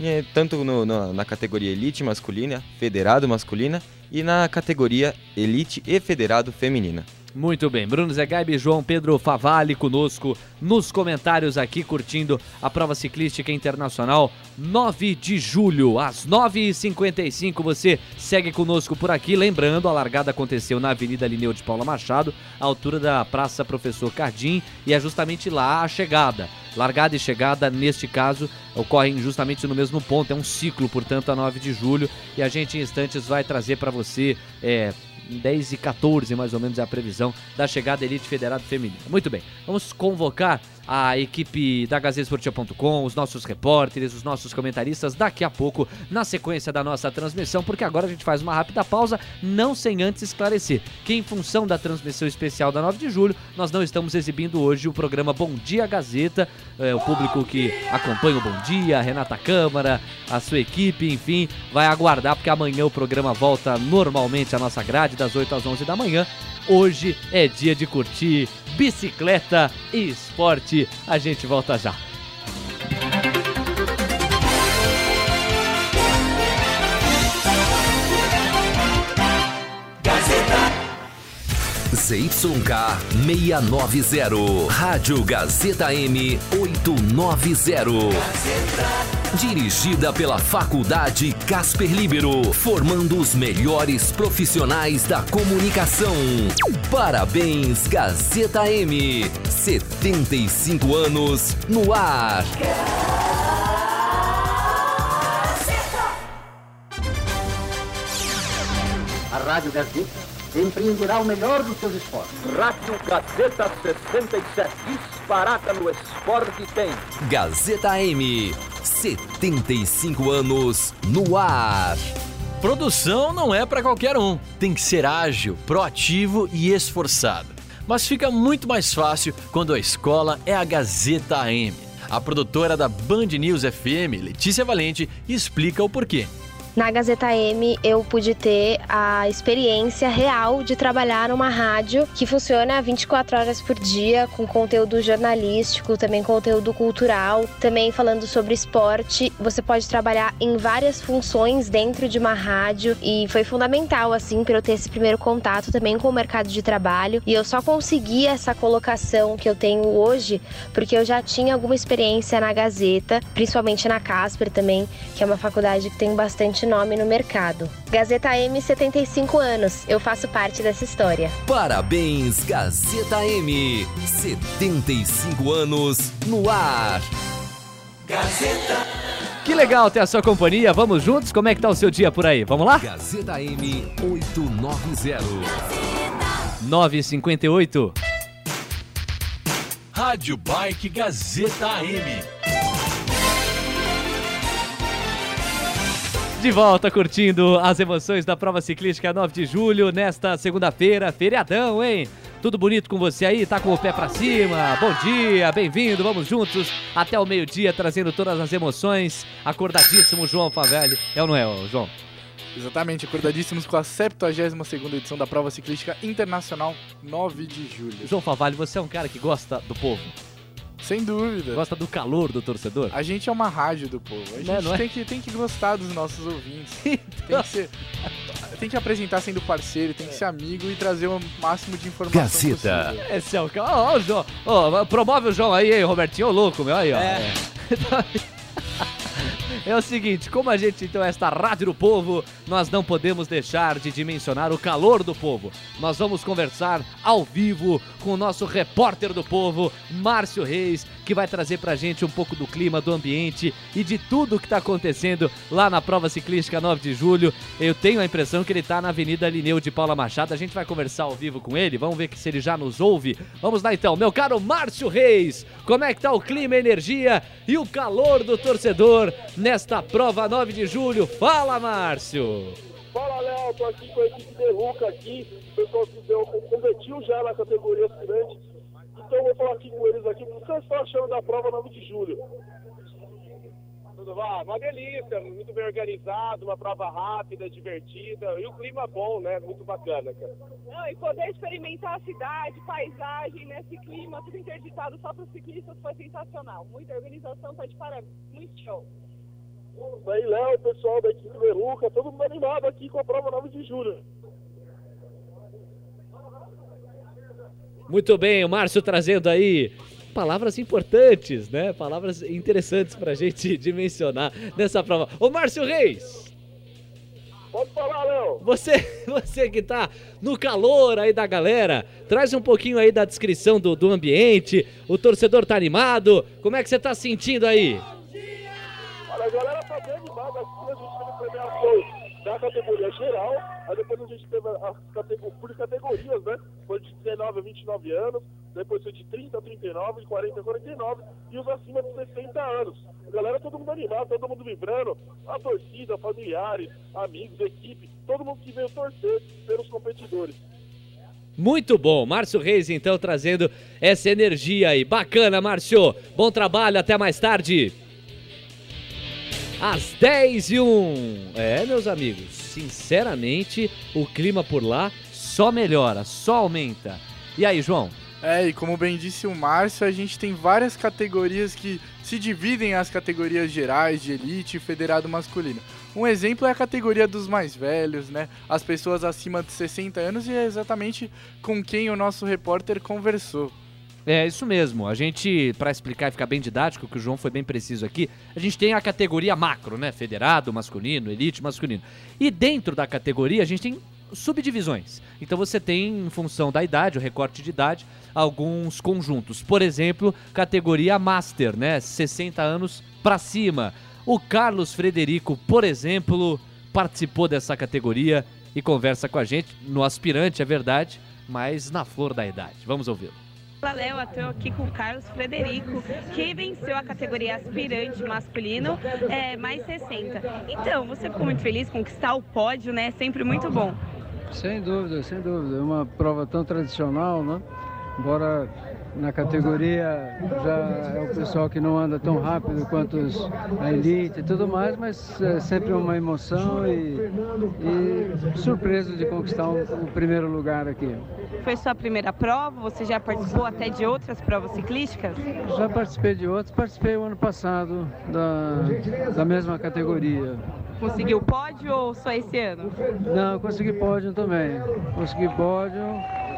e, tanto no, no, na categoria Elite masculina, Federado masculina e na categoria Elite e Federado feminina. Muito bem, Bruno Zé Gaibe e João Pedro Favalli conosco nos comentários aqui, curtindo a prova ciclística internacional 9 de julho, às 9h55. Você segue conosco por aqui. Lembrando, a largada aconteceu na Avenida Lineu de Paula Machado, à altura da Praça Professor Cardim, e é justamente lá a chegada. Largada e chegada, neste caso, ocorrem justamente no mesmo ponto. É um ciclo, portanto, a 9 de julho. E a gente, em instantes, vai trazer para você. É, 10 e 14, mais ou menos, é a previsão da chegada Elite Federado Feminina. Muito bem, vamos convocar a equipe da GazeteSportiva.com, os nossos repórteres, os nossos comentaristas daqui a pouco, na sequência da nossa transmissão, porque agora a gente faz uma rápida pausa, não sem antes esclarecer que, em função da transmissão especial da 9 de julho, nós não estamos exibindo hoje o programa Bom Dia Gazeta, é, o público que acompanha o Bom Dia, a Renata Câmara, a sua equipe, enfim, vai aguardar, porque amanhã o programa volta normalmente à nossa grade, das 8 às 11 da manhã. Hoje é dia de curtir bicicleta e esporte. A gente volta já. ZYK 690, Rádio Gazeta M 890. Dirigida pela Faculdade Casper Libero, formando os melhores profissionais da comunicação. Parabéns, Gazeta M. 75 anos no ar. A Rádio Gazeta empreenderá o melhor dos seus esportes. Rádio Gazeta 67, disparada no esporte tem. Gazeta M. 75 anos no ar. Produção não é para qualquer um. Tem que ser ágil, proativo e esforçado. Mas fica muito mais fácil quando a escola é a Gazeta AM. A produtora da Band News FM, Letícia Valente, explica o porquê. Na Gazeta M eu pude ter a experiência real de trabalhar numa rádio que funciona 24 horas por dia, com conteúdo jornalístico, também conteúdo cultural, também falando sobre esporte. Você pode trabalhar em várias funções dentro de uma rádio e foi fundamental assim para eu ter esse primeiro contato também com o mercado de trabalho. E eu só consegui essa colocação que eu tenho hoje porque eu já tinha alguma experiência na Gazeta, principalmente na Casper também, que é uma faculdade que tem bastante nome no mercado. Gazeta M 75 anos. Eu faço parte dessa história. Parabéns, Gazeta M. 75 anos no ar. Gazeta. Que legal ter a sua companhia. Vamos juntos? Como é que tá o seu dia por aí? Vamos lá? Gazeta M 890. 958. Rádio Bike Gazeta M. De volta curtindo as emoções da prova ciclística 9 de julho, nesta segunda-feira, feriadão, hein? Tudo bonito com você aí? Tá com o pé pra cima? Bom dia, bem-vindo, vamos juntos até o meio-dia trazendo todas as emoções. Acordadíssimo, João Favelli. É ou não é, João? Exatamente, acordadíssimos com a 72ª edição da prova ciclística internacional 9 de julho. João Favalli, você é um cara que gosta do povo? Sem dúvida. Gosta do calor do torcedor? A gente é uma rádio do povo. A gente Não é, não é? tem, que, tem que gostar dos nossos ouvintes. [LAUGHS] Tem que ser. Tem que apresentar sendo parceiro, tem que ser amigo e trazer o máximo de informação possível. Esse é o. Ó, o João. Ó, promove o João aí, Robertinho, ô louco, meu. Aí, ó. É. [LAUGHS] É o seguinte, como a gente então é esta rádio do povo, nós não podemos deixar de dimensionar o calor do povo. Nós vamos conversar ao vivo com o nosso repórter do povo, Márcio Reis, que vai trazer pra gente um pouco do clima, do ambiente e de tudo que tá acontecendo lá na prova ciclística 9 de julho. Eu tenho a impressão que ele tá na Avenida Lineu de Paula Machado. A gente vai conversar ao vivo com ele, vamos ver se ele já nos ouve. Vamos lá então, meu caro Márcio Reis, como é que tá o clima, a energia e o calor do torcedor nesta prova 9 de julho? Fala, Márcio! Fala, Léo, tô aqui com a equipe Derruca aqui, o pessoal que deu, competiu já na categoria aspirante, então eu vou falar aqui com eles aqui, o que vocês estão achando da prova 9 de julho? Tudo bom? Uma delícia, muito bem organizado, uma prova rápida, divertida e o clima bom, né? Muito bacana, cara. Não, e poder experimentar a cidade, paisagem, nesse clima, tudo interditado só para os ciclistas foi sensacional. Muita organização, tá de parabéns. Muito show. Aí, Léo, pessoal da equipe Derruca, todo mundo animado aqui com a prova 9 de julho. Muito bem, o Márcio trazendo aí palavras importantes, né? Palavras interessantes pra gente [LAUGHS] dimensionar nessa prova. Ô Márcio Reis! Pode falar, Léo! Você, [LAUGHS] você que tá no calor aí da galera, traz um pouquinho aí da descrição do, do ambiente. O torcedor tá animado. Como é que você tá sentindo aí? Olha, a galera tá bem animada aqui, a gente teve premiação da categoria geral, aí depois a gente teve as catego- por categorias, né? Foi de 19 a 29 anos, depois foi de 30 a 39, de 40 a 49 e os acima de 60 anos. A galera, todo mundo animado, todo mundo vibrando, a torcida, familiares, amigos, equipe, todo mundo que veio torcer pelos competidores. Muito bom, Márcio Reis então trazendo essa energia aí. Bacana, Márcio. Bom trabalho, até mais tarde. Às 10 e 1. É, meus amigos, sinceramente, o clima por lá só melhora, só aumenta. E aí, João? É, e como bem disse o Márcio, a gente tem várias categorias que se dividem em as categorias gerais, de elite e federado masculino. Um exemplo é a categoria dos mais velhos, né? As pessoas acima de 60 anos e é exatamente com quem o nosso repórter conversou. É isso mesmo. A gente, para explicar e ficar bem didático, que o João foi bem preciso aqui, a gente tem a categoria macro, né? Federado masculino, elite masculino. E dentro da categoria a gente tem subdivisões. Então você tem, em função da idade, o recorte de idade, alguns conjuntos. Por exemplo, categoria Master, né? 60 anos para cima. O Carlos Frederico, por exemplo, participou dessa categoria e conversa com a gente no aspirante, é verdade, mas na flor da idade. Vamos ouvi-lo. Léo, estou aqui com o Carlos Frederico, que venceu a categoria aspirante masculino, é, mais 60. Então, você ficou muito feliz conquistar o pódio, né? Sempre muito bom. Sem dúvida, sem dúvida. É uma prova tão tradicional, né? Embora na categoria já é o pessoal que não anda tão rápido quanto os, a elite e tudo mais, mas é sempre uma emoção e, e surpresa de conquistar o, primeiro lugar aqui. Foi sua primeira prova? Você já participou até de outras provas ciclísticas? Já participei de outros, participei o ano passado da, da mesma categoria. Conseguiu pódio ou só esse ano? Não, consegui pódio também. Consegui pódio.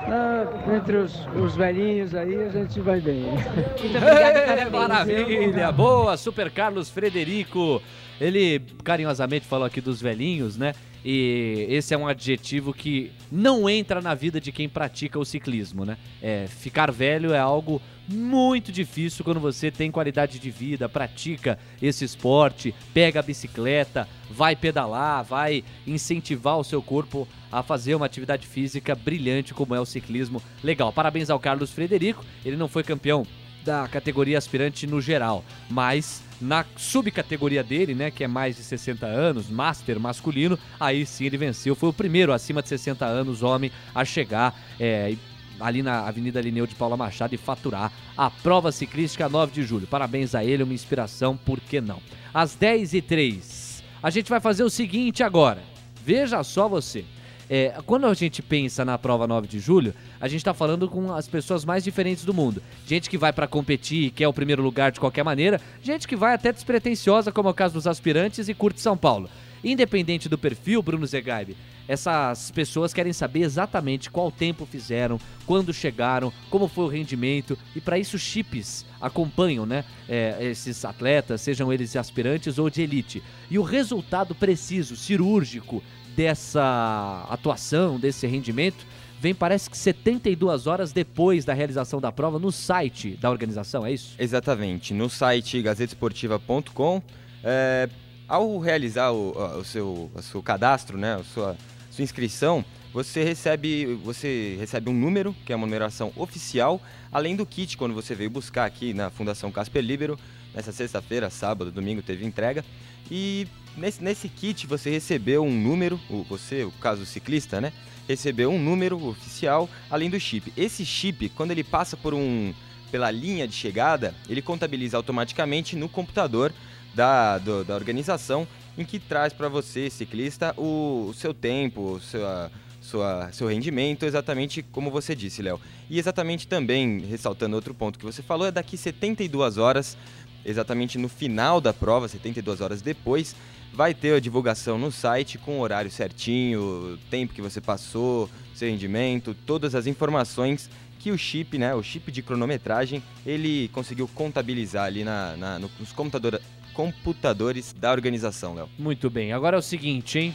Ah, entre os, os velhinhos aí a gente vai bem. Muito obrigada, [LAUGHS] Ê, parabéns. Maravilha, boa, Super Carlos Frederico. Ele carinhosamente falou aqui dos velhinhos, né? E esse é um adjetivo que não entra na vida de quem pratica o ciclismo, né? É, ficar velho é algo muito difícil quando você tem qualidade de vida, pratica esse esporte, pega a bicicleta, vai pedalar, vai incentivar o seu corpo a fazer uma atividade física brilhante como é o ciclismo. Legal, parabéns ao Carlos Frederico. Ele não foi campeão da categoria aspirante no geral, mas na subcategoria dele, né, que é mais de 60 anos, Master masculino, aí sim ele venceu. Foi o primeiro acima de 60 anos, homem, a chegar é, ali na Avenida Lineu de Paula Machado e faturar a prova ciclística 9 de julho. Parabéns a ele, uma inspiração, por que não? Às 10 e 3 a gente vai fazer o seguinte agora. Veja só você. É, quando a gente pensa na prova 9 de julho, a gente está falando com as pessoas mais diferentes do mundo. Gente que vai para competir e quer o primeiro lugar de qualquer maneira, gente que vai até despretensiosa, como é o caso dos aspirantes, e curte São Paulo. Independente do perfil, Bruno Zegaibe, essas pessoas querem saber exatamente qual tempo fizeram, quando chegaram, como foi o rendimento e para isso chips acompanham, né, é, esses atletas, sejam eles aspirantes ou de elite. E o resultado preciso, cirúrgico dessa atuação, desse rendimento, vem parece que 72 horas depois da realização da prova no site da organização, é isso? Exatamente, no site gazetesportiva.com. É, ao realizar o, o, seu, o seu cadastro, né, a sua, sua inscrição, você recebe, você recebe um número, que é uma numeração oficial, além do kit, quando você veio buscar aqui na Fundação Casper Libero, nessa sexta-feira, sábado, domingo, teve entrega. E nesse, nesse kit você recebeu um número, você, o caso ciclista, né? Recebeu um número oficial, além do chip. Esse chip, quando ele passa por um pela linha de chegada, ele contabiliza automaticamente no computador da, do, da organização, em que traz para você, ciclista, o, o seu tempo, sua, sua, seu rendimento, exatamente como você disse, Léo. E exatamente também, ressaltando outro ponto que você falou, é daqui 72 horas, exatamente no final da prova, 72 horas depois, vai ter a divulgação no site com o horário certinho, o tempo que você passou, seu rendimento, todas as informações que o chip, né, o chip de cronometragem, ele conseguiu contabilizar ali na, na nos computador, computadores da organização, Léo. Muito bem. Agora é o seguinte, hein?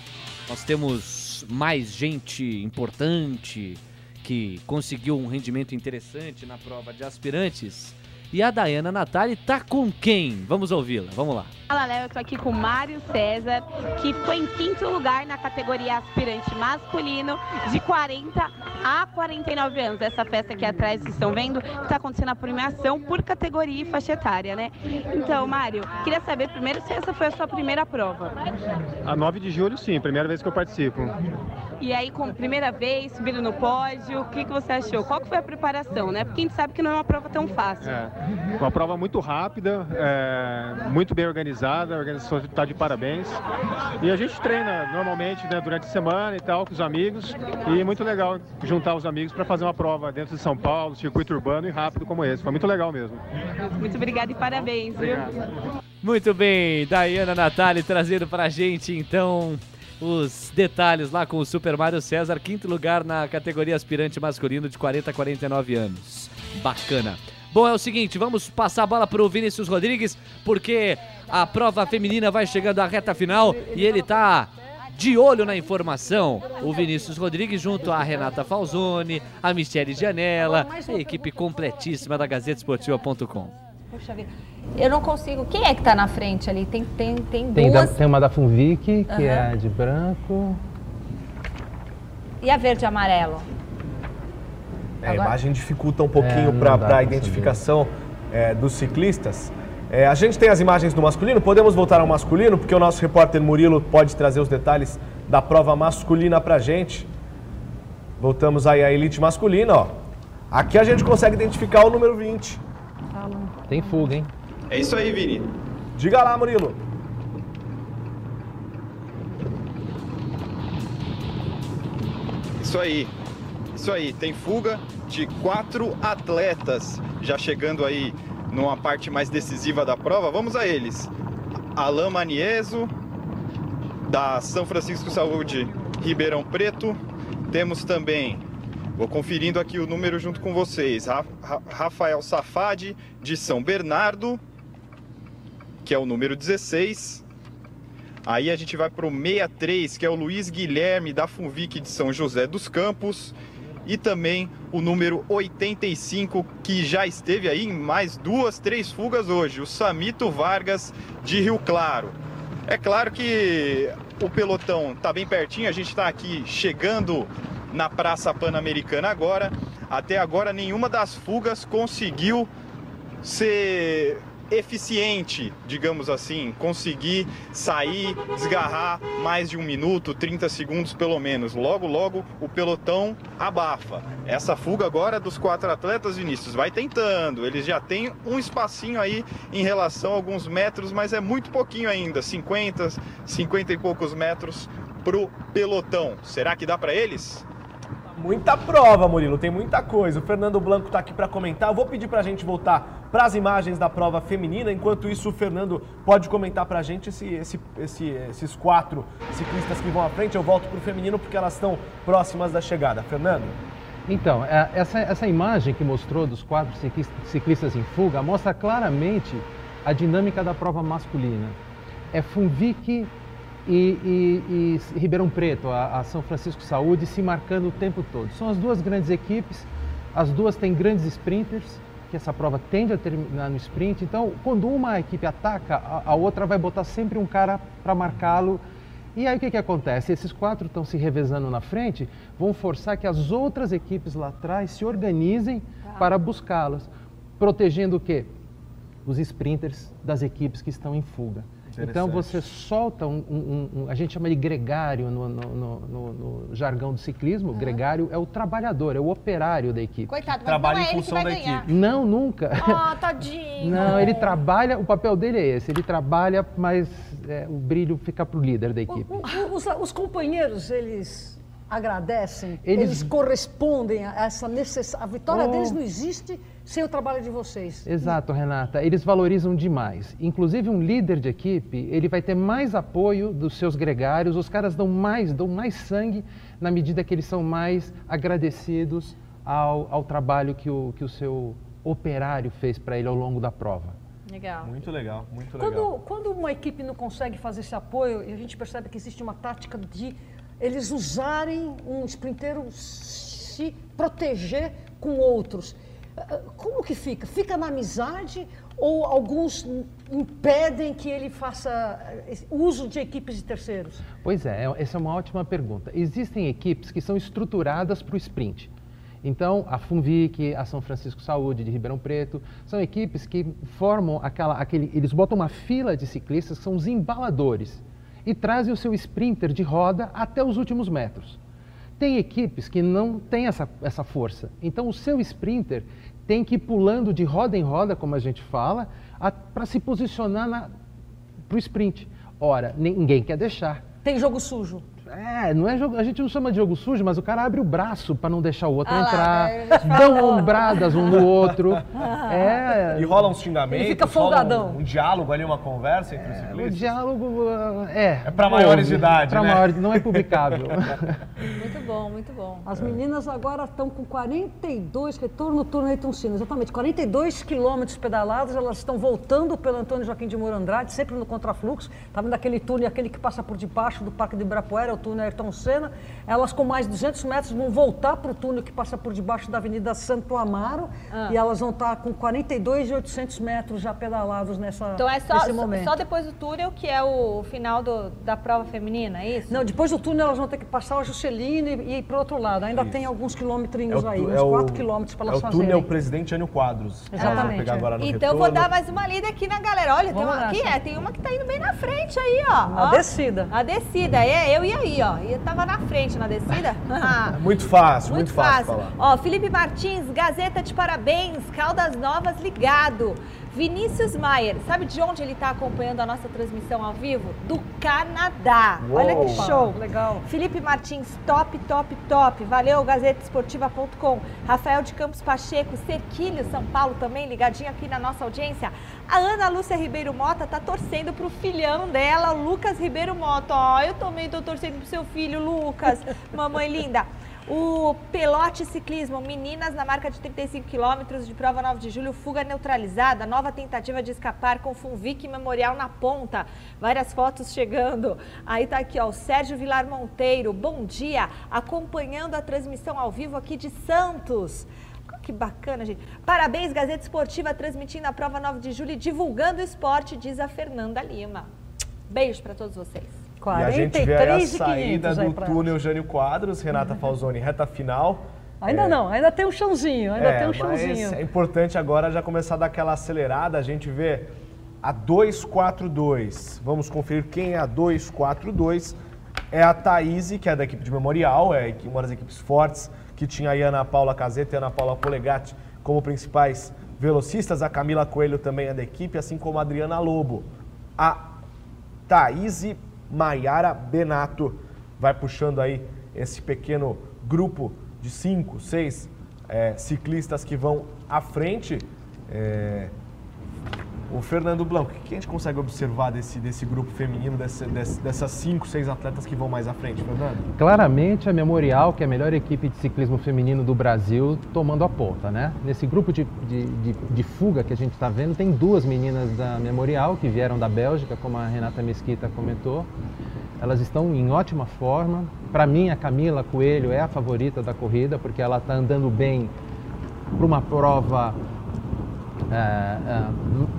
Nós temos mais gente importante que conseguiu um rendimento interessante na prova de aspirantes e a Dayana Natali tá com quem? Vamos ouvi-la, vamos lá. Fala, Léo, eu tô aqui com o Mário César, que foi em quinto lugar na categoria aspirante masculino de 40 a 49 anos. Essa festa aqui atrás, vocês estão vendo, está acontecendo a premiação por categoria e faixa etária, né? Então, Mário, queria saber primeiro se essa foi a sua primeira prova. A 9 de julho, sim, primeira vez que eu participo. E aí, com primeira vez, subindo no pódio, o que, que você achou? Qual que foi a preparação, né? Porque a gente sabe que não é uma prova tão fácil. É. Uma prova muito rápida, é, muito bem organizada, a organização está de parabéns. E a gente treina normalmente né, durante a semana e tal, com os amigos. E muito legal juntar os amigos para fazer uma prova dentro de São Paulo, circuito urbano e rápido como esse. Foi muito legal mesmo. Muito obrigada e parabéns, viu? Muito bem, Daiana Natali trazendo para a gente então os detalhes lá com o Super Mario César, quinto lugar na categoria aspirante masculino de 40 a 49 anos. Bacana. Bom, é o seguinte, vamos passar a bola para o Vinícius Rodrigues, porque a prova feminina vai chegando à reta final e ele tá de olho na informação. O Vinícius Rodrigues junto a Renata Falzoni, a Michele Janela, a equipe completíssima da GazeteSportiva.com. Puxa vida. Eu não consigo. Quem é que tá na frente ali? Tem, tem, tem Tem, da- duas. tem uma da Funvic, que Aham. é a de branco. E a verde e amarelo? É, a imagem dificulta um pouquinho É, para a identificação é, dos ciclistas. É, a gente tem as imagens do masculino, podemos voltar ao masculino, porque o nosso repórter Murilo pode trazer os detalhes da prova masculina pra gente. Voltamos aí à elite masculina, ó. Aqui a gente consegue identificar o número 20. Tem fuga, hein? É isso aí, Vini. Diga lá, Murilo. Isso aí. Isso aí, tem fuga de quatro atletas já chegando aí numa parte mais decisiva da prova. Vamos a eles. Alain Manieso, da São Francisco Saúde Ribeirão Preto. Temos também, vou conferindo aqui o número junto com vocês, Ra- Ra- Rafael Safadi, de São Bernardo, que é o número 16. Aí a gente vai para o 63, que é o Luiz Guilherme da Funvic de São José dos Campos. E também o número 85, que já esteve aí em mais duas, três fugas hoje, o Samito Vargas de Rio Claro. É claro que o pelotão está bem pertinho, a gente está aqui chegando na Praça Pan-Americana agora. Até agora nenhuma das fugas conseguiu ser eficiente, digamos assim, conseguir sair, desgarrar mais de um minuto, 30 segundos pelo menos. Logo, logo o pelotão abafa. Essa fuga agora dos quatro atletas, Vinícius, vai tentando. Eles já têm um espacinho aí em relação a alguns metros, mas é muito pouquinho ainda, 50, 50 e poucos metros pro pelotão. Será que dá para eles? Muita prova, Murilo, tem muita coisa. O Fernando Blanco está aqui para comentar. Eu vou pedir para a gente voltar para as imagens da prova feminina. Enquanto isso, o Fernando pode comentar para a gente esse, esse, esse, esses quatro ciclistas que vão à frente. Eu volto para o feminino porque elas estão próximas da chegada. Fernando? Então, é, essa, essa imagem que mostrou dos quatro ciclistas em fuga mostra claramente a dinâmica da prova masculina. É Funvic, e, e, e, Ribeirão Preto, a, a, São Francisco Saúde, se marcando o tempo todo. São as duas grandes equipes, as duas têm grandes sprinters, que essa prova tende a terminar no sprint. Então, quando uma equipe ataca, a, a outra vai botar sempre um cara para marcá-lo. E aí o que, que acontece? Esses quatro estão se revezando na frente, vão forçar que as outras equipes lá atrás se organizem ah. para buscá-las, protegendo o quê? Os sprinters das equipes que estão em fuga. Então você solta um, um, um, a gente chama de gregário no, no, no, no jargão do ciclismo. Uhum. Gregário é o trabalhador, é o operário da equipe. Coitado, mas trabalha não é em função da vai ganhar. equipe. Não, nunca. Ah, [LAUGHS] tadinho. Não, ele trabalha, o papel dele é esse, ele trabalha, mas é, o brilho fica para o líder da equipe. O, o, os, os companheiros, eles agradecem, Eles- eles, correspondem a essa necessidade. A vitória Oh. deles não existe sem o trabalho de vocês. Exato, Renata. Eles valorizam demais. Inclusive um líder de equipe, ele vai ter mais apoio dos seus gregários. Os caras dão mais, dão mais sangue na medida que eles são mais agradecidos ao, ao trabalho que o, que o seu operário fez para ele ao longo da prova. Legal. Muito legal, muito legal. Quando, quando uma equipe não consegue fazer esse apoio, e a gente percebe que existe uma tática de eles usarem um sprinteiro se proteger com outros. Como que fica? Fica na amizade ou alguns impedem que ele faça eh, uso de equipes de terceiros? Pois é, é- essa é uma ótima pergunta. Existem equipes que são estruturadas para o sprint. Então, a Funvic, a São Francisco Saúde de Ribeirão Preto, são equipes que formam aquela, aquele, eles botam uma fila de ciclistas são os embaladores e trazem o seu sprinter de roda até os últimos metros. Tem equipes que não têm essa, essa força. Então, o seu sprinter tem que ir pulando de roda em roda, como a gente fala, para se posicionar para o sprint. Ora, ninguém quer deixar. Tem jogo sujo. É, não é jogo, a gente não chama de jogo sujo, mas o cara abre o braço para não deixar o outro Ah lá, entrar, é, já dão ombradas um no outro. [LAUGHS] É, E rola uns xingamentos, Ele fica folgadão. Um, um diálogo ali, uma conversa entre os o ciclistas. diálogo uh, é. É pra maiores de idade, pra né? maiores, não é publicável. [LAUGHS] Muito bom, muito bom. As meninas agora estão com 42, retorno no turno Ayrton Senna, exatamente, 42 quilômetros pedalados, elas estão voltando pelo Antônio Joaquim de Moura Andrade, sempre no contrafluxo, tá vendo aquele túnel, aquele que passa por debaixo do Parque de Ibirapuera, é o túnel Ayrton Senna, elas com mais de 200 metros vão voltar para o túnel que passa por debaixo da Avenida Santo Amaro, Ah. e elas vão estar com 42 e 800 metros já pedalados nessa, Então é só, nesse só, momento. só depois do túnel que é o final do- da prova feminina, é isso? Não, depois do túnel elas vão ter que passar a Juscelino e, e ir para o outro lado. Ainda tem alguns quilômetros aí, tu- uns 4 quilômetros para é elas o fazerem. túnel Presidente Anil Quadros. Exatamente, pegar é. agora no Então eu vou dar mais uma lida aqui na galera. Olha, tem uma, aqui é, tem uma que tá indo bem na frente aí, ó. Na Ó. descida. A descida, é, eu e aí, ó. E tava na frente na descida. [LAUGHS] É muito fácil, muito, Muito fácil, fácil. Ó, Felipe Martins, Gazeta de Parabéns, Caldas Novas ligado. Vinícius Maier, sabe de onde ele está acompanhando a nossa transmissão ao vivo? Do Canadá. Olha que Uou. show. Legal. Felipe Martins, top, top, top. Valeu, GazetaEsportiva.com. Rafael de Campos Pacheco, Cerquilho, São Paulo também, ligadinho aqui na nossa audiência. A Ana Lúcia Ribeiro Mota tá torcendo pro filhão dela, o Lucas Ribeiro Mota. Ó, eu também tô torcendo pro seu filho, Lucas. Mamãe linda. O Pelote Ciclismo, meninas na marca de 35 quilômetros de prova 9 de julho, fuga neutralizada, nova tentativa de escapar com Funvic Memorial na ponta. Várias fotos chegando. Aí tá aqui, ó, o Sérgio Vilar Monteiro, bom dia, acompanhando a transmissão ao vivo aqui de Santos. Que bacana, gente. Parabéns, Gazeta Esportiva, transmitindo a prova 9 de julho e divulgando o esporte, diz a Fernanda Lima. Beijo para todos vocês. E a gente vê aí a 43 saída 500 aí do túnel Jânio Quadros, Renata Falzoni, reta final. Ainda É. não, ainda tem um chãozinho, ainda É, tem um chãozinho. é importante agora já começar a dar aquela acelerada. A gente vê a 242. Vamos conferir quem é a 242. É a Thaís, que é da equipe de Memorial, é uma das equipes fortes, que tinha a Ana Paula Caseta e a Ana Paula Polegatti como principais velocistas. A Camila Coelho também é da equipe, assim como a Adriana Lobo. A Thaís Maiara Benato vai puxando aí esse pequeno grupo de cinco, seis é, ciclistas que vão à frente. É, o Fernando Blanco, o que a gente consegue observar desse, desse grupo feminino, desse, desse- dessas cinco, seis atletas que vão mais à frente, Fernando? Claramente a Memorial, que é a melhor equipe de ciclismo feminino do Brasil, tomando a ponta, né? Nesse grupo de, de, de- de fuga que a gente está vendo, tem duas meninas da Memorial que vieram da Bélgica, como a Renata Mesquita comentou. Elas estão em ótima forma. Para mim, a Camila Coelho é a favorita da corrida, porque ela está andando bem para uma prova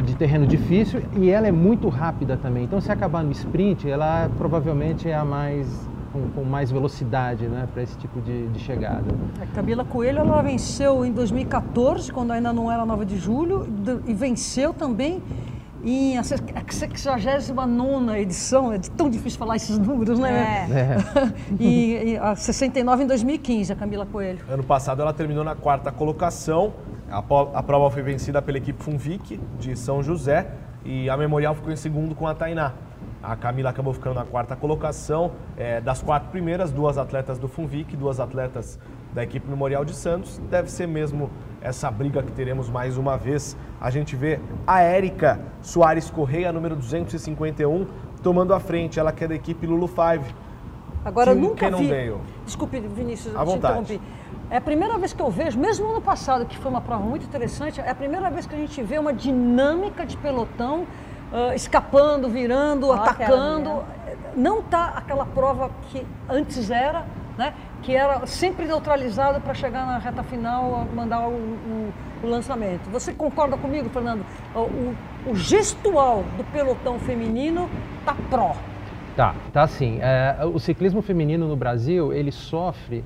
de terreno difícil e ela é muito rápida também. Então, se acabar no sprint, ela provavelmente é a mais com, com mais velocidade, né, para esse tipo de, de chegada. A Camila Coelho ela venceu em 2014, quando ainda não era 9 de julho, e venceu também em a se- a 69 edição, é tão difícil falar esses números, né? É. [LAUGHS] e, e a 69 em 2015, a Camila Coelho. Ano passado ela terminou na quarta colocação. A, prova foi vencida pela equipe Funvic de São José e a Memorial ficou em segundo com a Tainá. A Camila acabou ficando na quarta colocação. É, das quatro primeiras, duas atletas do Funvic, duas atletas da equipe Memorial de Santos. Deve ser mesmo essa briga que teremos mais uma vez. A gente vê a Érica Soares Correia, número 251, tomando a frente. Ela que é da equipe Lulu 5. Agora, Tim nunca vi... Cannondale. Desculpe, Vinícius, À eu te vontade. interrompi. É a primeira vez que eu vejo, mesmo ano passado, que foi uma prova muito interessante, é a primeira vez que a gente vê uma dinâmica de pelotão ah, escapando, virando, aquela atacando. Não está aquela prova que antes era, né? que era sempre neutralizada para chegar na reta final, mandar o, o- o lançamento. Você concorda comigo, Fernando? O, o- o gestual do pelotão feminino está pró. Tá, tá assim. é, o ciclismo feminino no Brasil, ele sofre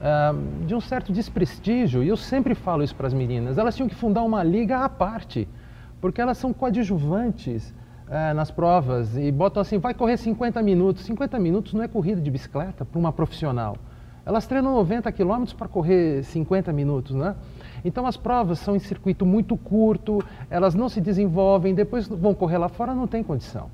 ah, de um certo desprestígio, e eu sempre falo isso para as meninas. Elas tinham que fundar uma liga à parte, porque elas são coadjuvantes eh, nas provas e botam assim, vai correr 50 minutos. 50 minutos não é corrida de bicicleta para uma profissional. Elas treinam 90 quilômetros para correr 50 minutos, né? Então as provas são em circuito muito curto, elas não se desenvolvem, depois vão correr lá fora, não tem condição.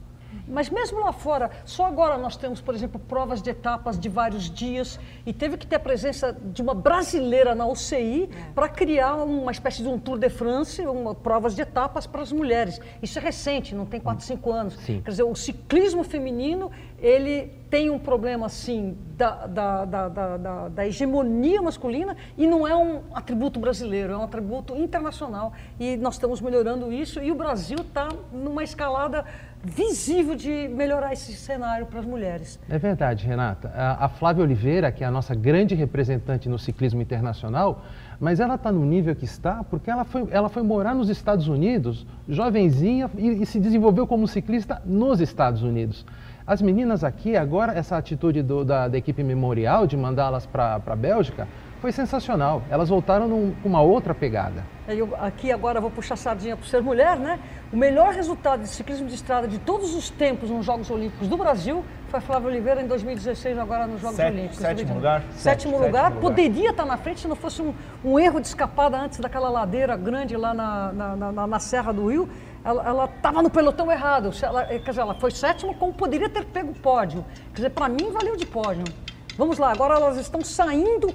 Mas mesmo lá fora, só agora nós temos, por exemplo, provas de etapas de vários dias e teve que ter a presença de uma brasileira na UCI para criar uma espécie de um Tour de France, uma, provas de etapas para as mulheres. Isso é recente, não tem 4, 5 anos. Sim. Quer dizer, o ciclismo feminino, ele tem um problema, assim, da, da, da, da, da- da hegemonia masculina e não é um atributo brasileiro, é um atributo internacional. E nós estamos melhorando isso e o Brasil está numa escalada visível de melhorar esse cenário para as mulheres. É verdade, Renata. A, Flávia Oliveira, que é a nossa grande representante no ciclismo internacional, mas ela está no nível que está porque ela foi, ela foi morar nos Estados Unidos, jovenzinha, e, e se desenvolveu como ciclista nos Estados Unidos. As meninas aqui, agora, essa atitude do- da, da equipe memorial de mandá-las para a Bélgica foi sensacional. Elas voltaram com uma outra pegada. Eu aqui agora vou puxar a sardinha para ser mulher, né? O melhor resultado de ciclismo de estrada de todos os tempos nos Jogos Olímpicos do Brasil foi a Flávia Oliveira em 2016, agora nos Jogos Sete- Olímpicos. sétimo lugar? Sétimo, Sétimo lugar. lugar. Poderia estar na frente se não fosse um, um erro de escapada antes daquela ladeira grande lá na, na, na- na- na Serra do Rio. Ela estava no pelotão errado. Ela, quer dizer, ela foi sétima como poderia ter pego o pódio. Quer dizer, para mim valeu de pódio. Vamos lá, agora elas estão saindo,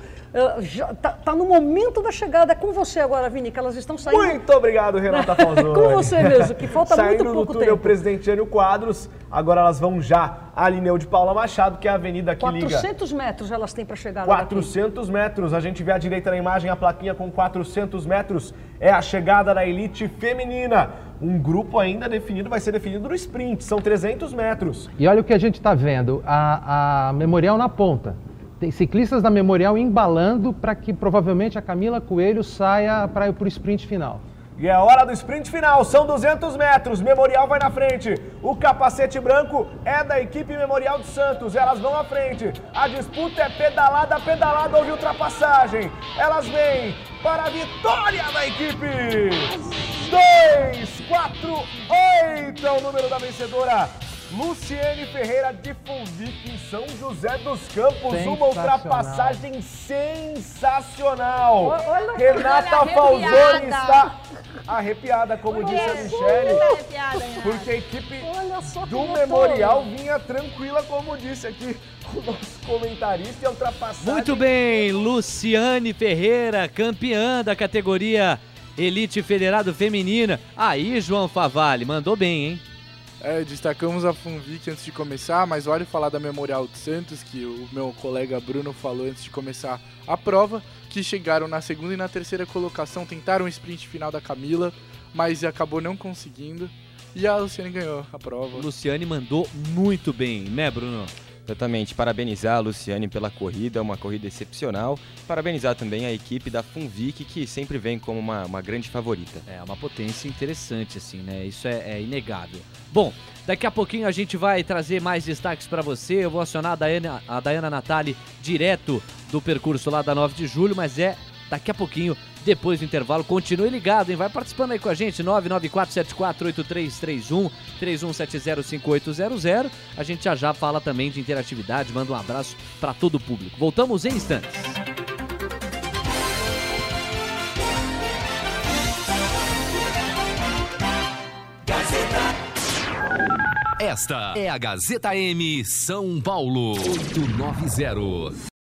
já, tá, tá no momento da chegada. É com você agora, Vini, que elas estão saindo. Muito obrigado, Renata [LAUGHS] Falzoni. Com você mesmo, que falta Saindo muito pouco do túnel tempo. Presidente Jânio Quadros, agora elas vão já a Lineu de Paula Machado, que é a avenida que liga 400 metros elas têm para chegar lá. daqui. 400 metros. A gente vê à direita na imagem a plaquinha com 400 metros. É a chegada da elite feminina. Um grupo ainda definido, vai ser definido no sprint. São 300 metros. E olha o que a gente está vendo, a, a Memorial na ponta. Tem ciclistas da Memorial embalando para que provavelmente a Camila Coelho saia para o sprint final. E é hora do sprint final, são 200 metros, Memorial vai na frente. O capacete branco é da equipe Memorial de Santos, elas vão à frente. A disputa é pedalada, pedalada, houve ultrapassagem. Elas vêm para a vitória da equipe. 2, 4, 8 é o número da vencedora. Luciene Ferreira de Funvic em São José dos Campos. Uma ultrapassagem sensacional. Olha- Renata olha, Falzoni está arrepiada, como disse a arrepiada, Renata. Porque a equipe do motor. Memorial vinha tranquila, como disse aqui o nosso comentarista, e a ultrapassagem. Muito bem, Luciane Ferreira, campeã da categoria Elite Federado Feminina. Aí, João Favalli, mandou bem, hein? É, destacamos a Funvic antes de começar, mas vale falar da Memorial de Santos, que o meu colega Bruno falou antes de começar a prova, que chegaram na segunda e na terceira colocação, tentaram o sprint final da Camila, mas acabou não conseguindo. E a Luciane ganhou a prova. Luciane mandou muito bem, né, Bruno? Exatamente. Parabenizar a Luciane pela corrida, uma corrida excepcional. Parabenizar também a equipe da Funvic, que sempre vem como uma, uma grande favorita. É uma potência interessante, assim, né? Isso é, é inegável. Bom, daqui a pouquinho a gente vai trazer mais destaques para você. Eu vou acionar a Dayana, a Dayana Natali direto do percurso lá da 9 de julho, mas é daqui a pouquinho, depois do intervalo. Continue ligado, hein? Vai participando aí com a gente, 994748331, 31705800. A gente já já fala também de interatividade, manda um abraço para todo o público. Voltamos em instantes. Esta é a Gazeta M São Paulo 890.